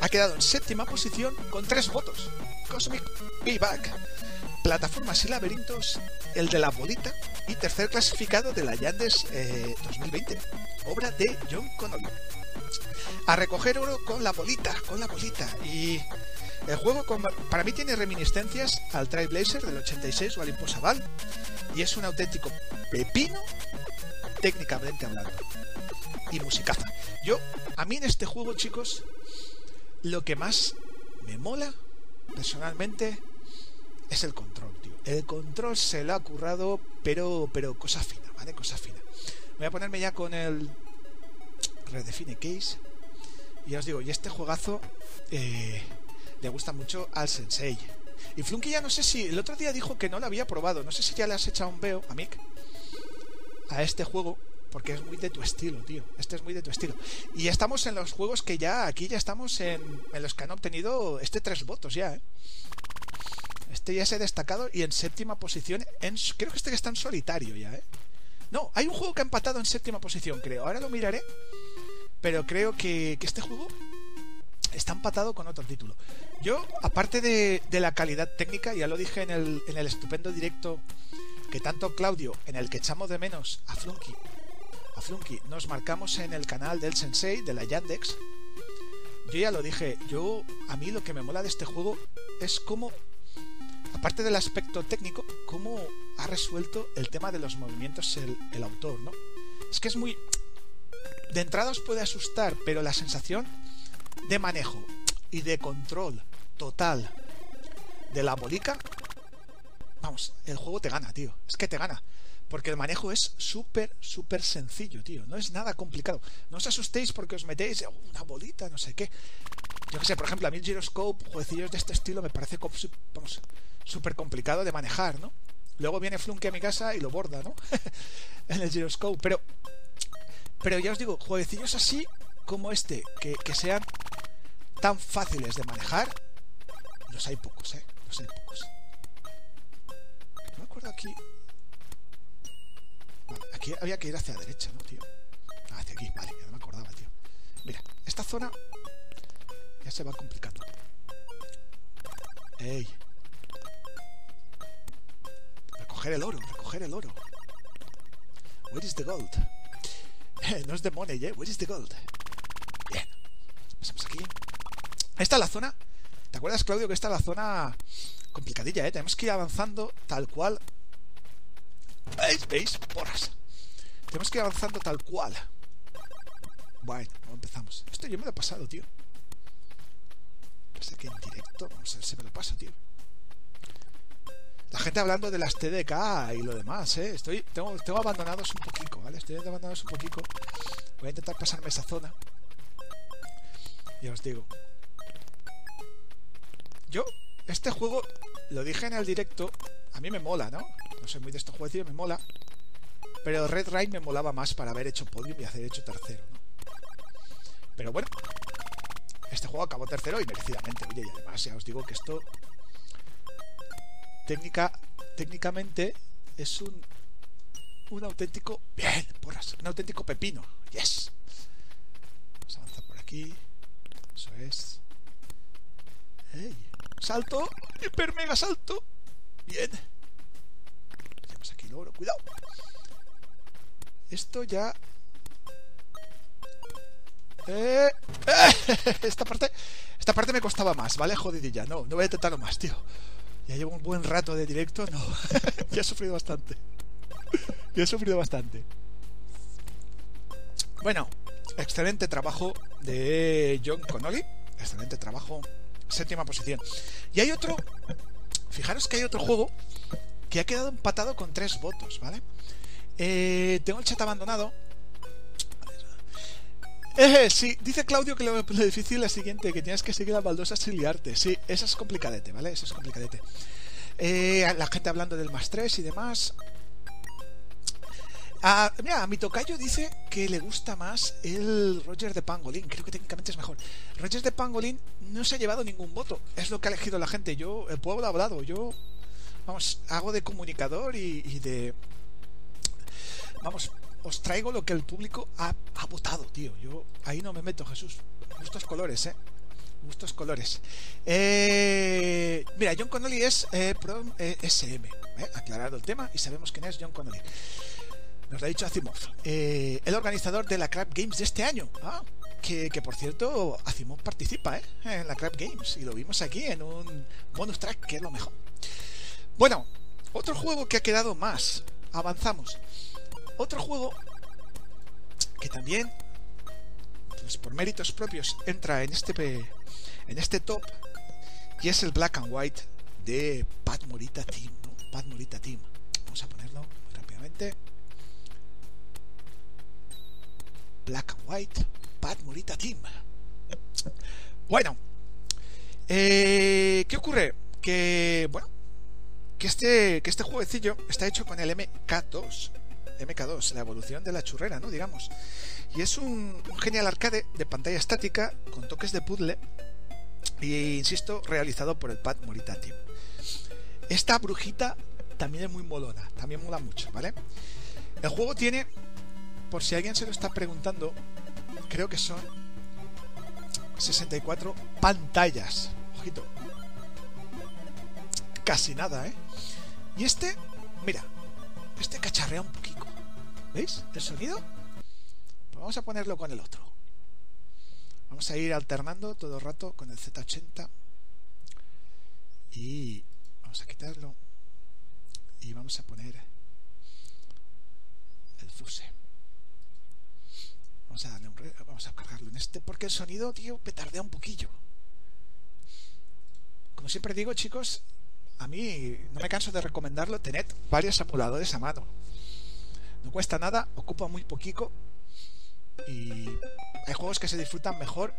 S1: ha quedado en séptima posición con tres votos. Cosmic Payback Plataformas y laberintos, el de la bolita y tercer clasificado de la Yandes 2020, eh, obra de John Connolly. A recoger oro con la bolita, con la bolita. Y el juego para mí tiene reminiscencias al Trailblazer del 86 o al Imposaval y es un auténtico pepino técnicamente hablando. Y musicaza. Yo, a mí en este juego, chicos, lo que más me mola personalmente es el control, tío. El control se lo ha currado, pero, pero cosa fina, ¿vale? Cosa fina. Voy a ponerme ya con el Redefine Case. Y ya os digo, y este juegazo eh, le gusta mucho al Sensei. Y Flunky ya no sé si. El otro día dijo que no lo había probado. No sé si ya le has echado un veo, a Mick, a este juego. Porque es muy de tu estilo, tío. Este es muy de tu estilo. Y estamos en los juegos que ya. Aquí ya estamos en, en los que han obtenido este tres votos ya, ¿eh? Este ya se ha destacado y en séptima posición. Creo que este ya está en solitario ya, ¿eh? No, hay un juego que ha empatado en séptima posición, creo. Ahora lo miraré. Pero creo que, este juego está empatado con otro título. Yo, aparte de, la calidad técnica, ya lo dije en el, en el estupendo directo que tanto Claudio, en el que echamos de menos a Flunky, a Flunky, nos marcamos en el canal del Sensei, de la Yandex. Yo ya lo dije, yo, a mí lo que me mola de este juego es cómo aparte del aspecto técnico, cómo ha resuelto el tema de los movimientos el, autor, ¿no? Es que es muy... De entrada os puede asustar, pero la sensación de manejo y de control total de la bolica, vamos, el juego te gana, tío. Es que te gana. Porque el manejo es súper, súper sencillo, tío. No es nada complicado. No os asustéis porque os metéis una bolita, no sé qué. Yo qué sé, por ejemplo, a mí el Gyroscope, jueguecillos de este estilo, me parece, vamos, súper complicado de manejar, ¿no? Luego viene Flunky a mi casa y lo borda, ¿no? (laughs) en el gyroscope. Pero Pero ya os digo, jueguecillos así como este, que, que sean tan fáciles de manejar, los hay pocos, ¿eh? Los hay pocos. No me acuerdo aquí... Vale, aquí había que ir hacia la derecha, ¿no, tío? Ah, hacia aquí, vale, ya no me acordaba, tío. Mira, esta zona ya se va complicando. ¡Ey! Recoger el oro, recoger el oro. Where is the gold? no es de money, ¿eh? Where is the gold? Bien. Pasamos aquí. Esta es la zona. ¿Te acuerdas, Claudio, que esta es la zona complicadilla, eh? Tenemos que ir avanzando tal cual. ¿Veis? ¿Veis? Porras. Tenemos que ir avanzando tal cual. Bueno, empezamos. Esto yo me lo he pasado, tío. Parece que en directo. Vamos a ver si me lo paso, tío. La gente hablando de las TDK y lo demás, ¿eh? Estoy, tengo, tengo abandonados un poquito, ¿vale? Estoy abandonados un poquito. Voy a intentar pasarme esa zona. Ya os digo. Yo, este juego, lo dije en el directo, a mí me mola, ¿no? No soy muy de estos juegos, me mola. Pero Red Rain me molaba más para haber hecho podium y hacer hecho tercero, ¿no? Pero bueno, este juego acabó tercero y merecidamente. Oye, y además ya os digo que esto técnica, técnicamente es un un auténtico bien, porras, un auténtico pepino. Yes. Vamos a avanzar por aquí. Eso es. ¡Ey! Salto, hiper mega salto. Bien. Tenemos aquí el oro, cuidado. Esto ya eh, eh, (laughs) esta parte esta parte me costaba más, ¿vale? Jodidilla, no, no voy a intentarlo más, tío. Ya llevo un buen rato de directo, no. (laughs) ya he sufrido bastante. ya he sufrido bastante. Bueno, excelente trabajo de John Connolly. Excelente trabajo. Séptima posición. Y hay otro. Fijaros que hay otro juego que ha quedado empatado con tres votos, ¿vale? Eh, tengo el chat abandonado eh, sí, dice Claudio que lo, difícil es la siguiente, que tienes que seguir las baldosas y liarte. Sí, eso es complicadete, ¿vale? Eso es complicadete. Eh, la gente hablando del más 3 y demás. Ah, mira, a mi tocayo dice que le gusta más el Roger de Pangolin. Creo que técnicamente es mejor. Roger de Pangolin no se ha llevado ningún voto. Es lo que ha elegido la gente. Yo, el pueblo ha hablado. Yo, vamos, hago de comunicador y de. Vamos, os traigo lo que el público ha, votado, tío. Yo ahí no me meto, Jesús. Gustos colores, ¿eh? Gustos colores. Eh, mira, John Connolly es eh, eh, SM. ¿eh? Aclarado el tema y sabemos quién es John Connolly. Nos lo ha dicho Asimov. el organizador de la Crab Games de este año. Ah, que, que, por cierto, Asimov participa en la Crab Games. Y lo vimos aquí en un bonus track, que es lo mejor. Bueno, otro juego que ha quedado más. Avanzamos. Otro juego que también, pues por méritos propios, entra en este, en este top y es el Black and White de Pat Morita Team. ¿no? Pat Morita Team. Vamos a ponerlo rápidamente. Black and White, Pat Morita Team. Bueno, eh, ¿qué ocurre? Que, bueno, que este, que este jueguecillo está hecho con el MK2. MK2, la evolución de la churrera, ¿no? Digamos. Y es un, genial arcade de pantalla estática con toques de puzzle y, insisto, realizado por el Pad Morita Team. Esta brujita también es muy molona, también mola mucho, ¿vale? El juego tiene, por si alguien se lo está preguntando, creo que son 64 pantallas. Ojito. Casi nada, ¿eh? Y este, mira, este cacharrea un poquito. ¿Veis el sonido? Pues vamos a ponerlo con el otro. Vamos a ir alternando todo el rato con el Z80. Y vamos a quitarlo. Y vamos a poner el fuse. Vamos a darle un vamos a cargarlo en este porque el sonido, tío, petardea un poquillo. Como siempre digo, chicos, a mí no me canso de recomendarlo, tened varios emuladores a mano. No cuesta nada, ocupa muy poquito y hay juegos que se disfrutan mejor,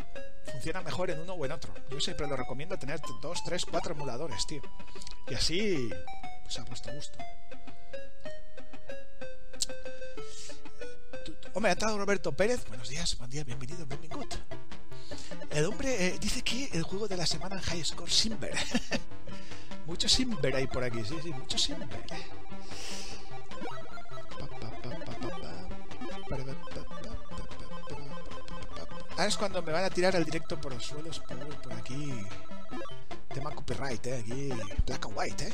S1: funcionan mejor en uno o en otro. Yo siempre lo recomiendo tener dos, tres, cuatro emuladores, tío. Y así, pues a vuestro gusto. Hombre, ha entrado Roberto Pérez. Buenos días, buen día, bienvenido, bienvenido. El hombre eh, dice que el juego de la semana High Score Simber. (laughs) mucho Simber hay por aquí, sí, sí, mucho Simber. Ahora es cuando me van a tirar el directo por los suelos por, aquí. Tema copyright, ¿eh? Aquí, black and white, ¿eh?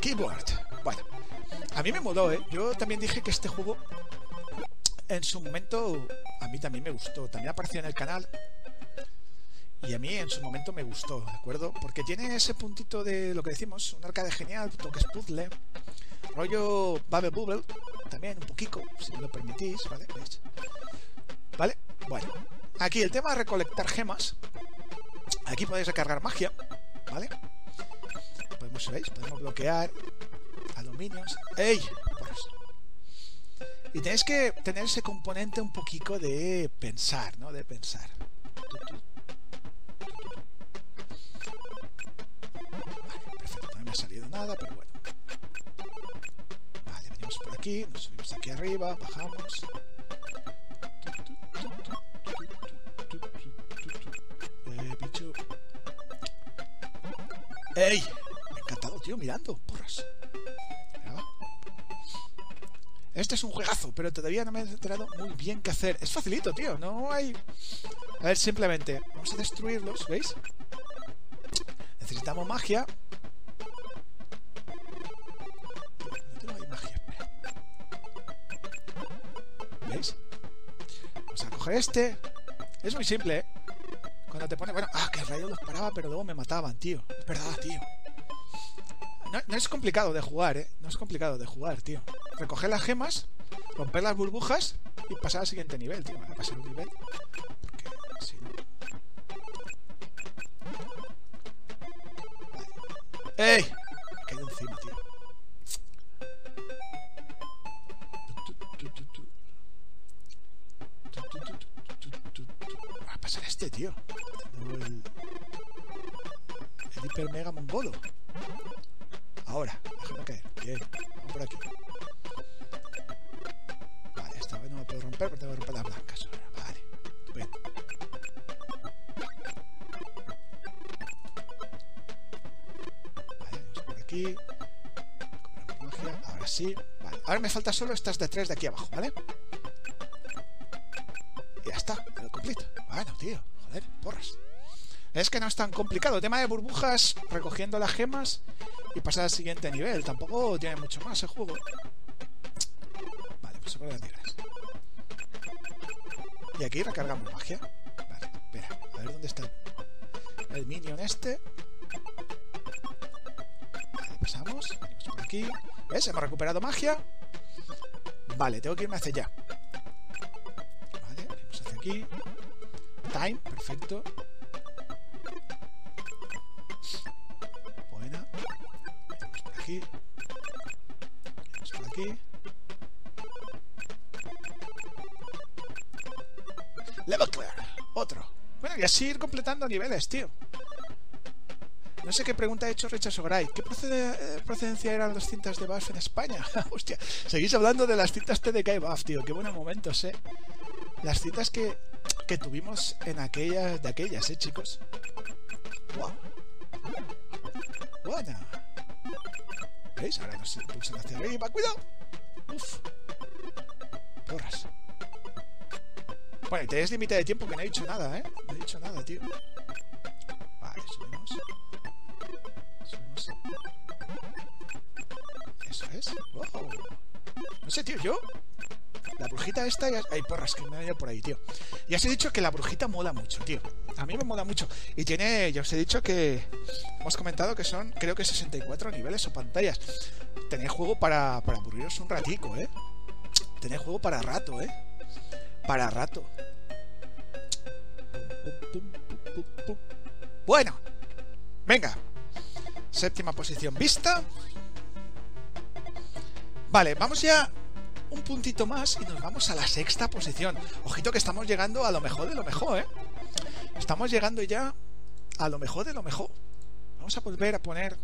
S1: Keyboard. Bueno, a mí me mudó, ¿eh? Yo también dije que este juego en su momento a mí también me gustó. También apareció en el canal. Y a mí en su momento me gustó, ¿de acuerdo? Porque tiene ese puntito de lo que decimos, un arcade genial, toques puzzle, rollo Bubble Bubble, también un poquito, si me lo permitís, ¿vale? ¿Vale? Bueno, aquí el tema de recolectar gemas. Aquí podéis recargar magia, ¿vale? Podemos, ¿veis? Podemos bloquear aluminios. ¡Ey! Y tenéis que tener ese componente un poquito de pensar, ¿no? De pensar. Vale, perfecto, no me ha salido nada, pero bueno. Nos subimos aquí arriba, bajamos. Eh, bicho. ¡Ey! Me ha encantado, tío, mirando, porras. Este es un juegazo, pero todavía no me he enterado muy bien qué hacer. Es facilito, tío. No hay... A ver, simplemente... Vamos a destruirlos, ¿veis? Necesitamos magia. ¿Veis? Vamos a coger este. Es muy simple, ¿eh? Cuando te pone... Bueno, ah, que el rayo los paraba, pero luego me mataban, tío. Es verdad, tío. No, es complicado de jugar, ¿eh? No es complicado de jugar, tío. Recoger las gemas, romper las burbujas y pasar al siguiente nivel, tío. Vale, pasar un nivel. Porque si no... ¡Ey! Este, tío. El, el hiper mega mongolo. Ahora, déjame caer. Bien, vamos por aquí. Vale, esta vez no me puedo romper, pero tengo que romper las blancas. Vale, estupendo. Vale, vamos por aquí. Ahora sí. Vale, ahora me falta solo estas de tres de aquí abajo, ¿vale? Bueno, tío, joder, porras. Es que no es tan complicado. tema de burbujas, recogiendo las gemas y pasar al siguiente nivel. Tampoco tiene mucho más el juego. Vale, pues se pueden tirar. Y aquí recargamos magia. Vale, espera, a ver dónde está el minion este. Vale, pasamos. Venimos por aquí. ¿Ves? Hemos recuperado magia. Vale, tengo que irme hacia allá. Vale, venimos hacia aquí. Time, perfecto. aquí. Vamos por aquí. Level clear. Otro. Bueno, y así ir completando niveles, tío. No sé qué pregunta ha hecho Richard Sogaray. ¿Qué eh, procedencia eran las cintas de Buff en España? (laughs) Hostia, seguís hablando de las cintas TDK Buff, tío. Qué buenos momentos, eh. Las cintas que, que tuvimos en aquellas, de aquellas, eh, chicos. Wow. ¿Veis? Ahora nos impulsan hacia arriba. ¡Cuidado! Uf. Porras. Bueno, y tenéis límite de tiempo que no he dicho nada, ¿eh? No he dicho nada, tío. Vale, subimos. Subimos. Eso es. Wow. No sé, tío, yo la brujita esta... Ya... Hay porras que me han ido por ahí, tío. Ya os he dicho que la brujita mola mucho, tío. A mí me mola mucho. Y tiene... Ya os he dicho que... Hemos comentado que son, creo que 64 niveles o pantallas. Tenéis juego para, para aburriros un ratico, ¿eh? Tenéis juego para rato, ¿eh? Para rato. Bueno. Venga. Séptima posición vista. Vale, vamos ya un puntito más y nos vamos a la sexta posición. Ojito que estamos llegando a lo mejor de lo mejor, ¿eh? Estamos llegando ya a lo mejor de lo mejor. Vamos a volver a poner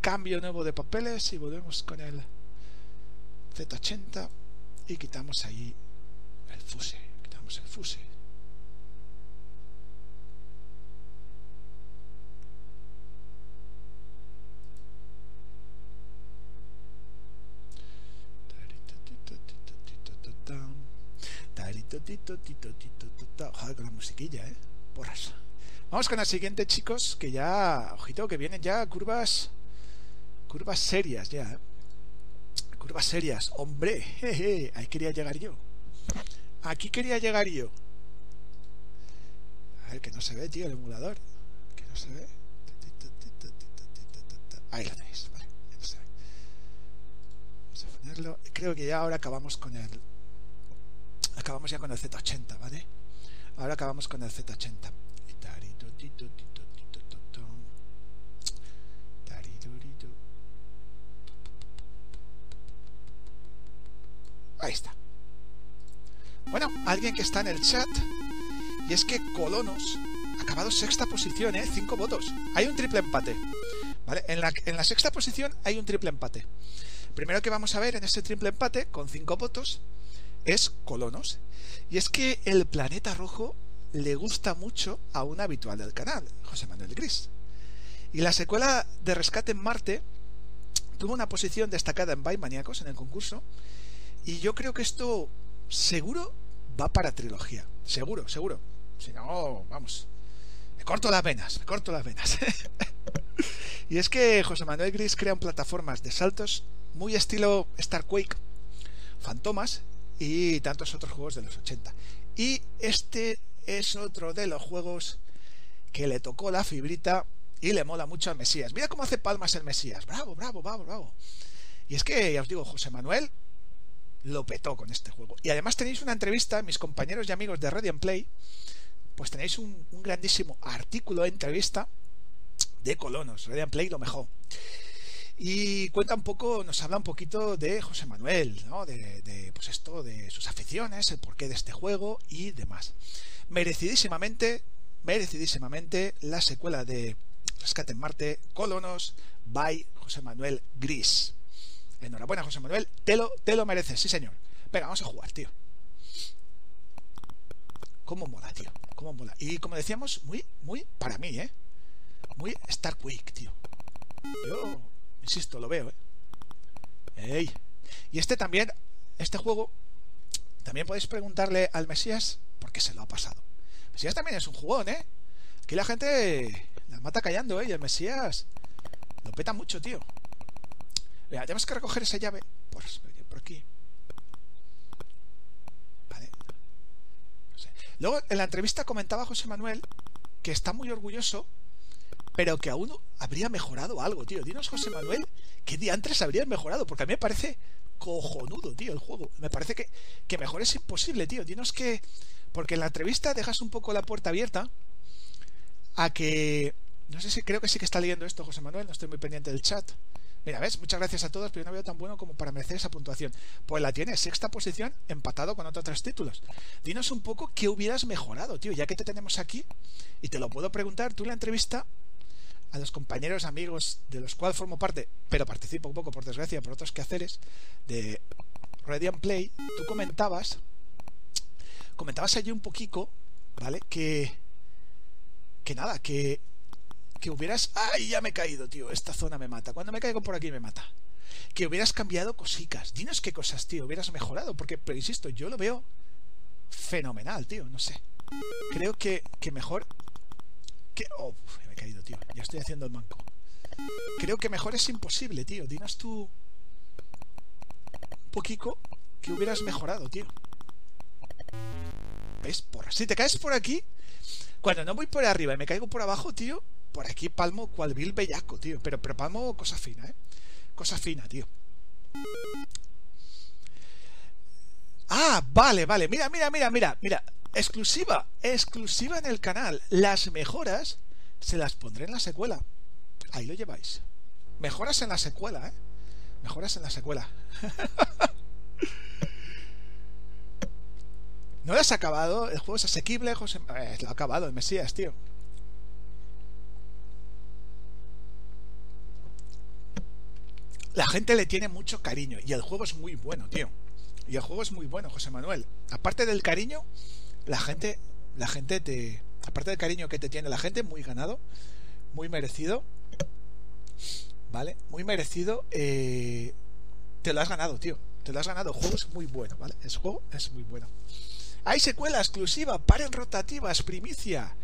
S1: cambio nuevo de papeles y volvemos con el Z80 y quitamos ahí el fuse. Quitamos el fuse. Joder, con la musiquilla, ¿eh? Porras. Vamos con la siguiente, chicos, que ya, ojito, que vienen ya curvas, curvas serias ya, ¿eh? Curvas serias, hombre, jeje, ahí quería llegar yo. Aquí quería llegar yo. A ver, que no se ve, tío, el emulador. Que no se ve. Ahí lo tenéis, vale. Vamos a ponerlo. Creo que ya ahora acabamos con el. Acabamos ya con el Z80, ¿vale? Ahora acabamos con el Z80. Ahí está. Bueno, alguien que está en el chat. Y es que Colonos acabado sexta posición, ¿eh? Cinco votos. Hay un triple empate. ¿Vale? En la, en la sexta posición hay un triple empate. Primero que vamos a ver en este triple empate, con cinco votos, es Colonos. Y es que el planeta rojo le gusta mucho a un habitual del canal, José Manuel Gris. Y la secuela de Rescate en Marte tuvo una posición destacada en By en el concurso. Y yo creo que esto seguro va para trilogía. Seguro, seguro. Si no, vamos. Me corto las venas, me corto las venas. (laughs) y es que José Manuel Gris crea plataformas de saltos muy estilo Starquake, Fantomas y tantos otros juegos de los 80. Y este es otro de los juegos que le tocó la fibrita y le mola mucho al Mesías. Mira cómo hace palmas el Mesías. Bravo, bravo, bravo, bravo. Y es que, ya os digo, José Manuel lo petó con este juego. Y además tenéis una entrevista, mis compañeros y amigos de Radiant Play, pues tenéis un, grandísimo artículo de entrevista de Colonos. Radiant Play lo mejor. Y cuenta un poco, nos habla un poquito de José Manuel, ¿no? De, pues esto, de sus aficiones, el porqué de este juego y demás. Merecidísimamente, merecidísimamente la secuela de Rescate en Marte, Colonos, by José Manuel Gris. Enhorabuena, José Manuel. Te lo, te lo mereces, sí, señor. Venga, vamos a jugar, tío. Cómo mola, tío. Cómo mola. Y como decíamos, muy, muy para mí, ¿eh? Muy Star Quick, tío. Yo, insisto, lo veo, ¿eh? ¡Ey! Y este también, este juego, también podéis preguntarle al Mesías por qué se lo ha pasado. Mesías también es un jugón, ¿eh? Aquí la gente la mata callando, ¿eh? Y el Mesías lo peta mucho, tío. Mira, tenemos que recoger esa llave por, por aquí. Vale. Luego, en la entrevista comentaba José Manuel que está muy orgulloso, pero que aún habría mejorado algo, tío. Dinos, José Manuel, ¿qué diantres habrían mejorado? Porque a mí me parece cojonudo, tío, el juego. Me parece que, que mejor es imposible, tío. Dinos que... Porque en la entrevista dejas un poco la puerta abierta a que... No sé si creo que sí que está leyendo esto José Manuel, no estoy muy pendiente del chat. Mira, ¿ves? Muchas gracias a todos, pero yo no veo tan bueno como para merecer esa puntuación. Pues la tiene sexta posición, empatado con otros tres títulos. Dinos un poco qué hubieras mejorado, tío, ya que te tenemos aquí, y te lo puedo preguntar tú en la entrevista a los compañeros, amigos de los cuales formo parte, pero participo un poco, por desgracia, por otros quehaceres, de Radiant Play, tú comentabas, comentabas allí un poquito, ¿vale? Que, que nada, que que hubieras... ¡Ay, ya me he caído, tío! Esta zona me mata. Cuando me caigo por aquí me mata. Que hubieras cambiado cositas. Dinos qué cosas, tío, hubieras mejorado. Porque, pero insisto, yo lo veo fenomenal, tío. No sé. Creo que, que mejor... Que... Oh, caído, tío. Ya estoy haciendo el manco. Creo que mejor es imposible, tío. Dinos tú... Un poquito que hubieras mejorado, tío. ¿Ves? Por... Si te caes por aquí... Cuando no voy por arriba y me caigo por abajo, tío, por aquí palmo cual vil bellaco, tío. Pero, pero palmo cosa fina, ¿eh? Cosa fina, tío. Ah, vale, vale. Mira, mira, mira, mira. Mira. Exclusiva. Exclusiva en el canal. Las mejoras se las pondré en la secuela. Ahí lo lleváis. Mejoras en la secuela, ¿eh? Mejoras en la secuela. (laughs) ¿No lo has acabado? El juego es asequible, José... Eh, lo ha acabado, el Mesías, tío. la gente le tiene mucho cariño y el juego es muy bueno, tío. Y el juego es muy bueno, José Manuel. Aparte del cariño, la gente, la gente te, aparte del cariño que te tiene la gente, muy ganado, muy merecido, ¿vale? Muy merecido. Eh, te lo has ganado, tío. Te lo has ganado. El juego es muy bueno, ¿vale? El juego es muy bueno. Hay secuela exclusiva, paren rotativas, primicia.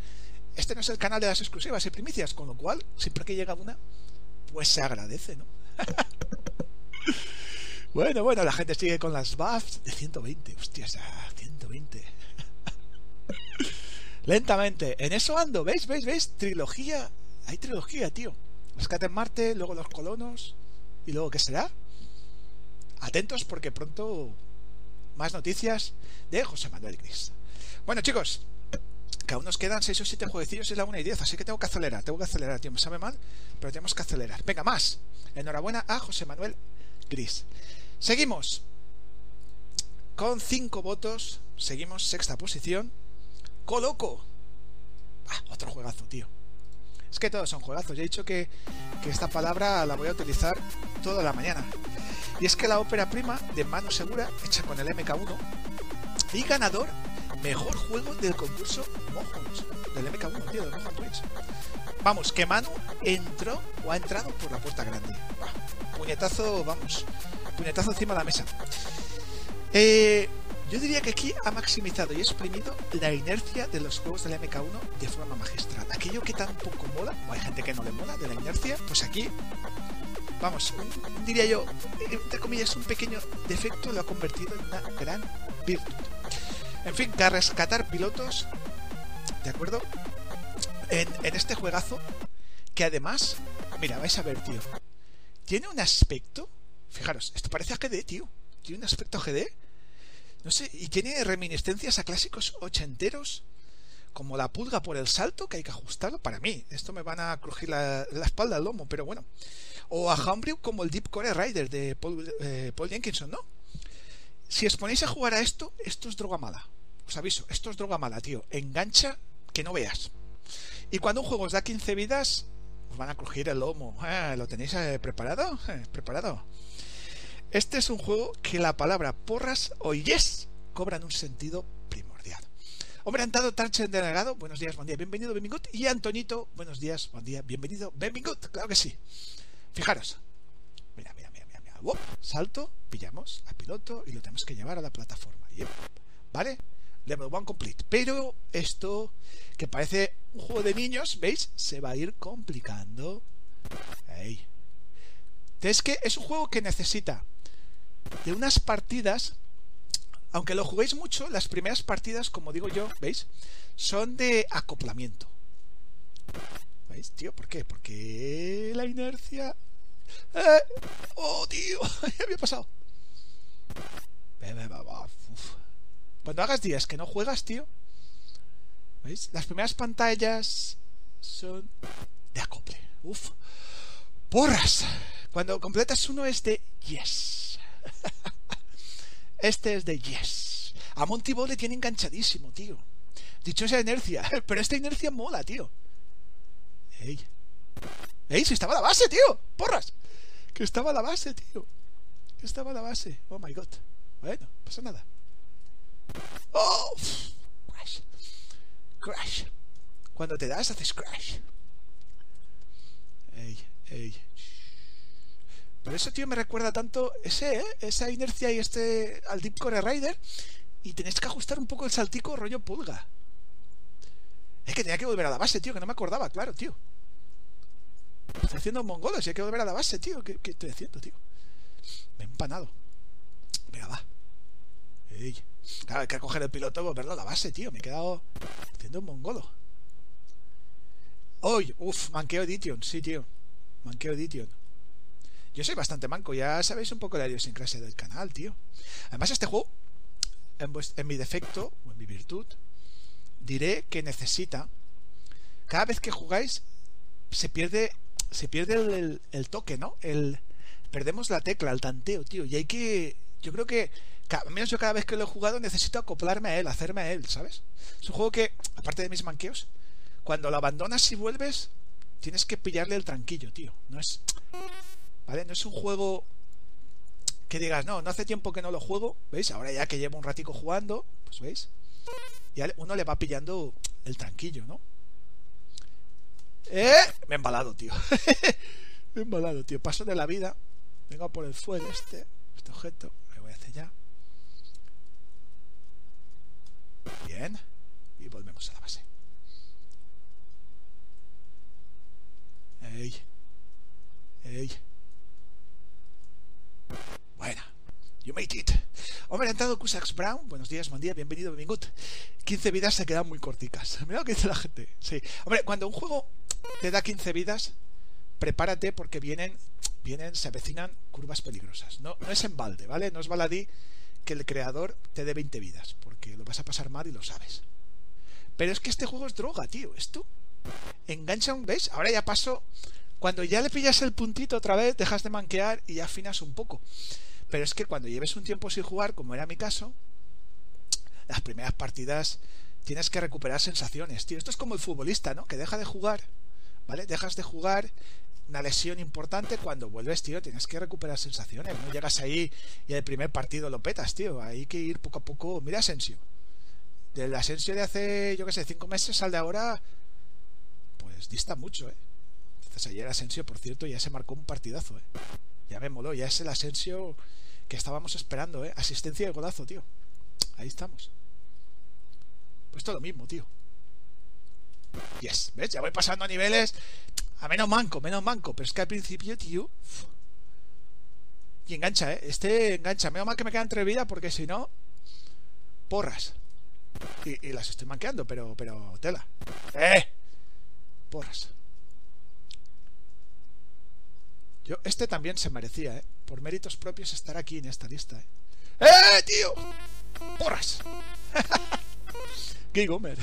S1: Este no es el canal de las exclusivas y primicias, con lo cual, siempre que llega una, pues se agradece, ¿no? (laughs) bueno, bueno, la gente sigue con las buffs de 120. Hostias, 120. Lentamente. En eso ando, ¿veis? ¿Veis? ¿Veis? Trilogía. Hay trilogía, tío. Rescate en Marte, luego los colonos. ¿Y luego qué será? Atentos porque pronto más noticias de José Manuel Gris. Bueno, chicos, que aún nos quedan 6 o 7 jueguecillos y la 1 y 10, así que tengo que acelerar, tengo que acelerar, tío, me sabe mal, pero tenemos que acelerar. Venga, más. Enhorabuena a José Manuel Gris. Seguimos. Con 5 votos, seguimos sexta posición. Coloco. Ah, otro juegazo, tío. Es que todos son juegazos. Ya he dicho que, que esta palabra la voy a utilizar toda la mañana. Y es que la ópera prima de mano segura, hecha con el MK1, y ganador mejor juego del concurso Mojons, del MK1, tío, del Mojon Twitch. Vamos, que Manu entró o ha entrado por la puerta grande. puñetazo, vamos, puñetazo encima de la mesa. Eh, yo diría que aquí ha maximizado y exprimido la inercia de los juegos del MK1 de forma magistral. Aquello que tampoco mola, o hay gente que no le mola de la inercia, pues aquí, vamos, diría yo, entre comillas, un pequeño defecto lo ha convertido en una gran virtud. En fin, que rescatar pilotos, ¿de acuerdo? En, este juegazo, que además, mira, vais a ver, tío, tiene un aspecto, fijaros, esto parece a GD, tío, tiene un aspecto GD, no sé, y tiene reminiscencias a clásicos ochenteros, como la pulga por el salto, que hay que ajustarlo, para mí, esto me van a crujir la, espalda al lomo, pero bueno, o a Homebrew como el Deep Core Rider de Paul, eh, Paul Jenkinson, ¿no? Si os ponéis a jugar a esto, esto es droga mala os aviso, esto es droga mala, tío. Engancha que no veas. Y cuando un juego os da 15 vidas, os van a crujir el lomo. Ah, ¿Lo tenéis eh, preparado? Eh, ¿Preparado? Este es un juego que la palabra porras o yes cobran un sentido primordial. Hombre, Antado Tarchen Delegado, buenos días, buen día, bienvenido, benvingut. Y Antonito, buenos días, buen día, bienvenido, benvingut. Claro que sí. Fijaros. Mira, mira, mira, mira. mira. salto, pillamos a piloto y lo tenemos que llevar a la plataforma. ¿Vale? Level 1 complete. Pero esto, que parece un juego de niños, ¿veis? Se va a ir complicando. Es que es un juego que necesita de unas partidas, aunque lo juguéis mucho, las primeras partidas, como digo yo, ¿veis? Son de acoplamiento. ¿Veis, tío? ¿Por qué? Porque la inercia... ¡Eh! ¡Oh, tío! (laughs) ¿Qué había pasado? Cuando hagas días que no juegas, tío, ¿veis? Las primeras pantallas son de acople. Uf. Porras. Cuando completas uno es de yes. (laughs) Este es de yes. A Monty Ball le tiene enganchadísimo, tío. Dicho esa inercia. (laughs) Pero esta inercia mola, tío. Ey. Ey, si estaba la base, tío. Porras. Que estaba la base, tío. Que estaba la base. Oh my god. Bueno, pasa nada. ¡Oh! Crash. Crash. Cuando te das, haces crash. Ey, ey. Pero eso, tío, me recuerda tanto ese, ¿eh? esa inercia y este al Deep Core Rider. Y tenéis que ajustar un poco el saltico rollo pulga. Es que tenía que volver a la base, tío, que no me acordaba, claro, tío. Estoy haciendo mongolos y hay que volver a la base, tío. ¿Qué, qué estoy haciendo, tío? Me he empanado. Venga, va. Ey. Claro, hay que coger el piloto y volverlo a la base, tío. Me he quedado haciendo un mongolo. Hoy, uff, manqueo Edition, sí, tío. Manqueo Edition. Yo soy bastante manco, ya sabéis un poco la idiosincrasia del canal, tío. Además, este juego, en, mi defecto, o en mi virtud, diré que necesita. Cada vez que jugáis, se pierde. Se pierde el, el toque, ¿no? El. Perdemos la tecla, el tanteo, tío. Y hay que. Yo creo que al menos yo cada vez que lo he jugado necesito acoplarme a él, hacerme a él, ¿sabes? Es un juego que, aparte de mis manqueos, cuando lo abandonas y vuelves, tienes que pillarle el tranquillo, tío. No es. ¿Vale? No es un juego que digas, no, no hace tiempo que no lo juego, ¿veis? Ahora ya que llevo un ratico jugando, pues veis, y uno le va pillando el tranquillo, ¿no? ¡Eh! Me he embalado, tío. (laughs) me he embalado, tío. Paso de la vida. Vengo por el fuego este, este objeto. Me voy a hacer ya. Bien. Y volvemos a la base. ¡Ey! ¡Ey! Buena. You made it. Hombre, entrado Cusax Brown. Buenos días, buen día, bienvenido, bienvenido. 15 vidas se quedan muy corticas. (laughs) Mira lo que dice la gente. Sí. Hombre, cuando un juego te da 15 vidas, prepárate porque vienen, vienen, se avecinan curvas peligrosas. No, no es en balde, ¿vale? No es baladí que el creador te dé 20 vidas, porque lo vas a pasar mal y lo sabes. Pero es que este juego es droga, tío. Esto engancha un... ¿Ves? Ahora ya paso... Cuando ya le pillas el puntito otra vez, dejas de manquear y ya afinas un poco. Pero es que cuando lleves un tiempo sin jugar, como era mi caso, las primeras partidas tienes que recuperar sensaciones, tío. Esto es como el futbolista, ¿no? Que deja de jugar, ¿vale? Dejas de jugar una lesión importante cuando vuelves, tío, tienes que recuperar sensaciones. No llegas ahí y el primer partido lo petas, tío. Hay que ir poco a poco. Mira Asensio. Del Asensio de hace, yo qué sé, cinco meses al de ahora, pues dista mucho, ¿eh? Entonces ayer Asensio, por cierto, ya se marcó un partidazo, ¿eh? Ya me moló, ya es el Asensio que estábamos esperando, ¿eh? Asistencia de golazo, tío. Ahí estamos. Pues todo lo mismo, tío. Yes, ¿ves? Ya voy pasando a niveles a menos manco, menos manco. Pero es que al principio, tío... Y engancha, ¿eh? Este engancha. Menos mal que me quedan tres vidas porque si no... Porras. Y, y, las estoy manqueando, pero, pero tela. ¡Eh! Porras. Yo, este también se merecía, ¿eh? Por méritos propios estar aquí en esta lista, ¿eh? ¡Eh, tío! ¡Porras! (laughs) ¡Qué gomer!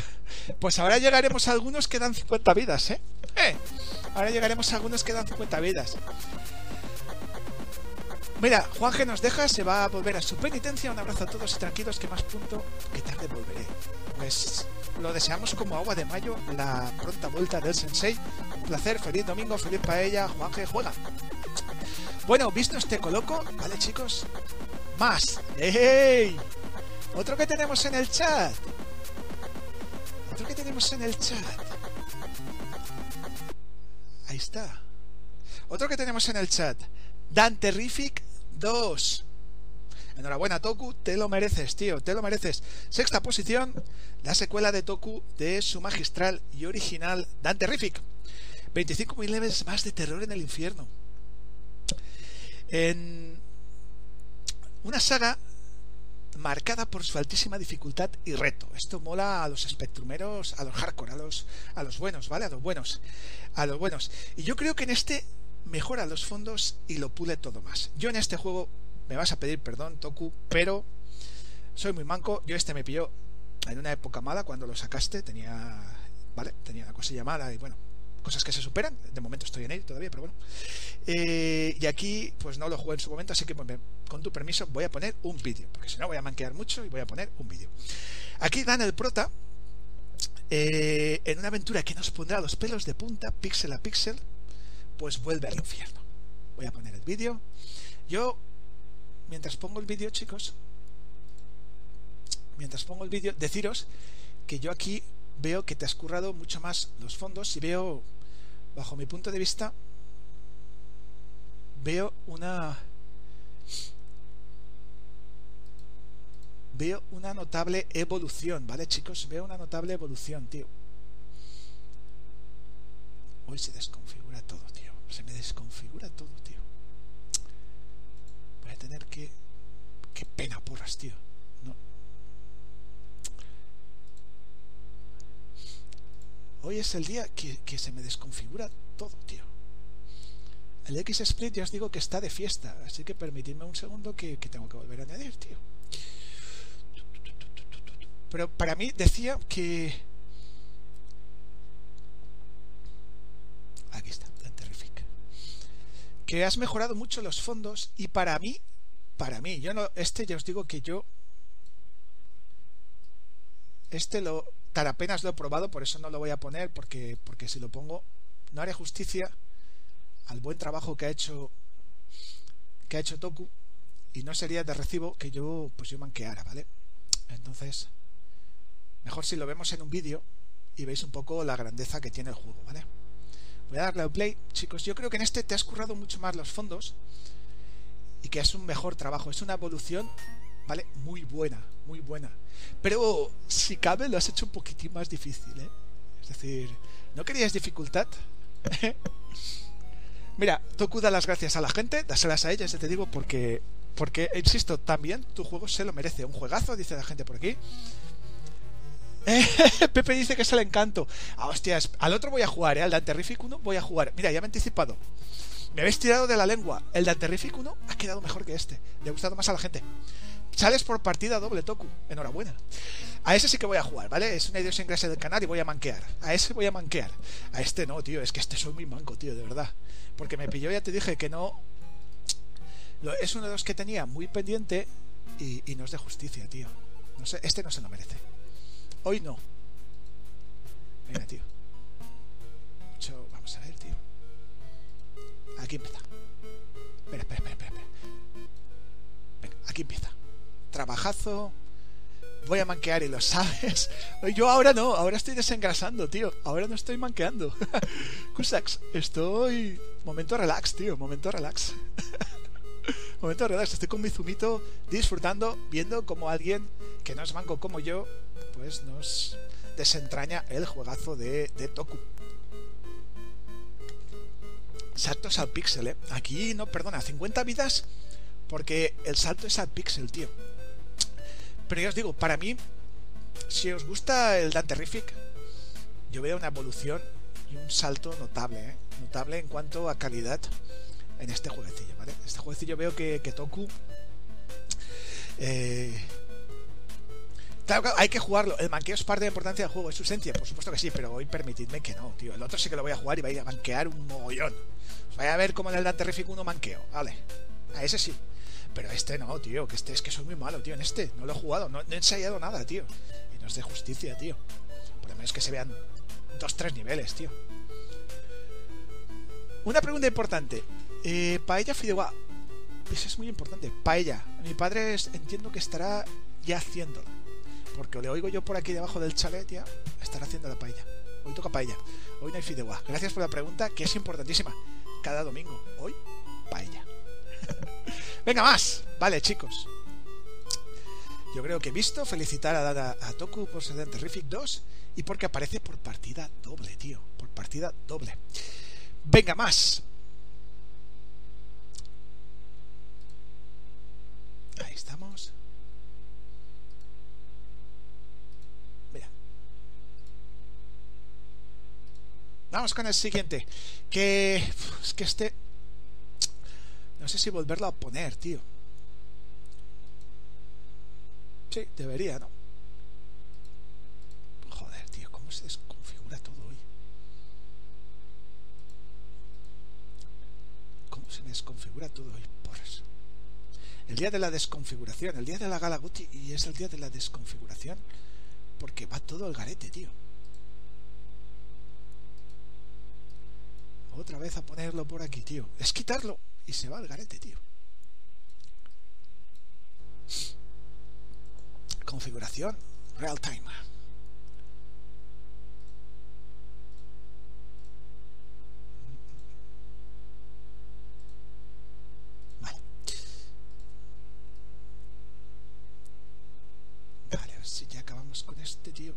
S1: Pues ahora llegaremos a algunos que dan 50 vidas, ¿eh? ¡Eh! Ahora llegaremos a algunos que dan 50 vidas. Mira, Juanje nos deja, se va a volver a su penitencia. Un abrazo a todos y tranquilos, que más punto que tarde volveré. Pues lo deseamos como agua de mayo, la pronta vuelta del Sensei. Un placer, feliz domingo, feliz paella, Juanje juega. Bueno, visto este coloco, ¿vale chicos? Más. ¡Ey! Otro que tenemos en el chat. Otro que tenemos en el chat. Ahí está. Otro que tenemos en el chat. Dan Terrific 2. Enhorabuena, Toku, te lo mereces, tío, te lo mereces. Sexta posición, la secuela de Toku de su magistral y original Dan Terrific. 25.000 levels más de terror en el infierno. En una saga marcada por su altísima dificultad y reto. Esto mola a los espectrumeros, a los hardcore, a los, a los buenos, ¿vale? A los buenos. A los buenos. Y yo creo que en este mejora los fondos y lo pule todo más. Yo en este juego me vas a pedir perdón, Toku, pero soy muy manco. Yo este me pilló en una época mala cuando lo sacaste. Tenía, ¿vale? Tenía una cosilla mala y bueno, cosas que se superan. De momento estoy en ello todavía, pero bueno. Eh, y aquí, pues no lo jugué en su momento, así que pues, con tu permiso voy a poner un vídeo, porque si no voy a manquear mucho y voy a poner un vídeo. Aquí dan el prota eh, en una aventura que nos pondrá los pelos de punta, píxel a píxel, pues vuelve al infierno. Voy a poner el vídeo. Yo, mientras pongo el vídeo, chicos, mientras pongo el vídeo, deciros que yo aquí veo que te has currado mucho más los fondos y veo, bajo mi punto de vista, veo una veo una notable evolución, ¿vale chicos? Veo una notable evolución, tío. Hoy se desconfigura todo. Se me desconfigura todo, tío. Voy a tener que... Qué pena porras, tío. Hoy es el día que, se me desconfigura todo, tío. El X-Split ya os digo que está de fiesta, así que permitidme un segundo que, tengo que volver a añadir, tío. Pero para mí decía que... Aquí está. Que has mejorado mucho los fondos y para mí, para mí, yo no, este ya os digo que yo... Este lo, tan apenas lo he probado, por eso no lo voy a poner, porque, porque si lo pongo no haré justicia al buen trabajo que ha hecho que ha hecho Toku y no sería de recibo que yo pues yo manqueara, ¿vale? Entonces, mejor si lo vemos en un vídeo y veis un poco la grandeza que tiene el juego, ¿vale? Voy a darle al play. Chicos, yo creo que en este te has currado mucho más los fondos y que es un mejor trabajo. Es una evolución, ¿vale? Muy buena, muy buena. Pero si cabe lo has hecho un poquitín más difícil, ¿eh? Es decir, ¿no querías dificultad? (laughs) Mira, Toku da las gracias a la gente, dáselas a ellas, te digo, porque, porque, insisto, también tu juego se lo merece. Un juegazo, dice la gente por aquí. (laughs) Pepe dice que es el encanto. Ah, hostias, al otro voy a jugar, ¿eh? Al de Terrific 1 voy a jugar. Mira, ya me he anticipado. Me habéis tirado de la lengua. El de Terrific 1 ha quedado mejor que este. Le ha gustado más a la gente. Sales por partida doble, Toku. Enhorabuena. A ese sí que voy a jugar, ¿vale? Es una idiosincrasia del canal y voy a manquear. A ese voy a manquear. A este no, tío. Es que este soy muy manco, tío, de verdad. Porque me pilló, ya te dije que no. Es uno de los que tenía muy pendiente y, y no es de justicia, tío. No sé, este no se lo merece. Hoy no. Venga, tío. Vamos a ver, tío. Aquí empieza. Espera, espera, espera, espera. Venga, aquí empieza. Trabajazo. Voy a manquear y lo sabes. (laughs) Yo ahora no, ahora estoy desengrasando, tío. Ahora no estoy manqueando. (laughs) Kusax, estoy. Momento relax, tío. Momento relax. (laughs) Momento relax. Estoy con mi zumito disfrutando, viendo como alguien que no es manco como yo, pues nos desentraña el juegazo de, Toku. Saltos al pixel, ¿eh? Aquí no, perdona, 50 vidas porque el salto es al pixel, tío. Pero ya os digo, para mí, si os gusta el Dante Rific, yo veo una evolución y un salto notable, ¿eh? Notable en cuanto a calidad en este jueguecillo, ¿vale? Este jueguecillo veo que, que Toku... Eh, Hay que jugarlo. El manqueo es parte de la importancia del juego, es su esencia, por supuesto que sí, pero hoy permitidme que no, tío. El otro sí que lo voy a jugar y voy a manquear un mogollón. Vaya a ver como en el Terrific 1 manqueo, vale. A ese sí. Pero este no, tío, que este es que soy muy malo, tío. En este no lo he jugado, no, he ensayado nada, tío. Y no es de justicia, tío. Por lo menos que se vean dos, tres niveles, tío. Una pregunta importante. Eh, paella Fideuá. Eso es muy importante. Paella. Mi padre entiendo que estará ya haciéndolo porque le oigo yo por aquí debajo del chalet ya estar haciendo la paella. Hoy toca paella. Hoy no hay fideuá. Gracias por la pregunta, que es importantísima. Cada domingo. Hoy, paella. (laughs) Venga, más. Vale, chicos. Yo creo que he visto felicitar a, Toku por ser Terrific 2 y porque aparece por partida doble, tío. Por partida doble. Venga, más. Ahí estamos. Vamos con el siguiente. Que. Es que este. No sé si volverlo a poner, tío. Sí, debería, ¿no? Joder, tío, ¿cómo se desconfigura todo hoy? ¿Cómo se desconfigura todo hoy? Por eso. El día de la desconfiguración, el día de la Galaguti y es el día de la desconfiguración. Porque va todo al garete, tío. Otra vez a ponerlo por aquí, tío. Es quitarlo y se va al garete, tío. Configuración real time. Vale. Vale, a ya acabamos con este, tío.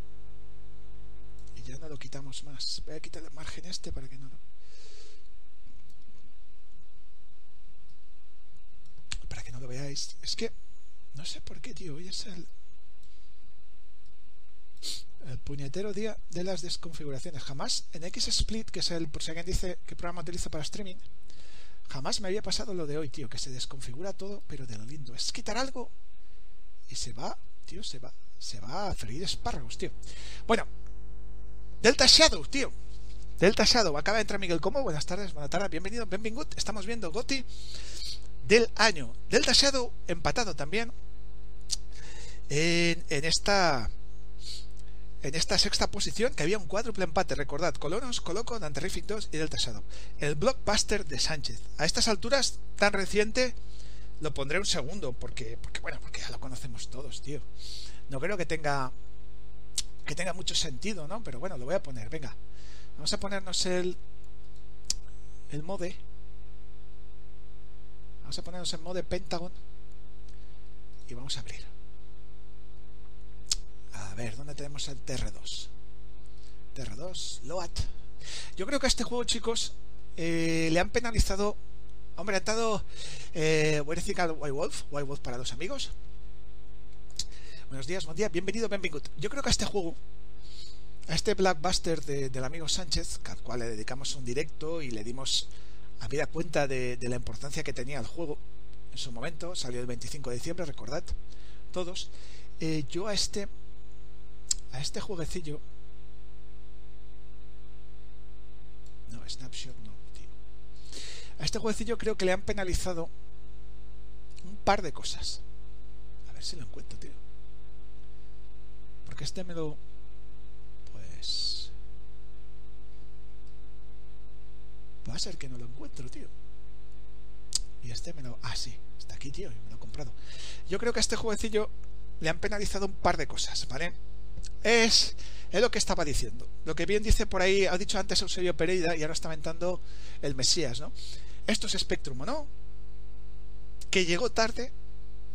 S1: Y ya no lo quitamos más. Voy a quitar el margen este para que no lo... lo veáis. Es que no sé por qué, tío. Hoy es el, el puñetero día de las desconfiguraciones. Jamás en XSplit, que es el, por si alguien dice qué programa utiliza para streaming, jamás me había pasado lo de hoy, tío, que se desconfigura todo, pero de lo lindo. Es quitar algo y se va, tío, se va, se va a freír espárragos, tío. Bueno, Delta Shadow, tío. Delta Shadow, acaba de entrar Miguel Como. Buenas tardes, buenas tardes, bienvenido, bienvenido. Estamos viendo Goti del año. Delta Shadow empatado también en, esta en esta sexta posición que había un cuádruple empate. Recordad, Colonos, Coloco, Danterific 2 y Delta Shadow. El blockbuster de Sánchez. A estas alturas, tan reciente, lo pondré un segundo, porque, porque bueno, porque ya lo conocemos todos, tío. No creo que tenga que tenga mucho sentido, ¿no? Pero bueno, lo voy a poner, venga. Vamos a ponernos el el mode. Vamos a ponernos en mode Pentagon y vamos a abrir. A ver, ¿dónde tenemos el TR2? TR2, Loat. Yo creo que a este juego, chicos, eh, le han penalizado. Hombre, ha estado. Eh, voy a decir White Wolf, White Wolf para los amigos. Buenos días, buen día, bienvenido, bienvenido. Yo creo que a este juego, a este Blackbuster del amigo Sánchez, al cual le dedicamos un directo y le dimos a vida cuenta de, de la importancia que tenía el juego en su momento, salió el 25 de diciembre, recordad, todos. Eh, yo a este a este jueguecillo no snapshot no tío. A este jueguecillo creo que le han penalizado un par de cosas. A ver si lo encuentro tío. Porque este me lo pues a ser que no lo encuentro tío y este me lo ah sí está aquí tío y me lo he comprado yo creo que a este jueguecillo le han penalizado un par de cosas vale es, es lo que estaba diciendo. Lo que bien dice por ahí, ha dicho antes Eusebio Pereira y ahora está aventando el Mesías, ¿no? Esto es Spectrum, ¿no? Que llegó tarde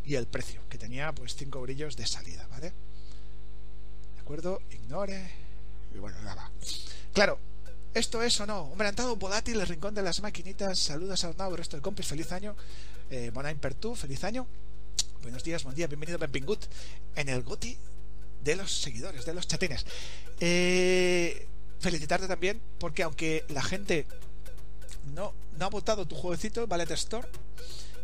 S1: y el precio, que tenía pues 5 brillos de salida, ¿vale? ¿De acuerdo? Ignore. Y bueno, ya va. Claro, ¿esto es o no? Hombre, han dado volátil el rincón de las maquinitas. Saludos al nuevo resto de compis. Feliz año. Eh, Bonain Pertu, feliz año. Buenos días, buen día, bienvenido a Benvingut en el GOTI de los seguidores, de los chatines. Eh, felicitarte también porque aunque la gente no, no ha votado tu jueguecito, Ballet Store,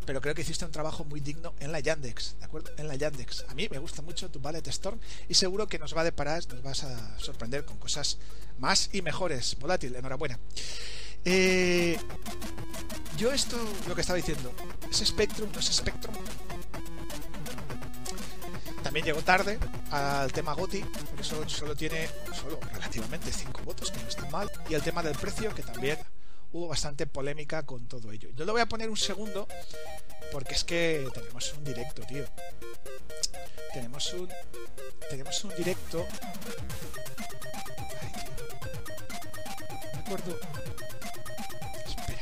S1: pero creo que hiciste un trabajo muy digno en la Yandex, ¿de acuerdo? En la Yandex. A mí me gusta mucho tu Ballet Storm y seguro que nos va a deparar, nos vas a sorprender con cosas más y mejores. Volátil, enhorabuena. Eh, yo esto, lo que estaba diciendo, es Spectrum, no es Spectrum, también llegó tarde al tema GOTI, porque solo, solo tiene solo relativamente 5 votos, que no está mal. Y el tema del precio, que también hubo bastante polémica con todo ello. Yo lo voy a poner un segundo, porque es que tenemos un directo, tío. Tenemos un. Tenemos un directo. Ay, tío. me acuerdo. Espera.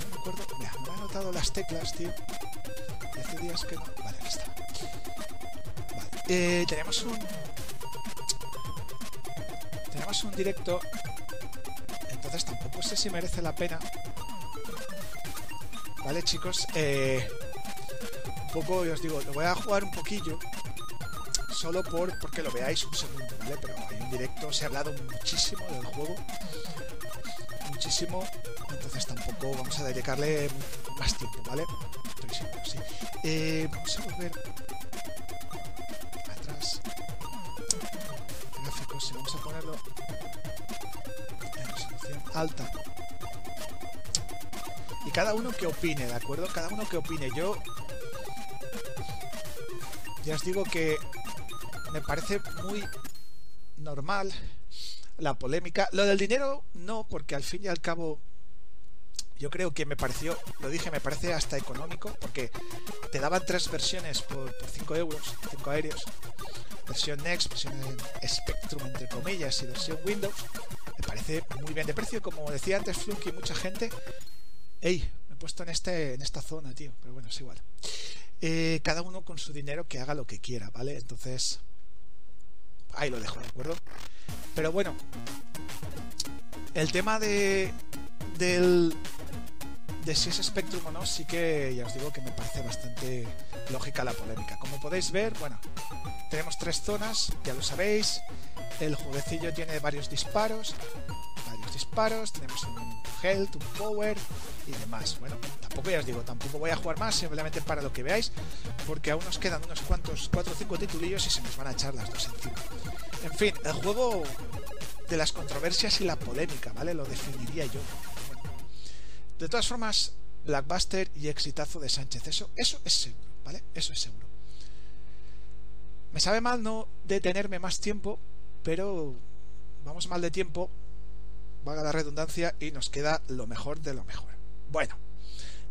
S1: No me acuerdo. Mira, me he anotado las teclas, tío. Hace días que no. Vale, aquí está. Vale. Eh, tenemos un. Tenemos un directo. Entonces tampoco sé si merece la pena. Vale, chicos. Eh, un poco, os digo, lo voy a jugar un poquillo. Solo por porque lo veáis un segundo, ¿vale? Pero hay un directo, se ha hablado muchísimo del juego. Muchísimo. Entonces tampoco vamos a dedicarle más tiempo, ¿vale? Eh, vamos a volver atrás. Gráficos, vamos a ponerlo alta. Y cada uno que opine, ¿de acuerdo? Cada uno que opine. Yo ya os digo que me parece muy normal la polémica. Lo del dinero no, porque al fin y al cabo yo creo que me pareció, lo dije, me parece hasta económico, porque te daban tres versiones por, 5 euros, 5 aéreos. Versión Next, versión Spectrum entre comillas y versión Windows. Me parece muy bien de precio, como decía antes Flunky, mucha gente. Ey, me he puesto en este en esta zona, tío, pero bueno, es igual. Eh, cada uno con su dinero que haga lo que quiera, ¿vale? Entonces, ahí lo dejo, ¿de acuerdo? Pero bueno, el tema de del de si es Spectrum o no, sí que ya os digo que me parece bastante lógica la polémica. Como podéis ver, bueno, tenemos tres zonas, ya lo sabéis. El jueguecillo tiene varios disparos, varios disparos, tenemos un health, un power y demás. Bueno, tampoco ya os digo, tampoco voy a jugar más, simplemente para lo que veáis, porque aún nos quedan unos cuantos, cuatro o cinco titulillos y se nos van a echar las dos encima. En fin, el juego de las controversias y la polémica, ¿vale? Lo definiría yo. De todas formas, Blackbuster y exitazo de Sánchez. Eso, eso es seguro, ¿vale? Eso es seguro. Me sabe mal no detenerme más tiempo, pero vamos mal de tiempo, valga la redundancia, y nos queda lo mejor de lo mejor. Bueno,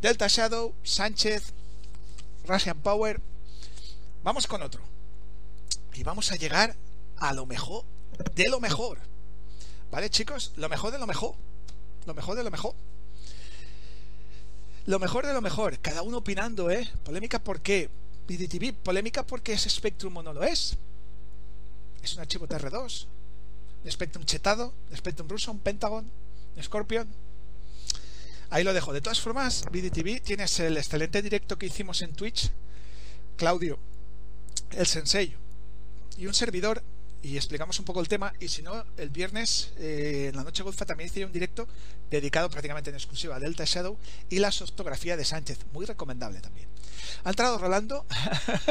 S1: Delta Shadow, Sánchez, Russian Power. Vamos con otro. Y vamos a llegar a lo mejor de lo mejor. ¿Vale, chicos? Lo mejor de lo mejor. Lo mejor de lo mejor. Lo mejor de lo mejor. Cada uno opinando, ¿eh? Polémica por qué. BDTV, polémica porque es Spectrum o no lo es. Es un archivo TR2. Un Spectrum chetado. Un Spectrum ruso, un Pentagon, un Scorpion. Ahí lo dejo. De todas formas, BDTV, tienes el excelente directo que hicimos en Twitch. Claudio, el sensei y un servidor y explicamos un poco el tema. Y si no, el viernes eh, en la noche golfa también hice un directo dedicado prácticamente en exclusiva a Delta Shadow y la sostografía de Sánchez. Muy recomendable también. Ha entrado Rolando.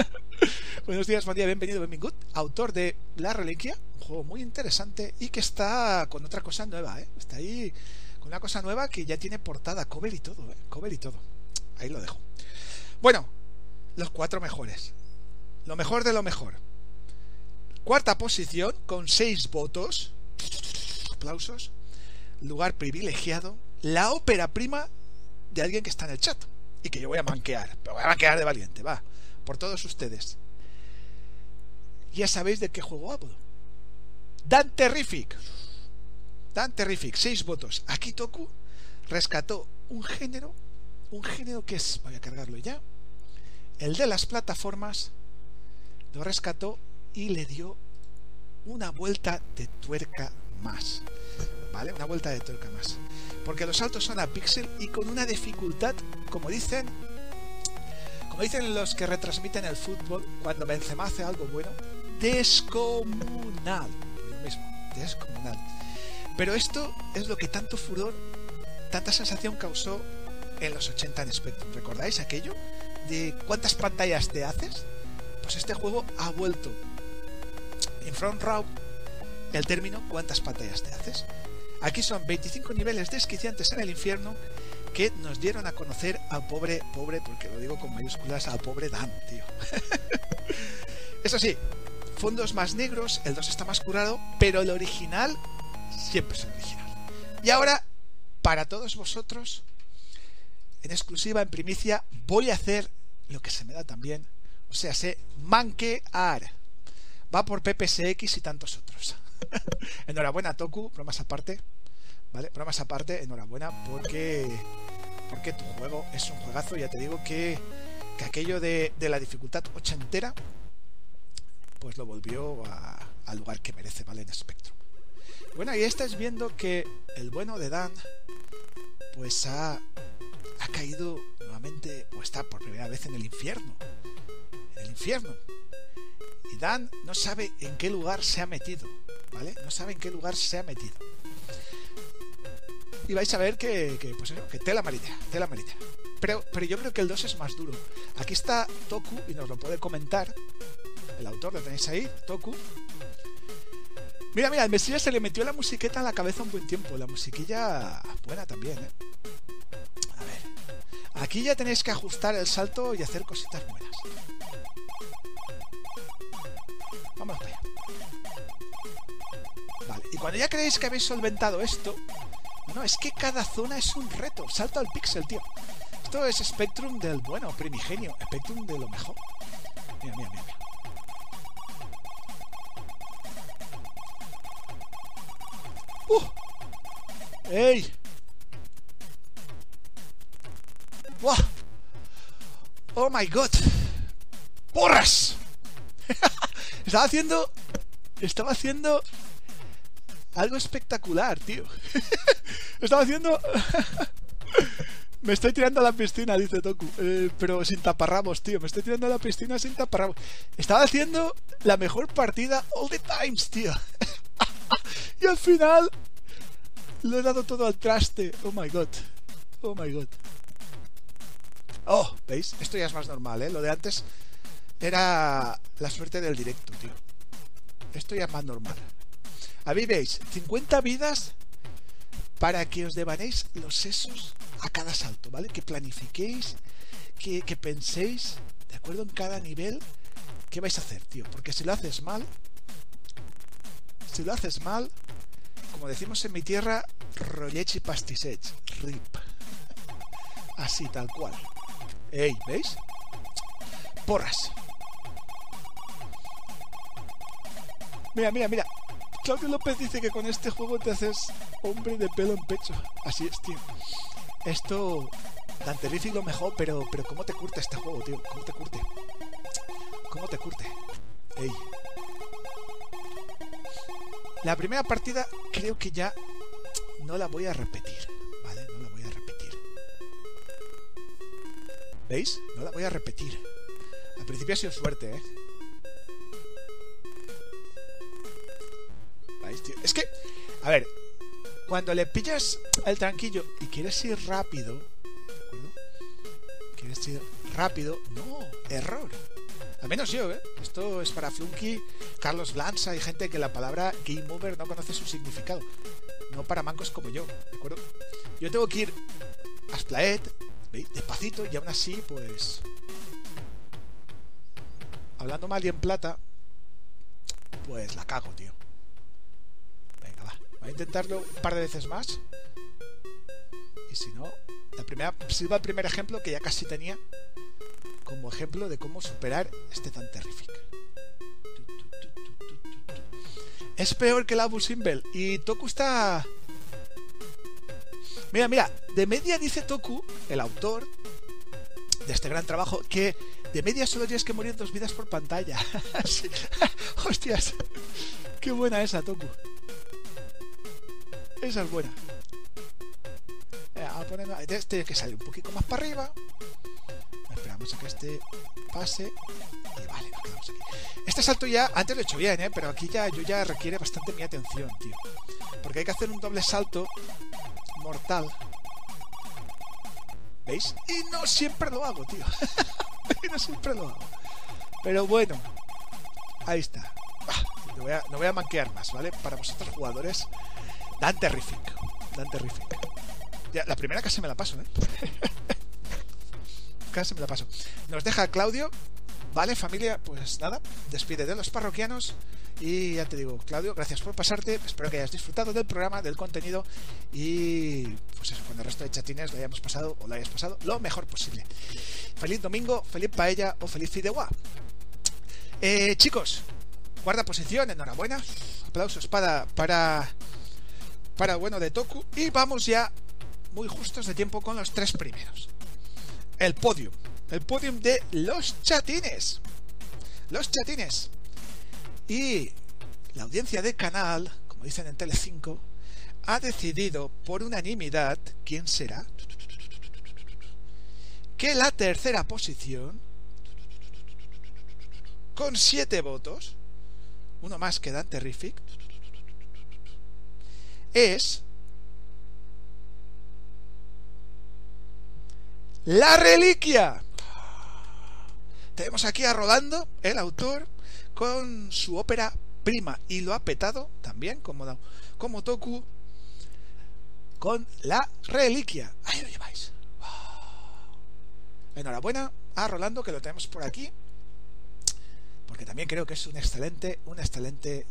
S1: (laughs) Buenos días, buen día, bienvenido, bienvenido. Autor de La Reliquia, un juego muy interesante y que está con otra cosa nueva. ¿eh? Está ahí con una cosa nueva que ya tiene portada, cover y todo. ¿eh? Cover y todo. Ahí lo dejo. Bueno, los cuatro mejores. Lo mejor de lo mejor. Cuarta posición con seis votos. Aplausos. Lugar privilegiado. La ópera prima de alguien que está en el chat. Y que yo voy a manquear. Pero voy a manquear de valiente, va. Por todos ustedes. Ya sabéis de qué juego hablo. Dan Terrific. Dan Terrific. Seis votos. Aquí Toku rescató un género. Un género que es. Voy a cargarlo ya. El de las plataformas. Lo rescató y le dio una vuelta de tuerca más. ¿Vale? Una vuelta de tuerca más. Porque los saltos son a píxel y con una dificultad, como dicen, como dicen los que retransmiten el fútbol, cuando Benzema hace algo bueno, descomunal. Lo mismo, descomunal. Pero esto es lo que tanto furor, tanta sensación causó en los 80 en Spectrum. ¿Recordáis aquello? De cuántas pantallas te haces. Pues este juego ha vuelto en Front Row el término cuántas pantallas te haces. Aquí son 25 niveles desquiciantes en el infierno que nos dieron a conocer al pobre, pobre, porque lo digo con mayúsculas, al pobre Dan, tío. (laughs) Eso sí, fondos más negros, el 2 está más curado, pero el original siempre es el original. Y ahora, para todos vosotros, en exclusiva, en primicia, voy a hacer lo que se me da también, o sea, sé manquear va por PPSX y tantos otros. (laughs) enhorabuena, Toku, bromas aparte. ¿Vale? Bromas aparte, enhorabuena porque porque tu juego es un juegazo. Ya te digo que, que aquello de, de, la dificultad ochentera, pues lo volvió al lugar que merece, ¿vale? En Spectrum. Bueno, y estáis viendo que el bueno de Dan, pues ha, ha caído nuevamente, o está por primera vez en el infierno. En el infierno. Y Dan no sabe en qué lugar se ha metido, ¿vale? No sabe en qué lugar se ha metido. Y vais a ver que, que pues que tela marinera, tela. Pero, pero yo creo que el 2 es más duro. Aquí está Toku y nos lo puede comentar. El autor lo tenéis ahí, Toku. Mira, mira, al Mesías se le metió la musiqueta en la cabeza un buen tiempo. La musiquilla buena también, ¿eh? A ver. Aquí ya tenéis que ajustar el salto y hacer cositas buenas. Vale, y cuando ya creéis que habéis solventado esto... No, es que cada zona es un reto. Salto al pixel, tío. Esto es Spectrum del bueno, primigenio. Spectrum de lo mejor. Mira, mira, mira. mira. ¡Uh! ¡Ey! ¡Buah! ¡Oh my god! ¡Porras! Estaba haciendo. Estaba haciendo. Algo espectacular, tío. (laughs) Estaba haciendo. (laughs) Me estoy tirando a la piscina, dice Toku. Eh, pero sin taparramos, tío. Me estoy tirando a la piscina sin taparramos. Estaba haciendo la mejor partida all the times, tío. (laughs) y al final. Lo he dado todo al traste. Oh my god. Oh my god. Oh, ¿veis? Esto ya es más normal, ¿eh? Lo de antes era la suerte del directo, tío. Esto ya es más normal. A mí veis, 50 vidas para que os devanéis los sesos a cada salto, ¿vale? Que planifiquéis, que, penséis, ¿de acuerdo? En cada nivel ¿qué vais a hacer, tío? Porque si lo haces mal, si lo haces mal, como decimos en mi tierra, rollech y pastisech, rip. Así, tal cual. Ey, ¿veis? Porras. Mira, mira, mira. Claudio López dice que con este juego te haces hombre de pelo en pecho. Así es, tío. Esto, Dante lo mejor, pero, pero ¿cómo te curte este juego, tío? ¿Cómo te curte? ¿Cómo te curte? Ey. La primera partida creo que ya no la voy a repetir. ¿Vale? No la voy a repetir. ¿Veis? No la voy a repetir. Al principio ha sido suerte, ¿eh? Es que, a ver, cuando le pillas el tranquillo y quieres ir rápido, ¿de Quieres ir rápido, no, error. Al menos yo, ¿eh? Esto es para Flunky, Carlos Blanza y gente que la palabra game over no conoce su significado. No para mancos como yo, ¿de acuerdo? Yo tengo que ir a Splaet, despacito, y aún así, pues. Hablando mal y en plata, pues la cago, tío. Voy a intentarlo un par de veces más. Y si no, la primera, sirva el primer ejemplo que ya casi tenía como ejemplo de cómo superar este tan terrífico. Es peor que el Abu Simbel. Y Toku está. Mira, mira, de media dice Toku, el autor de este gran trabajo, que de media solo tienes que morir dos vidas por pantalla. (laughs) (laughs) Hostias, qué buena esa, Toku. Esa es buena. Este que sale un poquito más para arriba. Esperamos a que este pase. Y vale, nos quedamos aquí. Este salto ya, antes lo he hecho bien, ¿eh? pero aquí ya yo ya requiere bastante mi atención, tío. Porque hay que hacer un doble salto mortal. ¿Veis? Y no siempre lo hago, tío. (laughs) y no siempre lo hago. Pero bueno, ahí está. No voy, a, no voy a manquear más, ¿vale? Para vosotros jugadores Dan terrific. Dan terrific. Ya, la primera casi me la paso, ¿eh? (laughs) casi me la paso. Nos deja Claudio. Vale, familia, pues nada, despide de los parroquianos. Y ya te digo, Claudio, gracias por pasarte. Espero que hayas disfrutado del programa, del contenido. Y pues eso, con el resto de chatines lo hayamos pasado o lo hayas pasado lo mejor posible. Feliz domingo, feliz paella o feliz fideuá. Eh, chicos, guarda posición, enhorabuena. Aplausos para, para para bueno de Toku. Y vamos ya muy justos de tiempo con los tres primeros. El podium. El podium de los chatines. Los chatines. Y la audiencia del canal, como dicen en Telecinco, ha decidido por unanimidad quién será. Que la tercera posición, con siete votos, uno más que Dan Terrific, es la reliquia. Tenemos aquí a Rolando, el autor, con su ópera prima y lo ha petado también, como, como Toku, con la reliquia. Ahí lo lleváis. Enhorabuena a Rolando, que lo tenemos por aquí, porque también creo que es un excelente, un excelente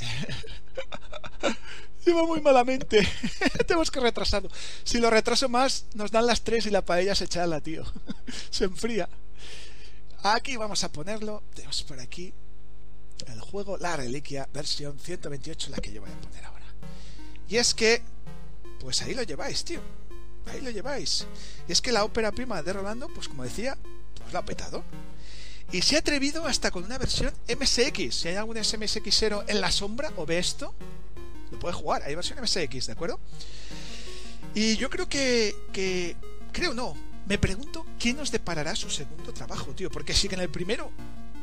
S1: (laughs) Iba muy malamente. (laughs) Tenemos que retrasarlo. Si lo retraso más, nos dan las 3 y la paella se chala, tío. (laughs) se enfría. Aquí vamos a ponerlo. Tenemos por aquí el juego La Reliquia, versión 128, la que yo voy a poner ahora. Y es que, pues ahí lo lleváis, tío. Ahí lo lleváis. Y es que la ópera prima de Rolando, pues como decía, pues lo ha petado. Y se ha atrevido hasta con una versión MSX. Si hay algún MSXero en la sombra o ve esto, lo puede jugar. Hay versión MSX, ¿de acuerdo? Y yo creo que, que creo no. Me pregunto quién nos deparará su segundo trabajo, tío. Porque si en el primero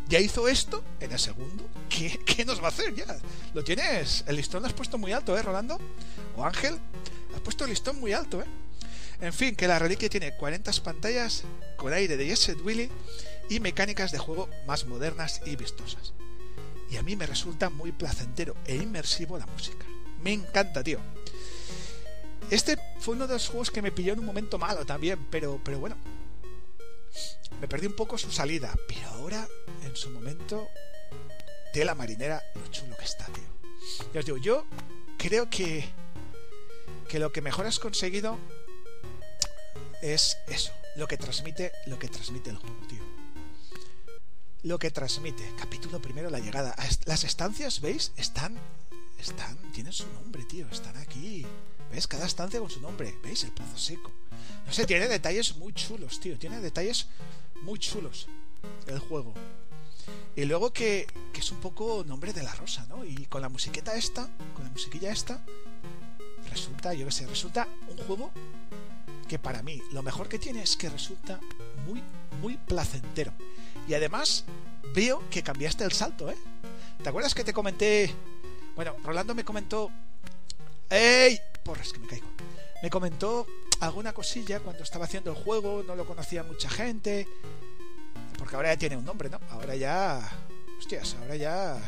S1: ya hizo esto, en el segundo, ¿qué, ¿qué, nos va a hacer ya? Lo tienes, el listón lo has puesto muy alto, ¿eh, Rolando? O Ángel, has puesto el listón muy alto, ¿eh? En fin, que la reliquia tiene 40 pantallas con aire de Jesset Willy y mecánicas de juego más modernas y vistosas. Y a mí me resulta muy placentero e inmersivo la música. Me encanta, tío. Este fue uno de los juegos que me pilló en un momento malo también, pero, pero bueno. me perdí un poco su salida, pero ahora, en su momento, de la marinera, lo chulo que está, tío. Ya os digo, yo creo que, que lo que mejor has conseguido es eso, lo que transmite, lo que transmite el juego, tío. Lo que transmite. Capítulo primero, la llegada. Las estancias, ¿veis? Están, están, tienen su nombre, tío. Están aquí. ¿Ves? Cada estancia con su nombre. ¿Veis? El pozo seco. No sé, tiene detalles muy chulos, tío. Tiene detalles muy chulos el juego. Y luego que, que, es un poco nombre de la rosa, ¿no? Y con la musiqueta esta, con la musiquilla esta, resulta, yo qué sé, resulta un juego que para mí lo mejor que tiene es que resulta muy, muy placentero. Y además veo que cambiaste el salto, ¿eh? ¿Te acuerdas que te comenté? Bueno, Rolando me comentó... ¡Ey! Porras, que me caigo. Me comentó alguna cosilla cuando estaba haciendo el juego, no lo conocía mucha gente. Porque ahora ya tiene un nombre, ¿no? Ahora ya. Hostias, ahora ya.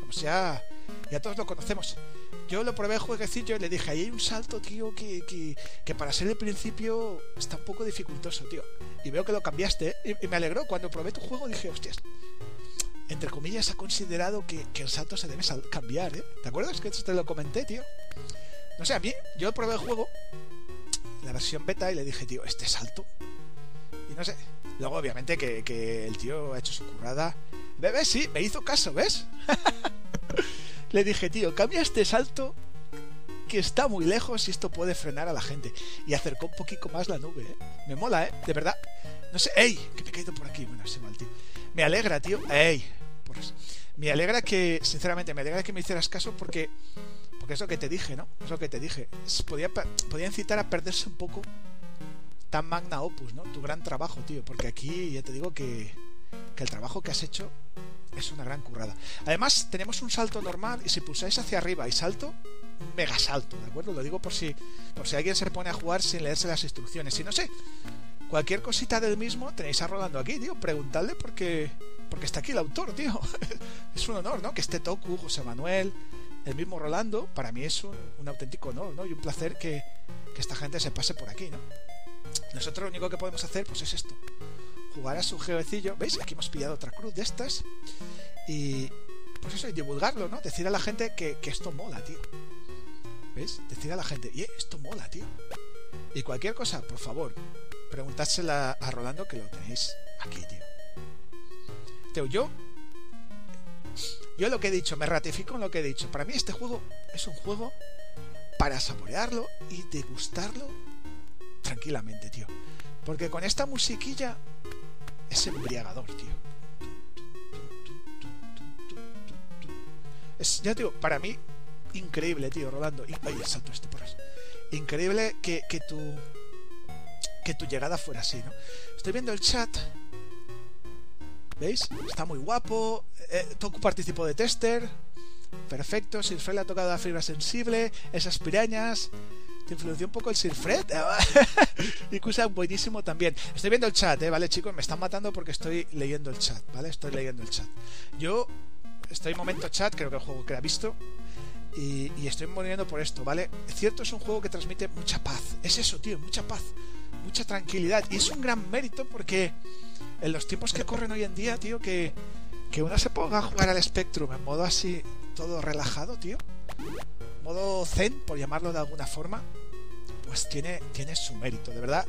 S1: Vamos, ya. Ya todos lo conocemos. Yo lo probé el jueguecillo y le dije, ahí hay un salto, tío, que, que, que, para ser el principio está un poco dificultoso, tío. Y veo que lo cambiaste, ¿eh? y, me alegró. Cuando probé tu juego dije, hostias, entre comillas, ha considerado que, que el salto se debe cambiar, ¿eh? ¿Te acuerdas que esto te lo comenté, tío? No sé, a mí, yo probé el juego, la versión beta, y le dije, tío, este salto. Y no sé. Luego, obviamente, que, que el tío ha hecho su currada. Bebé, sí, me hizo caso, ¿ves? (laughs) Le dije, tío, cambia este salto que está muy lejos y esto puede frenar a la gente. Y acercó un poquito más la nube, ¿eh? Me mola, ¿eh? De verdad. No sé, ¡ey! Que me he caído por aquí. Bueno, es igual, tío. Me alegra, tío. ¡ey! Me alegra que, sinceramente, me alegra que me hicieras caso porque. Porque es lo que te dije, ¿no? Es lo que te dije. podía, podía incitar a perderse un poco tan magna opus, ¿no? Tu gran trabajo, tío. Porque aquí ya te digo que, que el trabajo que has hecho es una gran currada. Además, tenemos un salto normal y si pulsáis hacia arriba y salto, mega salto, ¿de acuerdo? Lo digo por si, por si alguien se pone a jugar sin leerse las instrucciones. Si no sé, cualquier cosita del mismo tenéis a Rolando aquí, tío. Preguntadle porque, porque está aquí el autor, tío. (laughs) es un honor, ¿no? Que esté Toku, José Manuel, el mismo Rolando. Para mí es un, auténtico honor, ¿no? Y un placer que, que esta gente se pase por aquí, ¿no? Nosotros lo único que podemos hacer, pues es esto jugar a su geocillo. ¿Veis? Aquí hemos pillado otra cruz de estas. Y pues eso, divulgarlo, ¿no? Decir a la gente que, esto mola, tío. ¿Veis? Decir a la gente, y esto mola, tío. Y cualquier cosa, por favor, preguntádsela a Rolando que lo tenéis aquí, tío. Tío, yo. Yo lo que he dicho, me ratifico en lo que he dicho. Para mí este juego es un juego para saborearlo y degustarlo tranquilamente, tío. Porque con esta musiquilla es embriagador, tío. Es, ya digo, para mí, increíble, tío, Rolando. Y, salto este por Increíble que, que, tu, que tu llegada fuera así, ¿no? Estoy viendo el chat. ¿Veis? Está muy guapo. Eh, Toku participó de tester. Perfecto. Silfred le ha tocado la fibra sensible. Esas pirañas. Te influenció un poco el Sir Fred. (laughs) y cosa buenísimo también. Estoy viendo el chat, ¿eh? ¿vale, chicos? Me están matando porque estoy leyendo el chat, ¿vale? Estoy leyendo el chat. Yo estoy en momento chat, creo que el juego que ha visto. Y, y, estoy muriendo por esto, ¿vale? Cierto, es un juego que transmite mucha paz. Es eso, tío, mucha paz, mucha tranquilidad. Y es un gran mérito porque en los tiempos que corren hoy en día, tío, que, que uno se ponga a jugar al Spectrum en modo así, todo relajado, tío modo zen, por llamarlo de alguna forma, pues tiene, tiene su mérito, de verdad.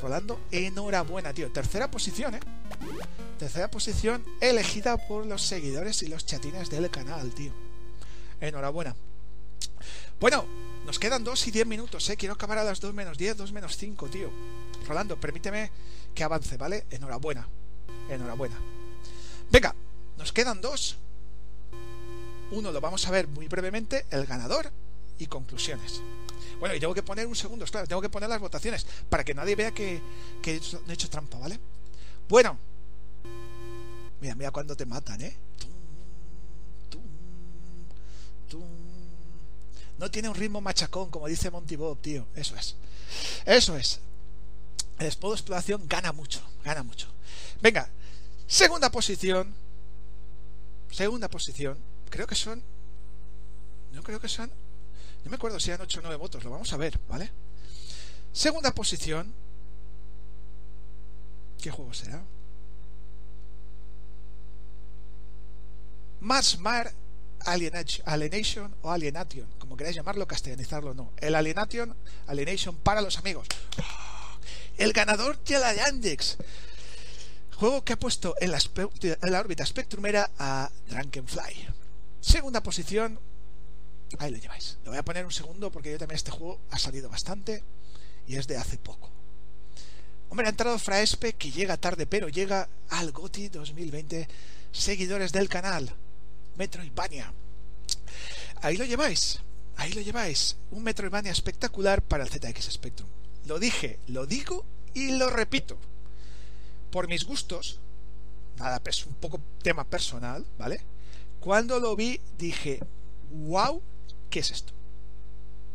S1: Rolando, enhorabuena, tío. Tercera posición, ¿eh? Tercera posición elegida por los seguidores y los chatines del canal, tío. Enhorabuena. Bueno, nos quedan 2 y 10 minutos, ¿eh? Quiero acabar a las 2 menos 10, 2 menos 5, tío. Rolando, permíteme que avance, ¿vale? Enhorabuena. Enhorabuena. Venga, nos quedan dos uno lo vamos a ver muy brevemente, el ganador y conclusiones. Bueno, y tengo que poner un segundo, claro, tengo que poner las votaciones para que nadie vea que, que he hecho trampa, ¿vale? Bueno, mira, mira cuando te matan, ¿eh? No tiene un ritmo machacón, como dice Monty Bob, tío. Eso es. Eso es. El escudo de exploración gana mucho, gana mucho. Venga, segunda posición. Segunda posición. Creo que son. No creo que son. No me acuerdo si eran 8 o 9 votos. Lo vamos a ver, ¿vale? Segunda posición. ¿Qué juego será? Mars Mar Alienation o Alienation, como queráis llamarlo, castellanizarlo no. El Alienation, Alienation para los amigos. El ganador de la Yandex. Juego que ha puesto en la, órbita spectrumera a Drunkenfly. Segunda posición. Ahí lo lleváis. Lo voy a poner un segundo porque yo también este juego ha salido bastante y es de hace poco. Hombre, ha entrado Fraespe que llega tarde, pero llega al GOTI 2020. Seguidores del canal. Metroidvania. Ahí lo lleváis. Ahí lo lleváis. Un Metroidvania espectacular para el ZX Spectrum. Lo dije, lo digo y lo repito. Por mis gustos, nada, es un poco tema personal, ¿vale? Cuando lo vi dije, wow, ¿qué es esto?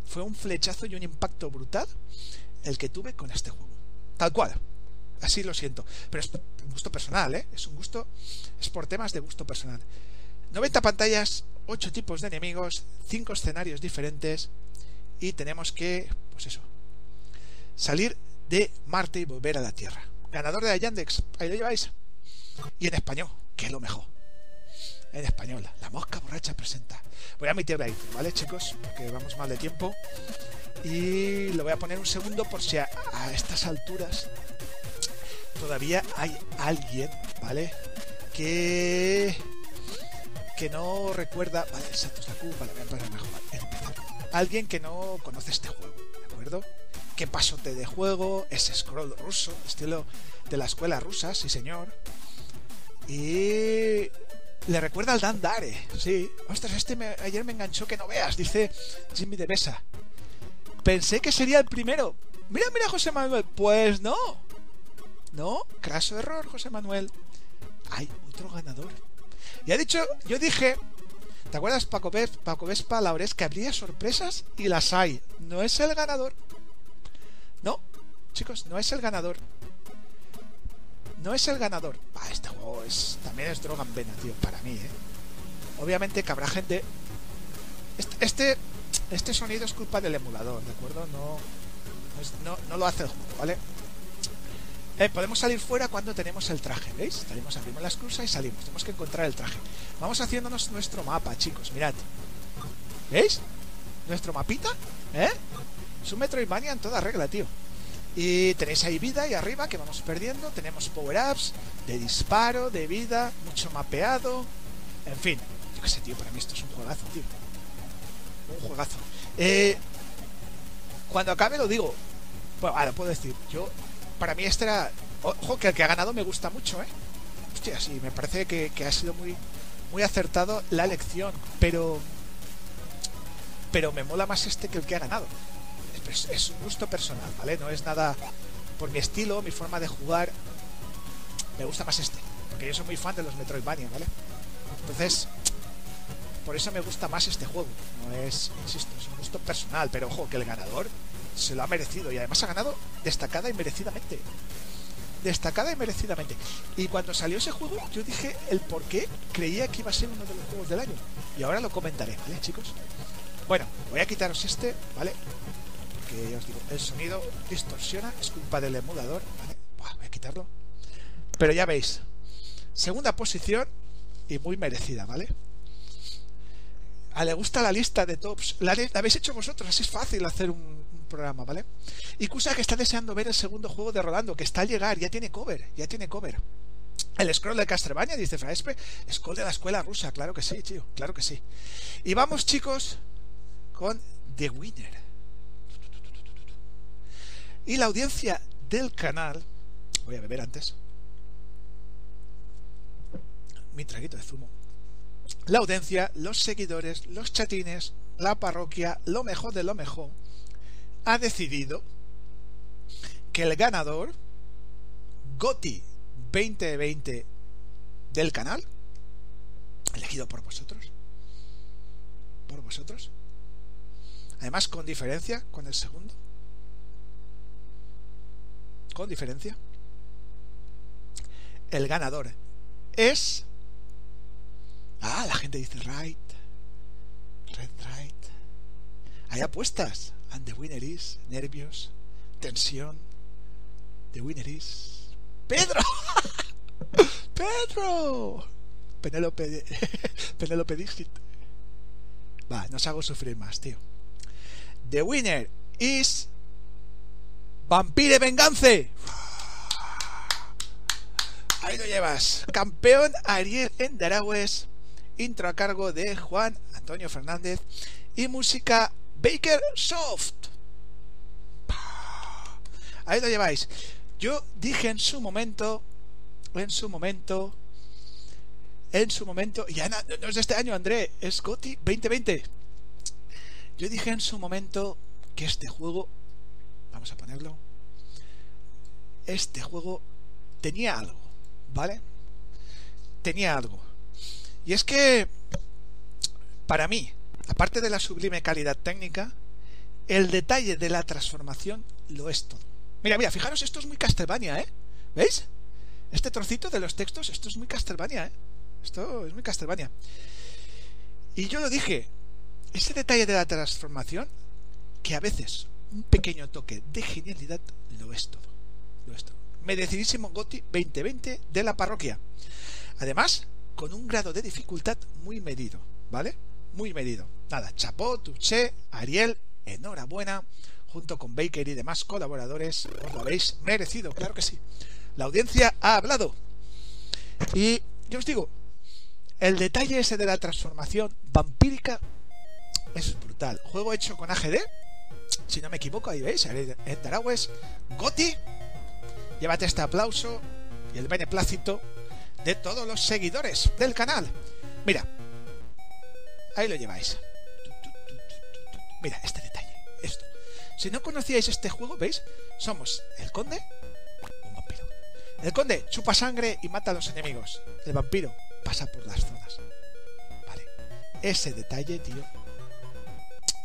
S1: Fue un flechazo y un impacto brutal el que tuve con este juego. Tal cual. Así lo siento. Pero es un gusto personal, ¿eh? Es un gusto, es por temas de gusto personal. 90 pantallas, 8 tipos de enemigos, 5 escenarios diferentes y tenemos que, pues eso, salir de Marte y volver a la Tierra. Ganador de la Yandex, ahí lo lleváis. Y en español, que es lo mejor. En español, la mosca borracha presenta. Voy a emitirla ahí, ¿vale, chicos? Porque vamos mal de tiempo. Y lo voy a poner un segundo por si a estas alturas todavía hay alguien, ¿vale? Que que no recuerda. Vale, Santos Taku, vale, voy a mejor. Alguien que no conoce este juego, ¿de acuerdo? ¿Qué pasote de juego? Es scroll ruso, estilo de la escuela rusa, sí señor. Y le recuerda al Dan Dare, sí. Ostras, este ayer me enganchó que no veas, dice Jimmy de Besa. Pensé que sería el primero. Mira, mira, José Manuel. Pues no. No, craso error, José Manuel. Hay otro ganador. Y ha dicho, yo dije, ¿te acuerdas Paco, Paco Vespa, Laures, que habría sorpresas? Y las hay. No es el ganador. No, chicos, no es el ganador. No es el ganador. Ah, este juego es, también es droga en vena, tío, para mí, ¿eh? Obviamente que habrá gente... Este, este, este sonido es culpa del emulador, ¿de acuerdo? No, no, no lo hace el juego, ¿vale? Eh, podemos salir fuera cuando tenemos el traje, ¿veis? Salimos, abrimos las cruzas y salimos. Tenemos que encontrar el traje. Vamos haciéndonos nuestro mapa, chicos. Mirad. ¿Veis? Nuestro mapita, ¿eh? Es un Metroidvania en toda regla, tío. Y tenéis ahí vida y arriba que vamos perdiendo. Tenemos power-ups de disparo, de vida, mucho mapeado. En fin, yo qué sé, tío, para mí esto es un juegazo, tío. Un juegazo. Eh, cuando acabe lo digo. Bueno, ahora puedo decir, yo para mí este era. Ojo, que el que ha ganado me gusta mucho, ¿eh? Hostia, sí, me parece que, ha sido muy, muy acertado la elección, pero. Pero me mola más este que el que ha ganado. Es, un gusto personal, ¿vale? No es nada por mi estilo, mi forma de jugar. Me gusta más este, porque yo soy muy fan de los Metroidvania, ¿vale? Entonces, por eso me gusta más este juego. No es, insisto, es un gusto personal, pero ojo, que el ganador se lo ha merecido y además ha ganado destacada y merecidamente. Destacada y merecidamente. Y cuando salió ese juego, yo dije el por qué creía que iba a ser uno de los juegos del año. Y ahora lo comentaré, ¿vale, chicos? Bueno, voy a quitaros este, ¿vale? Porque ya os digo, el sonido distorsiona, es culpa del emulador, ¿vale? voy a quitarlo. Pero ya veis, segunda posición y muy merecida, ¿vale? A le gusta la lista de tops. La habéis hecho vosotros, así es fácil hacer un, programa, ¿vale? Y Kusa que está deseando ver el segundo juego de Rolando, que está al llegar, ya tiene cover, ya tiene cover. El scroll de Castlevania, dice Fraespe. Scroll de la escuela rusa, claro que sí, tío, claro que sí. Y vamos, chicos, con The Winner. Y la audiencia del canal. Voy a beber antes. Mi traguito de zumo. La audiencia, los seguidores, los chatines, la parroquia, lo mejor de lo mejor ha decidido que el ganador GOTI 2020 del canal, elegido por vosotros, por vosotros, además con diferencia con el segundo, con diferencia, el ganador es... Ah, la gente dice right, red right. Hay apuestas. And the winner is nervios, tensión. The winner is Pedro. (laughs) Pedro. Penélope, (laughs) Penélope Digit. Va, no os hago sufrir más, tío. The winner is Vampire Vengance. Ahí lo llevas. Campeón Ariel Endaragües. Intro a cargo de Juan Antonio Fernández. Y música Baker Soft. Ahí lo lleváis. Yo dije en su momento, en su momento, en su momento, ya no, es de este año, André, es Goti 2020. Yo dije en su momento que este juego, vamos a ponerlo, este juego tenía algo, ¿vale? Tenía algo. Y es que, para mí, aparte de la sublime calidad técnica, el detalle de la transformación lo es todo. Mira, mira, fijaros, esto es muy Castlevania, ¿eh? ¿Veis? Este trocito de los textos, esto es muy Castlevania, ¿eh? Esto es muy Castlevania. Y yo lo dije, ese detalle de la transformación, que a veces un pequeño toque de genialidad lo es todo. Lo es todo. Merecidísimo Goti 2020 de la parroquia. Además, con un grado de dificultad muy medido, ¿vale? Muy medido. Nada, chapó, tuché, Ariel, enhorabuena, junto con Baker y demás colaboradores, os lo habéis merecido, claro que sí. La audiencia ha hablado. Y yo os digo, el detalle ese de la transformación vampírica es brutal. Juego hecho con AGD, si no me equivoco, ahí veis, en Daragües, Goti. Llévate este aplauso y el beneplácito de todos los seguidores del canal. Mira, ahí lo lleváis. Mira, este detalle, esto. Si no conocíais este juego, ¿veis? Somos el conde, un vampiro. El conde chupa sangre y mata a los enemigos. El vampiro pasa por las zonas. Vale. Ese detalle, tío,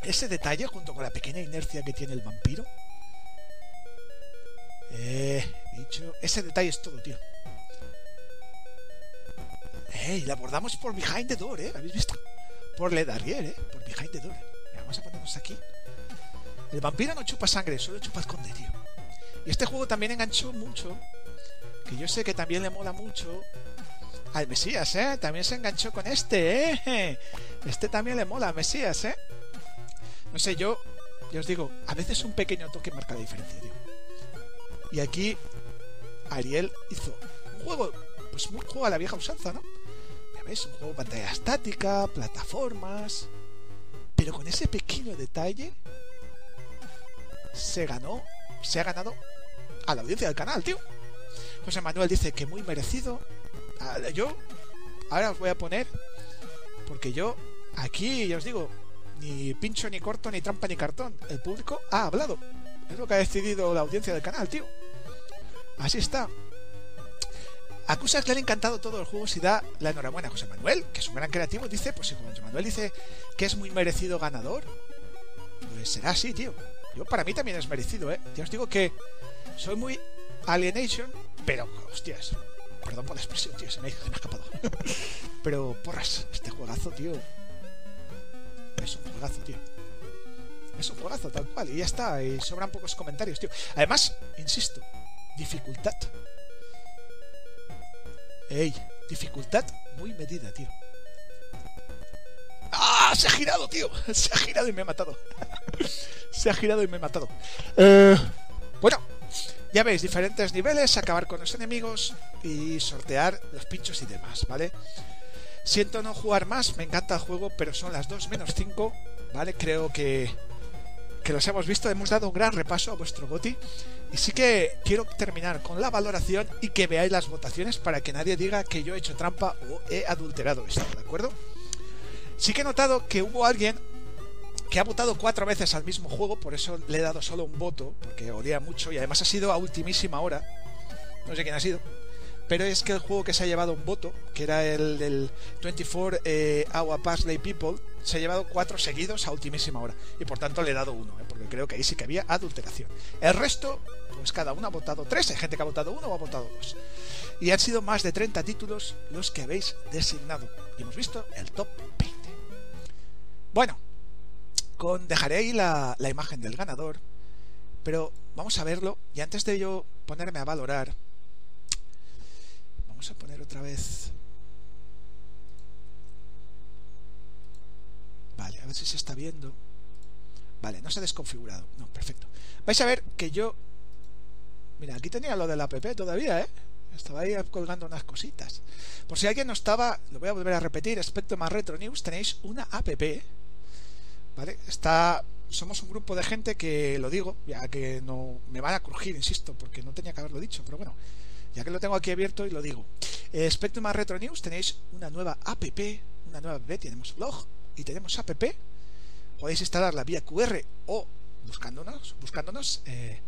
S1: ese detalle, junto con la pequeña inercia que tiene el vampiro. Eh, dicho, ese detalle es todo, tío. Eh, y la abordamos por Behind the Door, ¿eh? ¿Habéis visto? Por Ledarier, ¿eh? Por Behind the Door. Mira, vamos a ponernos aquí. El vampiro no chupa sangre, solo chupa esconde, tío. Y este juego también enganchó mucho. Que yo sé que también le mola mucho al Mesías, ¿eh? También se enganchó con este, ¿eh? Este también le mola al Mesías, ¿eh? No sé, yo, ya os digo, a veces un pequeño toque marca la diferencia, tío. Y aquí Ariel hizo un juego, pues un juego a la vieja usanza, ¿no? Ves, un juego pantalla estática, plataformas, pero con ese pequeño detalle se ganó, se ha ganado a la audiencia del canal, tío. José Manuel dice que muy merecido. Yo, ahora os voy a poner, porque yo, aquí, ya os digo, ni pincho, ni corto, ni trampa, ni cartón. El público ha hablado. Es lo que ha decidido la audiencia del canal, tío. Así está. Acusa que le ha encantado todo el juego si da la enhorabuena a José Manuel, que es un gran creativo. Dice, pues si José Manuel dice que es muy merecido ganador, pues será así, tío. Yo para mí también es merecido, ¿eh? Ya os digo que soy muy Alienation, pero, hostias, perdón por la expresión, tío, se me se me ha escapado. (laughs) pero, porras, este juegazo, tío, es un juegazo, tío. Es un juegazo, tal cual. Y ya está. Y sobran pocos comentarios, tío. Además, insisto, dificultad. Ey, dificultad muy medida, tío. ¡Ah! Se ha girado, tío. Se ha girado y me ha matado. (laughs) Se ha girado y me ha matado. Eh, bueno, ya veis, diferentes niveles, acabar con los enemigos y sortear los pinchos y demás, ¿vale? Siento no jugar más, me encanta el juego, pero son las 2 menos 5, ¿vale? Creo que, que los hemos visto, hemos dado un gran repaso a vuestro GOTI. Y sí que quiero terminar con la valoración y que veáis las votaciones para que nadie diga que yo he hecho trampa o he adulterado esto, ¿de acuerdo? Sí que he notado que hubo alguien que ha votado cuatro veces al mismo juego, por eso le he dado solo un voto, porque olía mucho y además ha sido a ultimísima hora. No sé quién ha sido pero es que el juego que se ha llevado un voto, que era el del 24 eh, Hour Parsley People, se ha llevado cuatro seguidos a ultimísima hora. Y por tanto le he dado uno, eh, porque creo que ahí sí que había adulteración. El resto, pues cada uno ha votado tres, hay gente que ha votado uno o ha votado dos. Y han sido más de 30 títulos los que habéis designado. Y hemos visto el top 20. Bueno, con, dejaré ahí la, la imagen del ganador, pero vamos a verlo. Y antes de yo ponerme a valorar, vamos a poner otra vez Vale, a ver si se está viendo. Vale, no se ha desconfigurado. No, perfecto. Vais a ver que yo Mira, aquí tenía lo del app todavía, ¿eh? Estaba ahí colgando unas cositas. Por si alguien no estaba, lo voy a volver a repetir, respecto más Retro News, tenéis una app, ¿vale? Está... Somos un grupo de gente que, lo digo, ya que no me van a crujir, insisto, porque no tenía que haberlo dicho, pero bueno, ya que lo tengo aquí abierto y lo digo. Eh, Spectrum más Retro News tenéis una nueva app, una nueva app, tenemos blog y tenemos app. Podéis instalarla vía QR o buscándonos, buscándonos eh,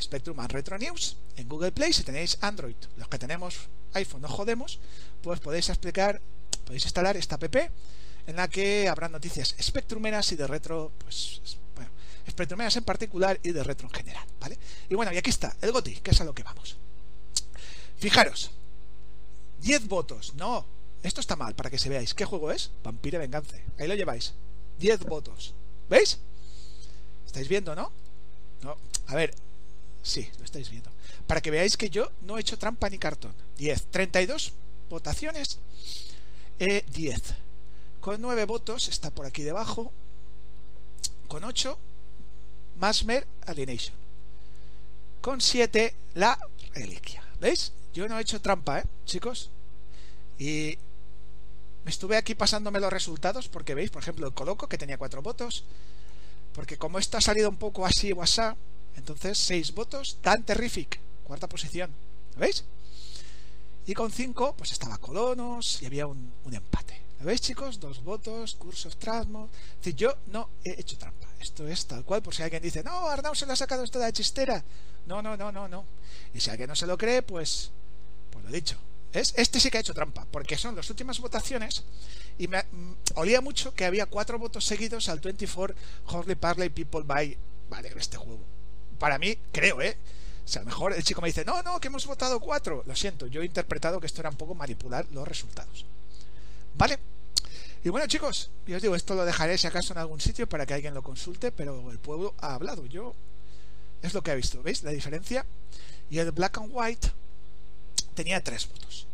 S1: Spectrum and Retro News en Google Play. Si tenéis Android, los que tenemos iPhone no jodemos, pues podéis explicar, podéis instalar esta app en la que habrá noticias spectrumeras y de retro, pues bueno, spectrumeras en particular y de retro en general, ¿vale? Y bueno, y aquí está, el GOTI, que es a lo que vamos. Fijaros, 10 votos, no, esto está mal, para que se veáis. ¿Qué juego es? Vampire Vengance. Ahí lo lleváis. 10 votos. ¿Veis? ¿Estáis viendo, no? No. A ver, Sí, lo estáis viendo. Para que veáis que yo no he hecho trampa ni cartón. 10. 32 votaciones. 10. Eh, Con 9 votos, está por aquí debajo. Con 8, Masmer Alienation. Con 7, la reliquia. ¿Veis? Yo no he hecho trampa, ¿eh, chicos? Y me estuve aquí pasándome los resultados porque veis, por ejemplo, el Coloco que tenía 4 votos. Porque como esto ha salido un poco así WhatsApp, entonces, 6 votos, tan terrific, cuarta posición. ¿Lo veis? Y con 5, pues estaba Colonos y había un, empate. ¿Lo veis, chicos? Dos votos, cursos Trasmo. Es decir, yo no he hecho trampa. Esto es tal cual, por si alguien dice, no, Arnau se lo ha sacado esto de la chistera. No, no, no, no, no. Y si alguien no se lo cree, pues, pues lo dicho. ¿Es? Este sí que ha hecho trampa, porque son las últimas votaciones y me mm, olía mucho que había cuatro votos seguidos al 24 Horley Parley People by vale, este juego para mí, creo, ¿eh? O sea, a lo mejor el chico me dice, no, no, que hemos votado cuatro. Lo siento, yo he interpretado que esto era un poco manipular los resultados. ¿Vale? Y bueno, chicos, yo os digo, esto lo dejaré si acaso en algún sitio para que alguien lo consulte, pero el pueblo ha hablado. Yo es lo que he visto, ¿veis? La diferencia. Y el Black and White tenía tres votos.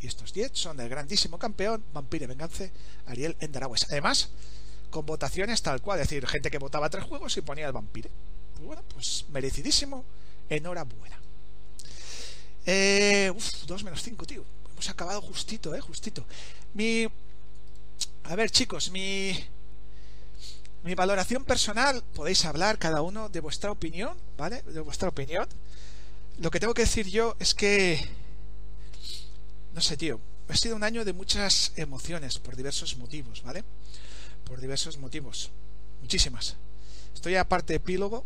S1: Y estos diez son del grandísimo campeón, Vampire Vengance, Ariel Endaragües. Además, con votaciones tal cual, es decir, gente que votaba tres juegos y ponía el Vampire. Bueno, pues merecidísimo. Enhorabuena. Eh, uf, 2 menos 5, tío. Hemos acabado justito, eh, justito. Mi. A ver, chicos, mi. Mi valoración personal, podéis hablar cada uno de vuestra opinión, ¿vale? De vuestra opinión. Lo que tengo que decir yo es que. No sé, tío. Ha sido un año de muchas emociones por diversos motivos, ¿vale? Por diversos motivos. Muchísimas. Estoy aparte epílogo,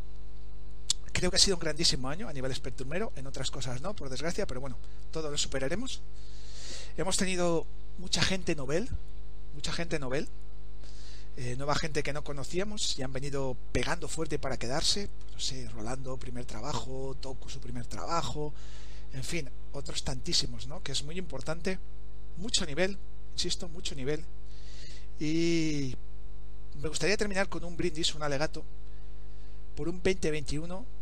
S1: Creo que ha sido un grandísimo año a nivel espectrumero, en otras cosas no, por desgracia, pero bueno, todo lo superaremos. Hemos tenido mucha gente novel, mucha gente novel, eh, nueva gente que no conocíamos y han venido pegando fuerte para quedarse. No sé, Rolando, primer trabajo, Toku, su primer trabajo, en fin, otros tantísimos, ¿no? Que es muy importante, mucho nivel, insisto, mucho nivel. Y me gustaría terminar con un brindis, un alegato, por un 2021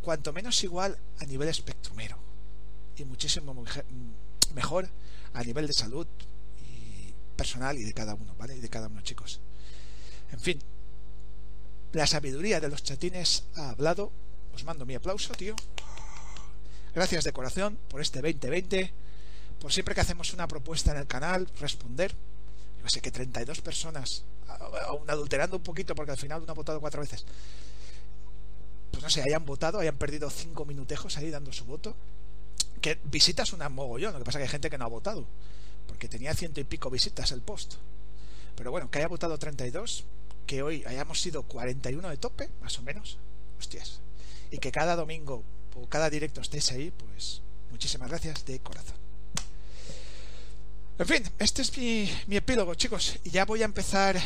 S1: cuanto menos igual a nivel espectrumero y muchísimo mejor a nivel de salud y personal y de cada uno, ¿vale? Y de cada uno, chicos. En fin, la sabiduría de los chatines ha hablado. Os mando mi aplauso, tío. Gracias de corazón por este 2020. Por siempre que hacemos una propuesta en el canal, responder. Yo sé que 32 personas, aún adulterando un poquito porque al final uno ha votado cuatro veces pues no sé, hayan votado, hayan perdido cinco minutejos ahí dando su voto. Que visitas una mogollón, lo que pasa que hay gente que no ha votado, porque tenía ciento y pico visitas el post. Pero bueno, que haya votado 32, que hoy hayamos sido 41 de tope, más o menos, hostias. Y que cada domingo o cada directo estéis ahí, pues muchísimas gracias de corazón. En fin, este es mi, mi epílogo, chicos, y ya voy a empezar.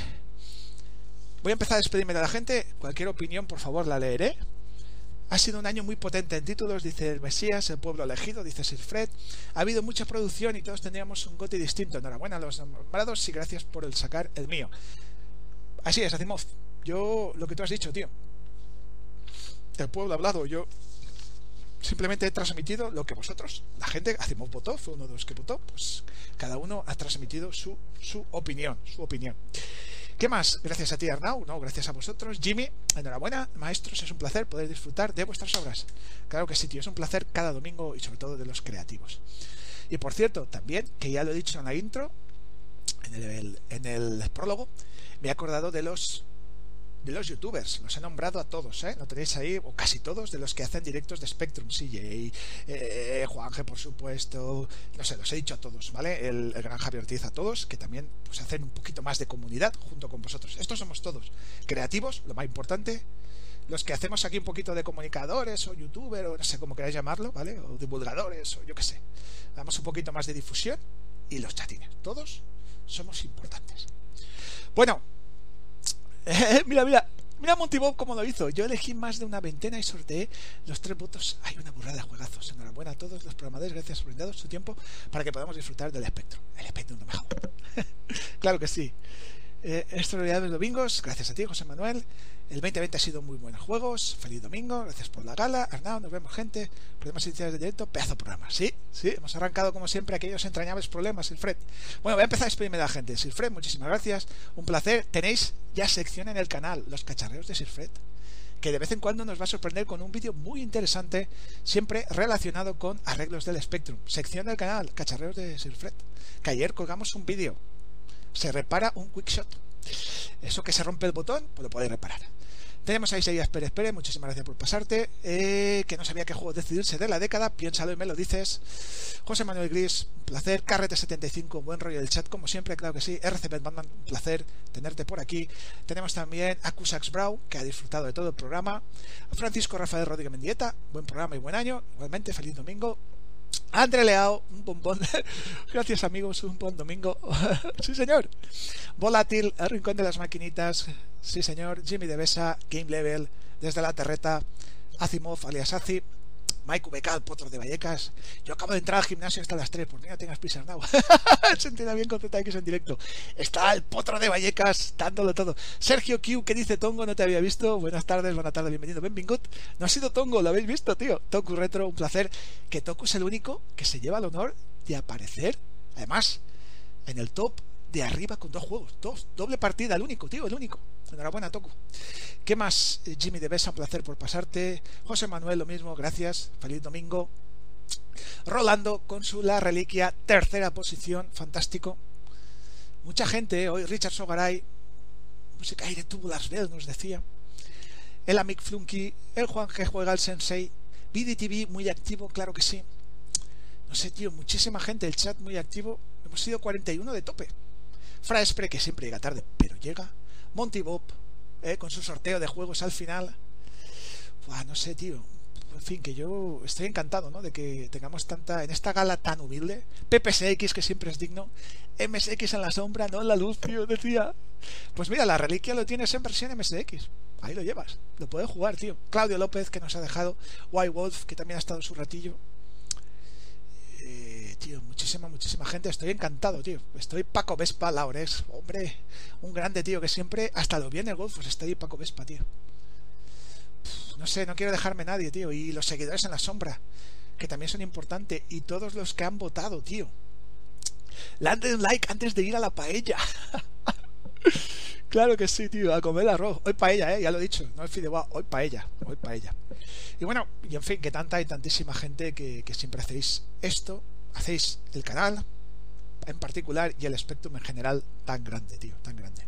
S1: Voy a empezar a despedirme de la gente. Cualquier opinión, por favor, la leeré. Ha sido un año muy potente en títulos, dice el Mesías, el pueblo elegido, dice Sir Fred. Ha habido mucha producción y todos tendríamos un gote distinto. Enhorabuena a los nombrados y gracias por el sacar el mío. Así es, Asimov. Yo, lo que tú has dicho, tío. El pueblo ha hablado, yo simplemente he transmitido lo que vosotros, la gente, Asimov votó, fue uno de los que votó, pues cada uno ha transmitido su opinión, su opinión. ¿Qué más? Gracias a ti, Arnau, no, gracias a vosotros. Jimmy, enhorabuena, maestros, es un placer poder disfrutar de vuestras obras. Claro que sí, tío, es un placer cada domingo y sobre todo de los creativos. Y por cierto, también, que ya lo he dicho en la intro, en el, en el prólogo, me he acordado de los de los youtubers, los he nombrado a todos, ¿eh? Lo tenéis ahí, o casi todos, de los que hacen directos de Spectrum, CJ, eh, Juanje, por supuesto, no sé, los he dicho a todos, ¿vale? El, gran Javier Ortiz a todos, que también pues hacen un poquito más de comunidad junto con vosotros. Estos somos todos, creativos, lo más importante, los que hacemos aquí un poquito de comunicadores o youtuber o no sé cómo queráis llamarlo, ¿vale? O divulgadores o yo qué sé. Damos un poquito más de difusión y los chatines. Todos somos importantes. Bueno, mira, mira, mira Montibob cómo lo hizo. Yo elegí más de una veintena y sorteé los tres votos. Hay una burrada de juegazos. Enhorabuena a todos los programadores. Gracias por brindado su tiempo para que podamos disfrutar del espectro. El espectro no mejor. (laughs) claro que sí. Eh, extraordinarios domingos. Gracias a ti, José Manuel. El 2020 ha sido muy buenos juegos. Feliz domingo. Gracias por la gala. Arnau, nos vemos, gente. Problemas iniciales de directo. Pedazo programa. Sí, sí. Hemos arrancado, como siempre, aquellos entrañables problemas, Silfred. Bueno, voy a empezar a despedirme de la gente. Silfred, muchísimas gracias. Un placer. Tenéis ya sección en el canal, los cacharreos de Silfred que de vez en cuando nos va a sorprender con un vídeo muy interesante, siempre relacionado con arreglos del Spectrum. Sección del canal, Cacharreos de Silfred, que ayer colgamos un vídeo. Se repara un quickshot. Eso que se rompe el botón, pues lo podéis reparar. Tenemos a Isaías Pérez Pérez, muchísimas gracias por pasarte. Eh, que no sabía qué juego decidirse de la década, piénsalo y me lo dices. José Manuel Gris, placer. Carrete75, buen rollo del chat, como siempre, claro que sí. RCP Batman, placer tenerte por aquí. Tenemos también a Cusax Brau, que ha disfrutado de todo el programa. Francisco Rafael Rodríguez Mendieta, buen programa y buen año. Igualmente, feliz domingo. André Leao, un bombón. (laughs) Gracias amigos, un buen domingo. (laughs) sí señor. Volátil, rincón de las maquinitas. Sí, señor. Jimmy Devesa, Game Level, desde la terreta. Azimov, alias Azi. Mike VK, potro de Vallecas. Yo acabo de entrar al gimnasio hasta las 3, por mí no tengas prisa, no. (laughs) Se entiende bien con ZX en directo. Está el potro de Vallecas, dándolo todo. Sergio Q, que dice Tongo, no te había visto. Buenas tardes, buenas tardes, bienvenido. Benvingut. No ha sido Tongo, lo habéis visto, tío. Toku Retro, un placer. Que Toku es el único que se lleva el honor de aparecer, además, en el top de arriba con dos juegos. Dos, doble partida, el único, tío, el único. Enhorabuena, Toku. ¿Qué más? Eh, Jimmy de Besa, un placer por pasarte. José Manuel, lo mismo, gracias. Feliz domingo. Rolando con su La Reliquia, tercera posición, fantástico. Mucha gente, eh, hoy Richard Sogaray, música aire Tubular Bell nos decía. El Amic Flunky, el Juan que juega al Sensei, BDTV muy activo, claro que sí. No sé, tío, muchísima gente, el chat muy activo. Hemos sido 41 de tope. Fraespre, que siempre llega tarde, pero llega. Monty Bob, eh, con su sorteo de juegos al final. no sé, tío. En fin, que yo estoy encantado, ¿no? De que tengamos tanta, en esta gala tan humilde, PPSX, que siempre es digno, MSX en la sombra, no en la luz, tío, decía. Pues mira, la reliquia lo tienes en versión MSX. Ahí lo llevas. Lo puedes jugar, tío. Claudio López, que nos ha dejado. White Wolf, que también ha estado su ratillo tío, muchísima, muchísima gente. Estoy encantado, tío. Estoy Paco Vespa, Laures. Hombre, un grande, tío, que siempre, hasta lo viene el golf, pues estoy Paco Vespa, tío. no sé, no quiero dejarme nadie, tío. Y los seguidores en la sombra, que también son importantes. Y todos los que han votado, tío. Le un like antes de ir a la paella. (laughs) claro que sí, tío, a comer arroz. Hoy paella, eh, ya lo he dicho. No el fideuá, hoy paella. Hoy paella. Y bueno, y en fin, que tanta y tantísima gente que siempre hacéis esto hacéis el canal en particular y el Spectrum en general tan grande, tío, tan grande.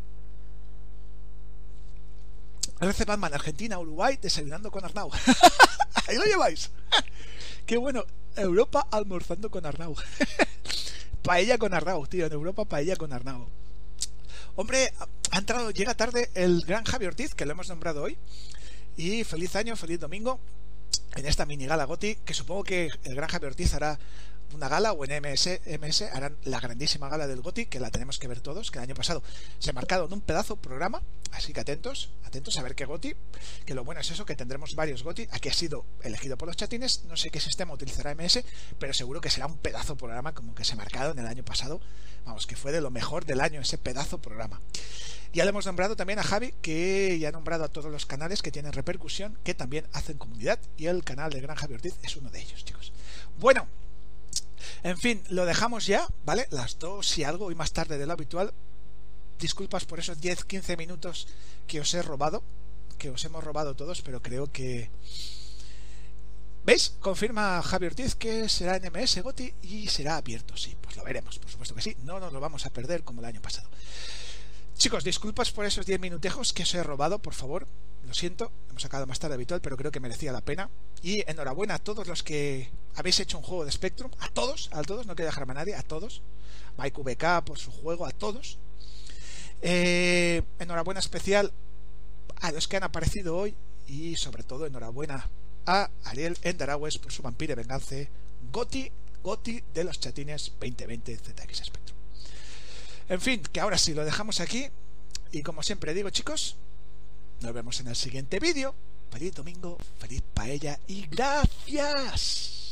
S1: RC Batman, Argentina, Uruguay, desayunando con Arnau. (laughs) Ahí lo lleváis. (laughs) Qué bueno. Europa almorzando con Arnau. (laughs) paella con Arnau, tío. En Europa, paella con Arnau. Hombre, ha entrado, llega tarde el gran Javi Ortiz, que lo hemos nombrado hoy. Y feliz año, feliz domingo en esta mini gala Goti, que supongo que el gran Javi Ortiz hará una gala o en MS, MS harán la grandísima gala del GOTI, que la tenemos que ver todos, que el año pasado se ha marcado en un pedazo programa, así que atentos, atentos a ver qué GOTI, que lo bueno es eso, que tendremos varios GOTI, aquí ha sido elegido por los chatines, no sé qué sistema utilizará MS, pero seguro que será un pedazo programa como que se ha marcado en el año pasado, vamos, que fue de lo mejor del año ese pedazo programa. Ya le hemos nombrado también a Javi, que ya ha nombrado a todos los canales que tienen repercusión, que también hacen comunidad, y el canal de Gran Javi Ortiz es uno de ellos, chicos. Bueno, en fin, lo dejamos ya, ¿vale? Las dos y algo, y más tarde de lo habitual. disculpas por esos 10-15 minutos que os he robado, que os hemos robado todos, pero creo que... ¿Veis? Confirma Javier Ortiz que será NMS Goti y será abierto, sí, pues lo veremos, por supuesto que sí, no nos lo vamos a perder como el año pasado. Chicos, disculpas por esos 10 minutejos que os he robado, por favor, lo siento, hemos sacado más tarde habitual, pero creo que merecía la pena. Y enhorabuena a todos los que habéis hecho un juego de Spectrum, a todos, a todos, no quiero dejarme a nadie, a todos. Mike VK por su juego, a todos. Eh, enhorabuena especial a los que han aparecido hoy y sobre todo enhorabuena a Ariel Endaragües por su Vampire Vengance Goti, Goti de los chatines 2020 ZX Spectrum. En fin, que ahora sí lo dejamos aquí y como siempre digo chicos, nos vemos en el siguiente vídeo. Feliz domingo, feliz paella y gracias.